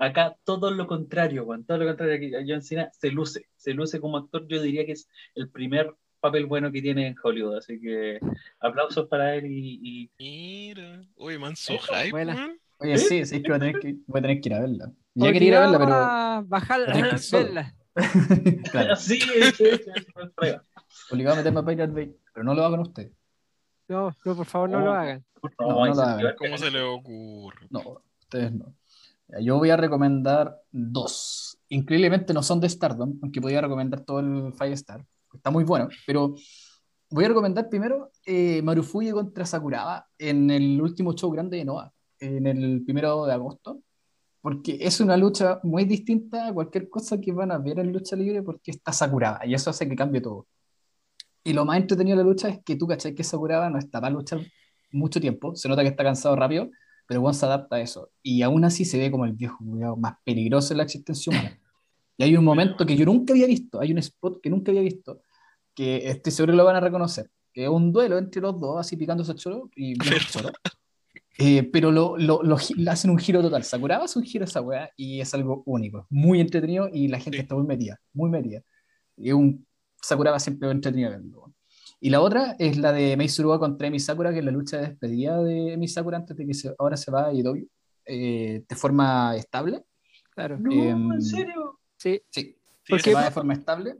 D: Acá todo lo contrario, Juan, todo lo contrario. Aquí John Cena se luce, se luce como actor. Yo diría que es el primer papel bueno que tiene en Hollywood. Así que aplausos para él y, y
F: Mira. Oye, manso hype,
E: Buena.
F: weón.
B: Oye, sí, sí, es que voy a tener que, voy a tener que ir a verla. Ya quería ir a verla, pero.
E: Obligado a bajar
B: pero es que solo.
E: verla.
B: claro,
D: es, es prueba.
B: obligado a meterme a Pirate Bay, pero no lo hago con usted.
E: No, no, por favor, no
D: No.
E: lo hagan.
D: No,
B: No, no
D: sentido.
B: hagan.
F: ¿Cómo se le ocurre?
B: No, ustedes no. Yo voy a recomendar dos. Increíblemente no son de Stardom, aunque podía recomendar todo el Firestar. Está muy bueno, pero voy a recomendar primero eh, Marufuji contra Sakuraba en el último show grande de Noah, en el primero de agosto, porque es una lucha muy distinta a cualquier cosa que van a ver en lucha libre, porque está Sakuraba, y eso hace que cambie todo. Y lo más entretenido de la lucha es que tú cachai que Sakuraba no está para luchar mucho tiempo, se nota que está cansado rápido, pero Juan se adapta a eso. Y aún así se ve como el viejo culiao más peligroso en la existencia humana. Y hay un momento que yo nunca había visto, hay un spot que nunca había visto, que estoy seguro que lo van a reconocer, que es un duelo entre los dos, así picándose el choro y bien choro. Eh, pero lo, lo, lo hacen un giro total. Sakuraba hace un giro a esa weá y es algo único, muy entretenido y la gente
F: Sí.
B: está muy metida, muy metida. Y un Sakuraba siempre entretenido verlo. Y la otra es la de Mei Suruga contra Emi Sakura, que es la lucha de despedida de Emi Sakura antes de que se- ahora se va a IW eh, de forma estable.
E: Claro.
D: No,
B: Em,
D: en serio.
E: Sí.
B: Sí,
F: Sí,
B: se
E: qué?
B: va de forma estable.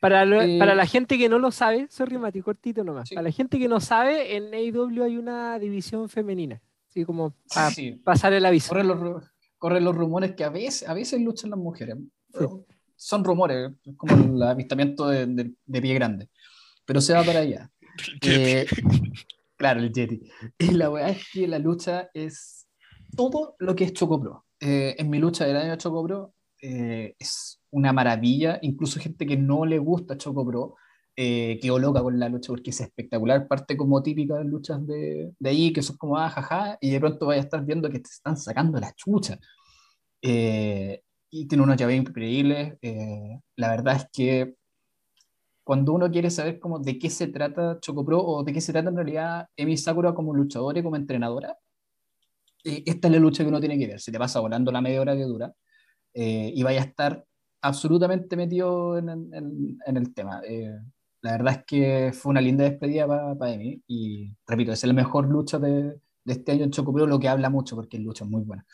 A: Para, lo-
B: Eh,
A: para la gente que no lo sabe, sorry Mati, cortito nomás.
B: Sí.
A: Para la gente que no sabe, en AEW hay una división femenina. Así como para
B: Sí.
A: pasar el aviso.
B: Corren los, corren los rumores que a veces, a veces luchan las mujeres.
A: Sí.
B: Son rumores, es como el avistamiento de, de- de pie grande. Pero se va para allá. Eh, claro, el Yeti. Y la weá es que la lucha es todo lo que es Chocopro. Eh, en mi lucha del año Chocopro eh, es una maravilla. Incluso gente que no le gusta Chocopro eh, quedó loca con la lucha porque es espectacular. Parte como típica de luchas de, de ahí, que son como ah, jaja, y de pronto vaya a estar viendo que te están sacando la chucha. Eh, y tiene unos llaves increíbles. eh, la verdad es que cuando uno quiere saber como de qué se trata Chocopro o de qué se trata en realidad Emi Sakura como luchadora y como entrenadora, eh, esta es la lucha que uno tiene que ver. Se te pasa volando la media hora que dura eh, y vaya a estar absolutamente metido en, en- en el tema. Eh, la verdad es que fue una linda despedida para Emi y repito, es el mejor lucha de, de este año en Chocopro, lo que habla mucho porque el lucha es muy buena.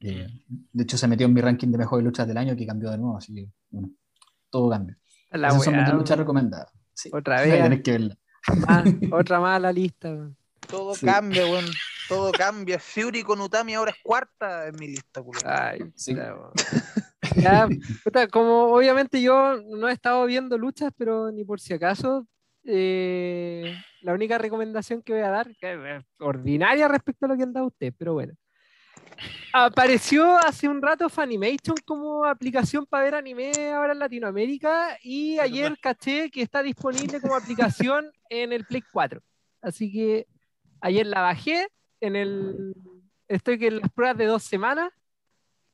B: Eh, de hecho, se metió en mi ranking de mejores luchas del año que cambió de nuevo, así que bueno, todo cambia.
A: La
B: Esas son mis luchas recomendadas. Sí,
A: Otra
B: ahí
A: vez.
B: tenés que verla.
A: Ah, otra más a la lista.
C: Todo
B: Sí.
C: cambia, weón. Todo cambia. Fury con Utami ahora es cuarta en mi lista, culo.
A: Ay,
B: Sí.
A: Ya, puta, como obviamente yo no he estado viendo luchas, pero ni por si acaso, eh, la única recomendación que voy a dar, que es ordinaria respecto a lo que han dado ustedes, pero bueno. Apareció hace un rato Funimation como aplicación para ver anime ahora en Latinoamérica y ayer caché que está disponible como aplicación en el Play 4. Así que ayer la bajé, en el estoy en las pruebas de dos semanas,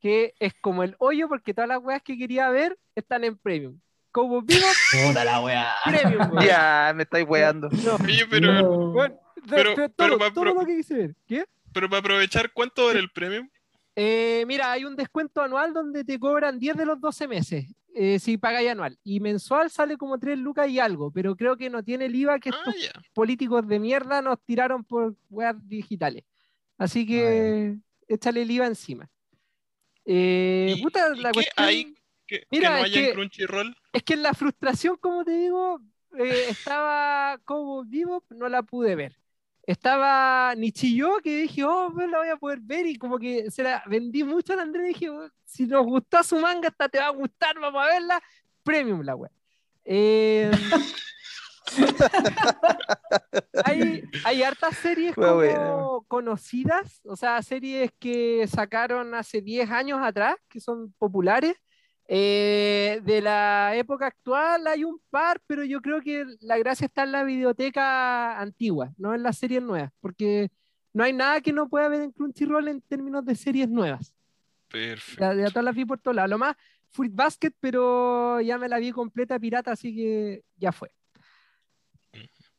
A: que es como el hoyo porque todas las weas que quería ver están en Premium. Como vivo,
B: Puta la weá.
A: Premium. weón.
C: Ya, me estáis weando.
A: No,
F: Oye, pero,
B: No.
A: de-
F: Pero- pero
A: todo,
F: va
A: todo lo que quise ver. ¿Qué?
F: Pero para aprovechar, ¿cuánto vale el premium?
A: Eh, mira, hay un descuento anual donde te cobran 10 de los 12 meses eh, si pagáis anual. Y mensual sale como 3 lucas y algo, pero creo que no tiene el IVA que
F: Ah,
A: estos políticos de mierda nos tiraron por weas digitales. Así que échale el IVA encima. Eh,
F: ¿Y-
A: puta,
F: y
A: la
F: qué
A: cuestión
F: hay que, que
A: Mira,
F: no
A: es
F: haya en
A: que-
F: Crunchyroll?
A: es que en la frustración, como te digo, eh, estaba como vivo, no la pude ver. Estaba Nichillo, que dije, oh, pues la voy a poder ver, y como que se la vendí mucho a Andrés, dije, "Oh, si nos gustó su manga, esta te va a gustar, vamos a verla. Premium la web. hay, hay hartas series como
C: buena.
A: conocidas, o sea, series que sacaron hace 10 años atrás, que son populares. Eh, de la época actual hay un par, pero yo creo que la gracia está en la videoteca antigua, no en las series nuevas, porque no hay nada que no pueda ver en Crunchyroll en términos de series nuevas.
F: Perfecto.
A: Ya, ya todas las vi por todos lados. Lo más, Fruit Basket, pero ya me la vi completa pirata, así que ya fue.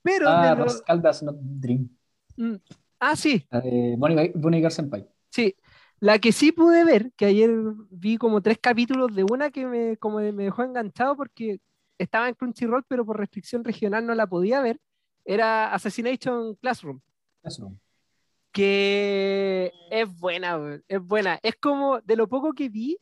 A: Pero
B: Ah,
A: lo-
B: Not Dream.
A: Mm, ah, sí,
B: Eh, Bonnie, Bonnie Senpai.
A: sí. La que sí pude ver, que ayer vi como tres capítulos de una que me, como me dejó enganchado porque estaba en Crunchyroll, pero por restricción regional no la podía ver, era Assassination Classroom.
B: Eso.
A: que es buena, es buena. Es como, de lo poco que vi,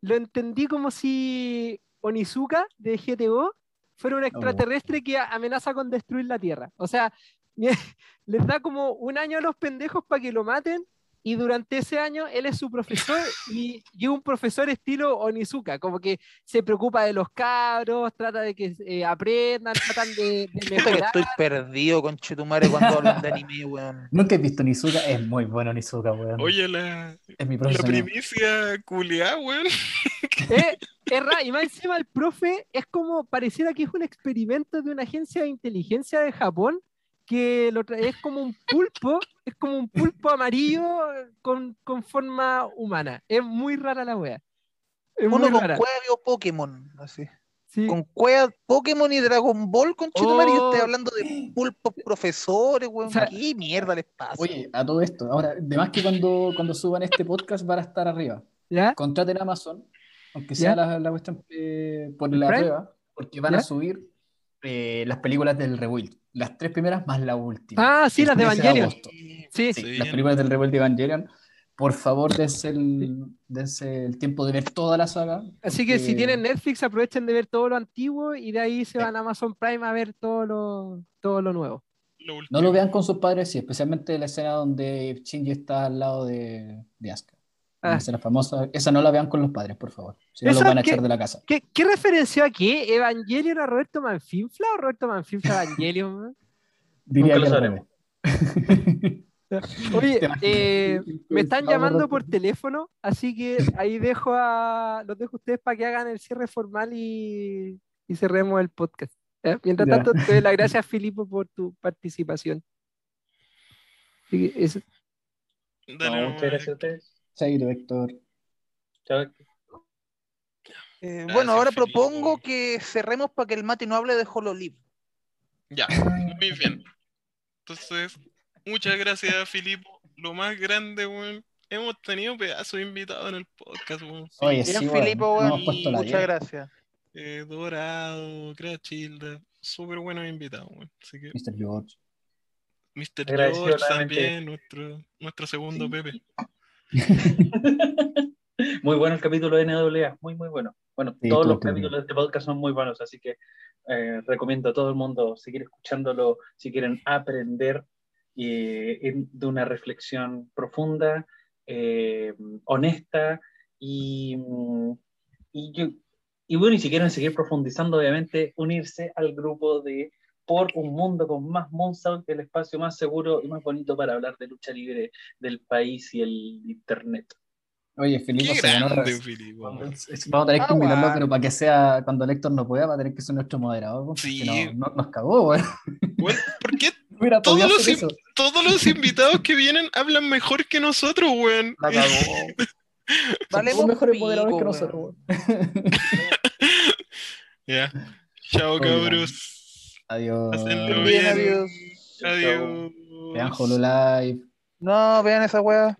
A: lo entendí como si Onizuka de GTO fuera un extraterrestre que amenaza con destruir la Tierra. O sea, les da como un año a los pendejos para que lo maten y durante ese año él es su profesor y, y un profesor estilo Onizuka, como que se preocupa de los cabros, trata de que eh, aprendan, tratan de, de
C: Puta que
A: mejorar.
C: estoy perdido con Chetumare cuando hablan de anime, weón.
B: Nunca he visto Nizuka, es muy bueno Nizuka, weón.
F: Oye, la,
B: es mi
F: la primicia culiá, weón.
A: Eh, es raro, y más encima el profe es como, pareciera que es un experimento de una agencia de inteligencia de Japón, que lo es como un pulpo, es como un pulpo amarillo con, con forma humana. Es muy rara la wea. Es muy
C: Uno con
A: rara.
C: cueva vio Pokémon, así.
A: Sí.
C: Con cueva Pokémon y Dragon Ball con y yo estoy
A: Oh.
C: hablando de pulpos profesores, weón.
A: O sea,
C: ¿Qué mierda les pasa?
B: Oye, a todo esto, ahora, además que cuando, cuando suban este podcast van a estar arriba.
A: ¿Ya?
B: Contraten Amazon, aunque sea la, la cuestión eh, por la prueba, porque van
A: ¿Ya?
B: a subir eh, las películas del Rebuild. Las tres primeras más la última.
A: Ah, sí, las de
B: 13
A: Evangelion.
B: agosto.
A: Sí,
B: Sí,
F: Sí.
B: las películas del Rebuild de Evangelion. por favor, dense el, dense el tiempo de ver toda la saga.
A: Así que si tienen Netflix, aprovechen de ver todo lo antiguo y de ahí se van a Amazon Prime a ver todo lo, todo lo nuevo.
F: Lo
B: No lo vean con sus padres, sí, especialmente la escena donde Shinji está al lado de, de Asuka.
A: Ah.
B: famosa. Esa no la vean con los padres, por favor. Si no, los van a echar de la casa.
A: ¿Qué, qué referenció aquí? ¿Evangelion a Roberto Manfinfla o Roberto Manfinfla a Evangelion?
B: Diría
D: Nunca
B: que
D: lo.
A: Oye, eh, me están
B: Vamos,
A: llamando por teléfono, así que ahí dejo a los dejo a ustedes para que hagan el cierre formal y, y cerremos el podcast. ¿ya? Mientras
B: Ya.
A: tanto, te doy las gracias, Filipo, por tu participación. Así que eso-
F: Dale,
D: No, muchas gracias a ustedes.
B: Chaito, Héctor.
D: Chao.
C: Eh,
F: Gracias,
C: bueno, ahora
F: Felipe.
C: propongo que cerremos para que el Mati no hable de Hololive.
F: Ya, muy bien. Entonces, muchas gracias, Filipo. Lo más grande, weón. Hemos tenido pedazos de invitados en el podcast, weón. Sí.
B: Oye,
C: Bien,
B: sí, weón,
C: muchas
B: 10.
C: gracias.
F: Eh, Dorado, Crachilda, súper buenos invitados, weón. Así que
B: Mr. George.
F: Mr. George también, nuestro, nuestro segundo
D: Sí.
F: Pepe.
D: Muy bueno el capítulo de NWA, muy, muy bueno. Bueno,
B: Sí,
D: todos los capítulos de este podcast son muy buenos, así que eh, recomiendo a todo el mundo seguir escuchándolo si quieren aprender eh, en- de una reflexión profunda, eh, honesta y, y, yo- y bueno, y si quieren seguir profundizando, obviamente, unirse al grupo de Por un mundo con más Moonsound, el espacio más seguro y más bonito para hablar de lucha libre del país y el internet.
B: Oye, Felipe
F: Qué
B: se ganó.
F: grande, Filipo.
B: Vamos a tener que
C: Ah,
B: invitarlo, pero para que sea cuando el Héctor no pueda, va a tener que ser nuestro moderador. porque
F: Sí.
B: no, no- nos cagó, weón.
F: Weón, ¿Por qué
B: hubiera
F: Todos los in- todos los invitados que vienen hablan mejor que nosotros, weón?
B: La cagó. Son
C: Valemos
B: todos mejores
C: pico,
B: moderadores que nosotros, weón.
F: Ya. Chao,
B: Oigan.
F: cabros.
B: Adiós.
F: Bien.
C: adiós.
F: Adiós.
B: Vean HoloLive.
C: No, vean esa weá.